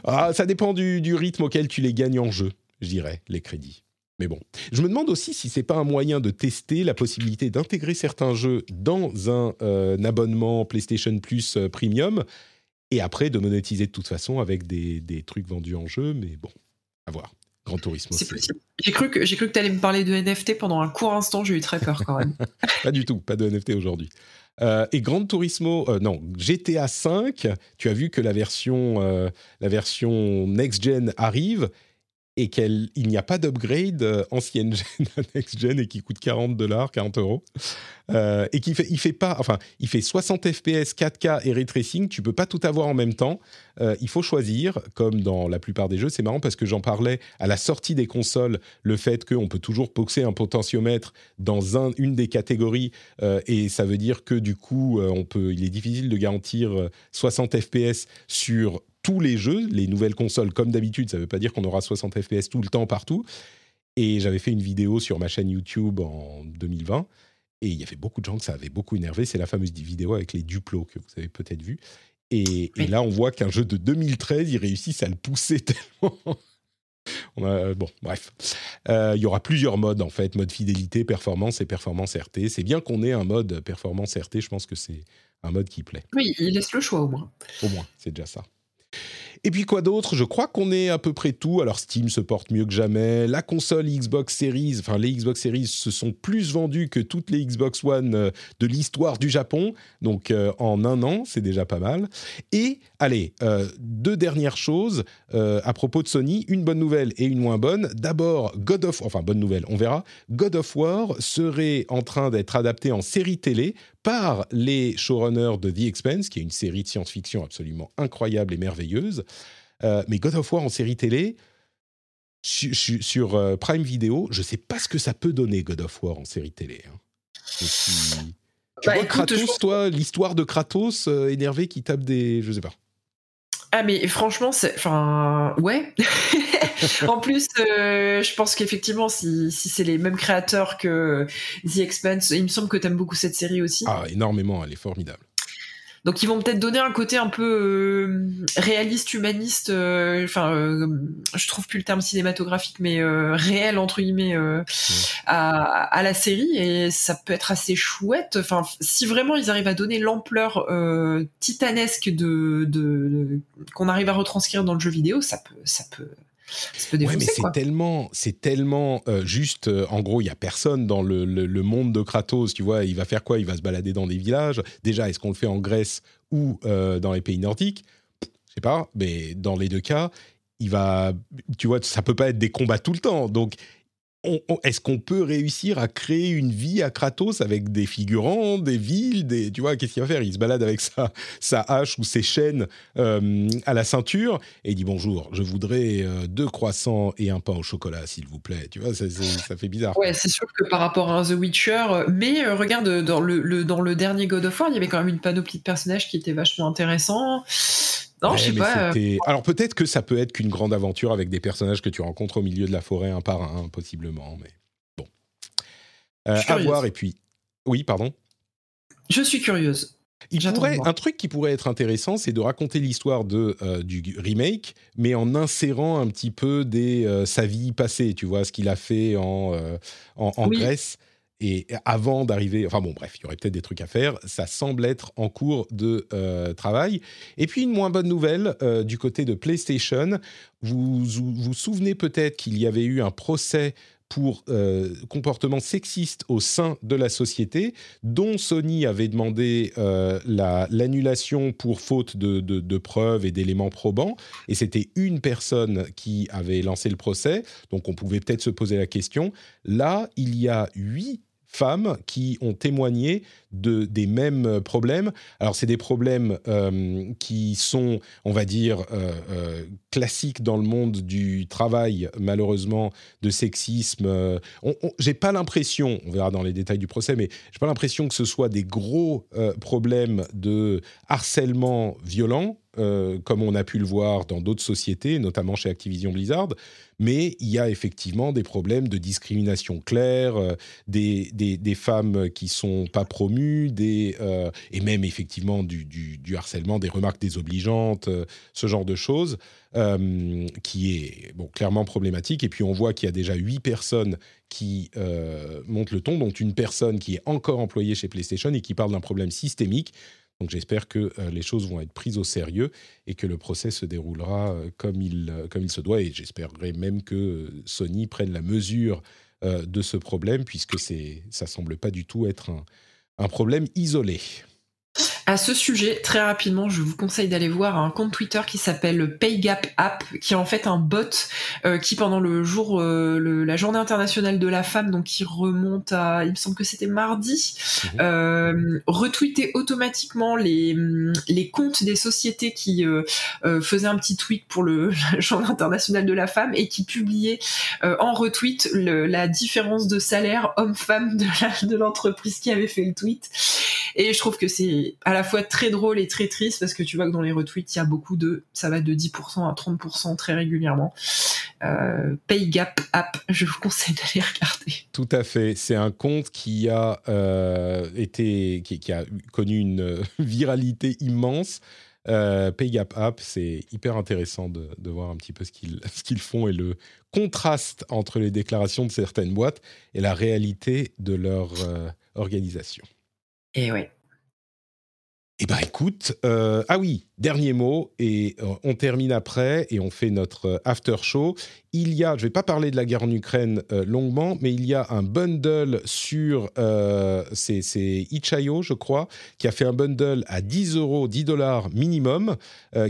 Ah, ça dépend du, rythme auquel tu les gagnes en jeu, je dirais, les crédits. Mais bon, je me demande aussi si c'est pas un moyen de tester la possibilité d'intégrer certains jeux dans un, euh, abonnement PlayStation Plus euh, Premium et après de monétiser de toute façon avec des, des trucs vendus en jeu. Mais bon, à voir. Grand Turismo. C'est possible. J'ai cru que j'ai cru que tu allais me parler de NFT pendant un court instant. J'ai eu très peur quand même. pas du tout, pas de NFT aujourd'hui. Euh, et Grand Turismo, euh, non, GTA 5, tu as vu que la version, euh, la version next-gen arrive et qu'il n'y a pas d'upgrade ancienne gen à next-gen et qui coûte 40 dollars, 40 euros. Euh, et qui fait, il fait pas, enfin, il fait 60 FPS, 4K et ray tracing. Tu peux pas tout avoir en même temps. Euh, il faut choisir, comme dans la plupart des jeux. C'est marrant parce que j'en parlais à la sortie des consoles, le fait qu'on peut toujours boxer un potentiomètre dans un, une des catégories, euh, et ça veut dire que du coup, on peut, il est difficile de garantir 60 FPS sur tous les jeux, les nouvelles consoles, comme d'habitude, ça ne veut pas dire qu'on aura 60 FPS tout le temps partout. Et j'avais fait une vidéo sur ma chaîne YouTube en 2020 et il y avait beaucoup de gens que ça avait beaucoup énervé. C'est la fameuse vidéo avec les duplos que vous avez peut-être vu. Et, là, on voit qu'un jeu de 2013, ils réussissent à le pousser tellement. on a, bon, bref. Euh, il y aura plusieurs modes, en fait. Mode fidélité, performance et performance RT. C'est bien qu'on ait un mode performance RT. Je pense que c'est un mode qui plaît. Oui, il laisse le choix au moins. Au moins, c'est déjà ça. Et puis quoi d'autre? Je crois qu'on est à peu près tout. Alors Steam se porte mieux que jamais. La console Xbox Series, enfin les Xbox Series se sont plus vendues que toutes les Xbox One euh, de l'histoire du Japon. Donc euh, en un an, c'est déjà pas mal. Et allez, euh, deux dernières choses à propos de Sony. Une bonne nouvelle et une moins bonne. D'abord, God of, enfin bonne nouvelle, on verra. God of War serait en train d'être adapté en série télé par les showrunners de The Expense, qui est une série de science-fiction absolument incroyable et merveilleuse. Euh, mais God of War en série télé, sur, euh, Prime Video, je ne sais pas ce que ça peut donner God of War en série télé. Hein. Tu bah, vois Kratos, toi, l'histoire de Kratos euh, énervé qui tape des... Je sais pas. Ah mais franchement, c'est, enfin, ouais. en plus, euh, je pense qu'effectivement, si, si c'est les mêmes créateurs que The Expanse, il me semble que t'aimes beaucoup cette série aussi. Ah, énormément, elle est formidable. Donc ils vont peut-être donner un côté un peu euh, réaliste, humaniste, euh, enfin euh, je trouve plus le terme cinématographique, mais réel entre guillemets à, la série et ça peut être assez chouette. Enfin si vraiment ils arrivent à donner l'ampleur titanesque de, de qu'on arrive à retranscrire dans le jeu vidéo, ça peut ça peut ouais, mais c'est tellement, c'est tellement euh, juste. Euh, en gros, il y a personne dans le, le, monde de Kratos. Tu vois, il va faire quoi? Il va se balader dans des villages. Déjà, est-ce qu'on le fait en Grèce ou euh, dans les pays nordiques? Je sais pas. Mais dans les deux cas, il va. Tu vois, ça peut pas être des combats tout le temps. Donc, est-ce qu'on peut réussir à créer une vie à Kratos avec des figurants, des villes, des, tu vois, qu'est-ce qu'il va faire? Il se balade avec sa, sa hache ou ses chaînes euh, à la ceinture et dit bonjour, je voudrais euh, deux croissants et un pain au chocolat, s'il vous plaît. Tu vois, ça, fait bizarre. Ouais, c'est sûr que par rapport à The Witcher, euh, mais regarde, dans le, dans le dernier God of War, il y avait quand même une panoplie de personnages qui était vachement intéressant. Non, je sais pas. Euh, Alors peut-être que ça peut être qu'une grande aventure avec des personnages que tu rencontres au milieu de la forêt un par un, possiblement, mais bon. Euh, à voir et puis. Oui, pardon. Je suis curieuse. un truc qui pourrait être intéressant, c'est de raconter l'histoire de euh, du remake, mais en insérant un petit peu des sa vie passée, tu vois, ce qu'il a fait en en, Grèce et avant d'arriver, enfin bon, bref, il y aurait peut-être des trucs à faire. Ça semble être en cours de euh, travail. Et puis une moins bonne nouvelle euh, du côté de PlayStation. Vous vous, souvenez peut-être qu'il y avait eu un procès pour euh, comportement sexiste au sein de la société, dont Sony avait demandé l'annulation pour faute de, de preuves et d'éléments probants. Et c'était une personne qui avait lancé le procès, donc on pouvait peut-être se poser la question. Là, il y a huit femmes qui ont témoigné de, des mêmes problèmes. Alors, c'est des problèmes euh, qui sont, on va dire, euh, euh, classiques dans le monde du travail, malheureusement, de sexisme. j'ai pas l'impression, on verra dans les détails du procès, mais j'ai pas l'impression que ce soit des gros problèmes de harcèlement violent euh, comme on a pu le voir dans d'autres sociétés, notamment chez Activision Blizzard, mais il y a effectivement des problèmes de discrimination claire, euh, des, femmes qui sont pas promues, des, euh, et même effectivement du, du, harcèlement, des remarques désobligeantes, ce genre de choses, qui est bon, clairement problématique. Et puis on voit qu'il y a déjà huit personnes qui montent le ton, dont une personne qui est encore employée chez PlayStation et qui parle d'un problème systémique. Donc j'espère que euh, les choses vont être prises au sérieux et que le procès se déroulera euh, comme, il, euh, comme il se doit. Et j'espérerais même que Sony prenne la mesure de ce problème, puisque ça ne semble pas du tout être un problème isolé. À ce sujet, très rapidement, je vous conseille d'aller voir un compte Twitter qui s'appelle PayGap App, qui est en fait un bot euh, qui, pendant le jour, euh, la journée internationale de la femme, donc qui remonte à, il me semble que c'était mardi, mhm. euh, retweetait automatiquement les, les comptes des sociétés qui faisaient un petit tweet pour le la journée internationale de la femme et qui publiait en retweet la différence de salaire homme-femme de l'entreprise qui avait fait le tweet. Et je trouve que c'est à la fois très drôle et très triste parce que tu vois que dans les retweets, il y a beaucoup de, ça va de 10% à 30% très régulièrement. Euh, PayGap App, je vous conseille d'aller regarder. Tout à fait. C'est un compte qui a euh, été, qui, a connu une viralité immense. Euh, PayGap App, c'est hyper intéressant de, voir un petit peu ce qu'ils qu'ils font et le contraste entre les déclarations de certaines boîtes et la réalité de leur euh, organisation. Et ouais. Eh ben écoute, euh, ah oui, dernier mot, et euh, on termine après, et on fait notre euh, after show. Il y a, je ne vais pas parler de la guerre en Ukraine longuement, mais il y a un bundle sur, c'est Itch.io, je crois, qui a fait un bundle à 10 euros, 10 dollars minimum,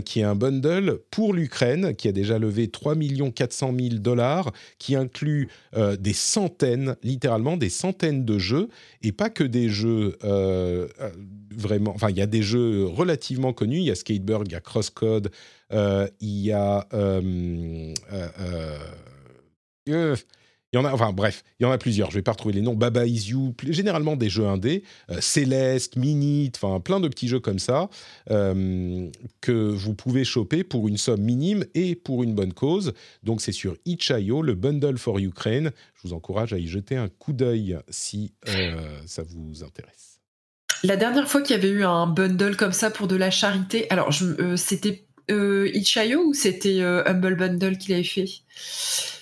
qui est un bundle pour l'Ukraine, qui a déjà levé 3 400 000 dollars, qui inclut des centaines, littéralement des centaines de jeux, et pas que des jeux vraiment, enfin, il y a des jeux relativement connus. Il y a Skatebird, il y a Crosscode, euh, il y a. Euh, euh, il y en a, enfin bref, il y en a plusieurs. Je vais pas retrouver les noms. Baba Is You, généralement des jeux indés, Céleste, Minute, enfin plein de petits jeux comme ça que vous pouvez choper pour une somme minime et pour une bonne cause. Donc c'est sur Itch.io, le bundle for Ukraine. Je vous encourage à y jeter un coup d'œil si ça vous intéresse. La dernière fois qu'il y avait eu un bundle comme ça pour de la charité, alors euh, c'était euh, Itch.io ou c'était euh, Humble Bundle qu'il avait fait?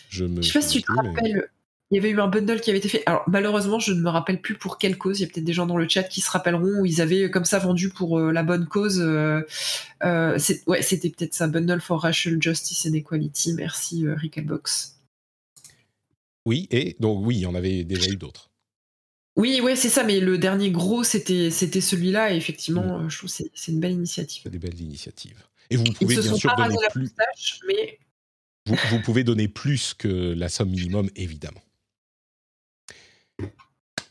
Je ne sais pas si tu te rappelles. Il y avait eu un bundle qui avait été fait. Alors malheureusement, je ne me rappelle plus pour quelle cause. Il y a peut-être des gens dans le chat qui se rappelleront où ils avaient comme ça vendu pour la bonne cause. ouais, c'était peut-être ça, Bundle for Racial Justice and Equality. Merci Rickelbox. Oui, et donc oui, il y en avait déjà eu d'autres. Oui, ouais, c'est ça, mais le dernier gros, c'était, c'était celui-là, et effectivement, mm. je trouve que c'est, une belle initiative. C'est des belles initiatives. Et vous pouvez bien sûr donner plus. mais... vous, pouvez donner plus que la somme minimum, évidemment.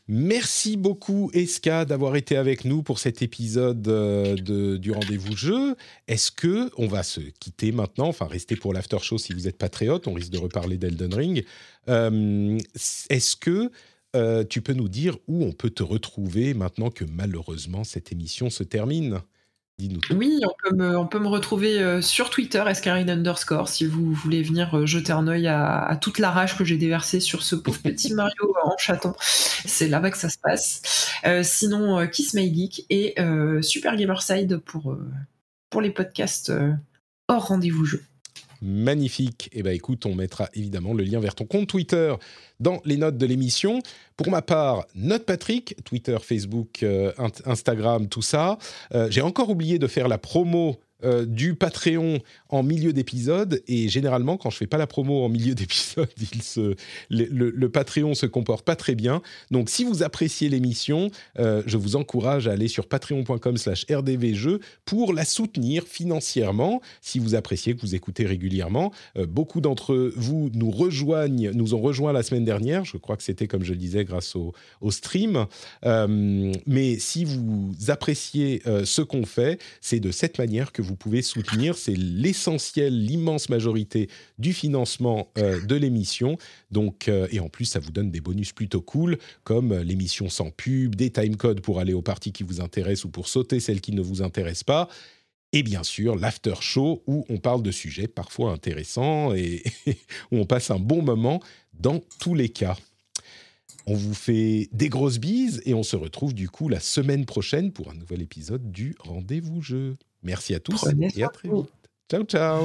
Merci beaucoup Eska d'avoir été avec nous pour cet épisode euh, de, du rendez-vous jeu. Est-ce que on va se quitter maintenant, enfin rester pour l'after show si vous êtes patriote, on risque de reparler d'Elden Ring. Euh, est-ce que euh, tu peux nous dire où on peut te retrouver maintenant que malheureusement cette émission se termine? Dis-nous. Oui, on peut me, retrouver euh, sur Twitter, escarine underscore, si vous voulez venir euh, jeter un oeil à, toute la rage que j'ai déversée sur ce pauvre petit Mario en chaton. C'est là-bas que ça se passe. sinon, Kiss My Geek et Super Gamerside pour, pour les podcasts hors rendez-vous jeu. Magnifique. Eh bien, écoute, on mettra évidemment le lien vers ton compte Twitter dans les notes de l'émission. Pour ma part, Note Patrick, Twitter, Facebook, euh, Instagram, tout ça. Euh, j'ai encore oublié de faire la promo euh, du Patreon en milieu d'épisode et généralement quand je fais pas la promo en milieu d'épisode, le, le, Patreon se comporte pas très bien. Donc si vous appréciez l'émission, euh, je vous encourage à aller sur patreon.com/rdvjeux pour la soutenir financièrement. Si vous appréciez que vous écoutez régulièrement, euh, beaucoup d'entre vous nous rejoignent, nous ont rejoint la semaine dernière. Je crois que c'était comme je le disais grâce au, au stream. mais si vous appréciez ce qu'on fait, c'est de cette manière que vous pouvez soutenir. C'est l'essentiel, l'immense majorité du financement euh, de l'émission. Donc, euh, et en plus, ça vous donne des bonus plutôt cool, comme l'émission sans pub, des timecodes pour aller aux parties qui vous intéressent ou pour sauter celles qui ne vous intéressent pas. Et bien sûr, l'after show où on parle de sujets parfois intéressants et où on passe un bon moment dans tous les cas. On vous fait des grosses bises et on se retrouve du coup la semaine prochaine pour un nouvel épisode du Rendez-vous Jeu. Merci à tous et à très vite. Ciao, ciao.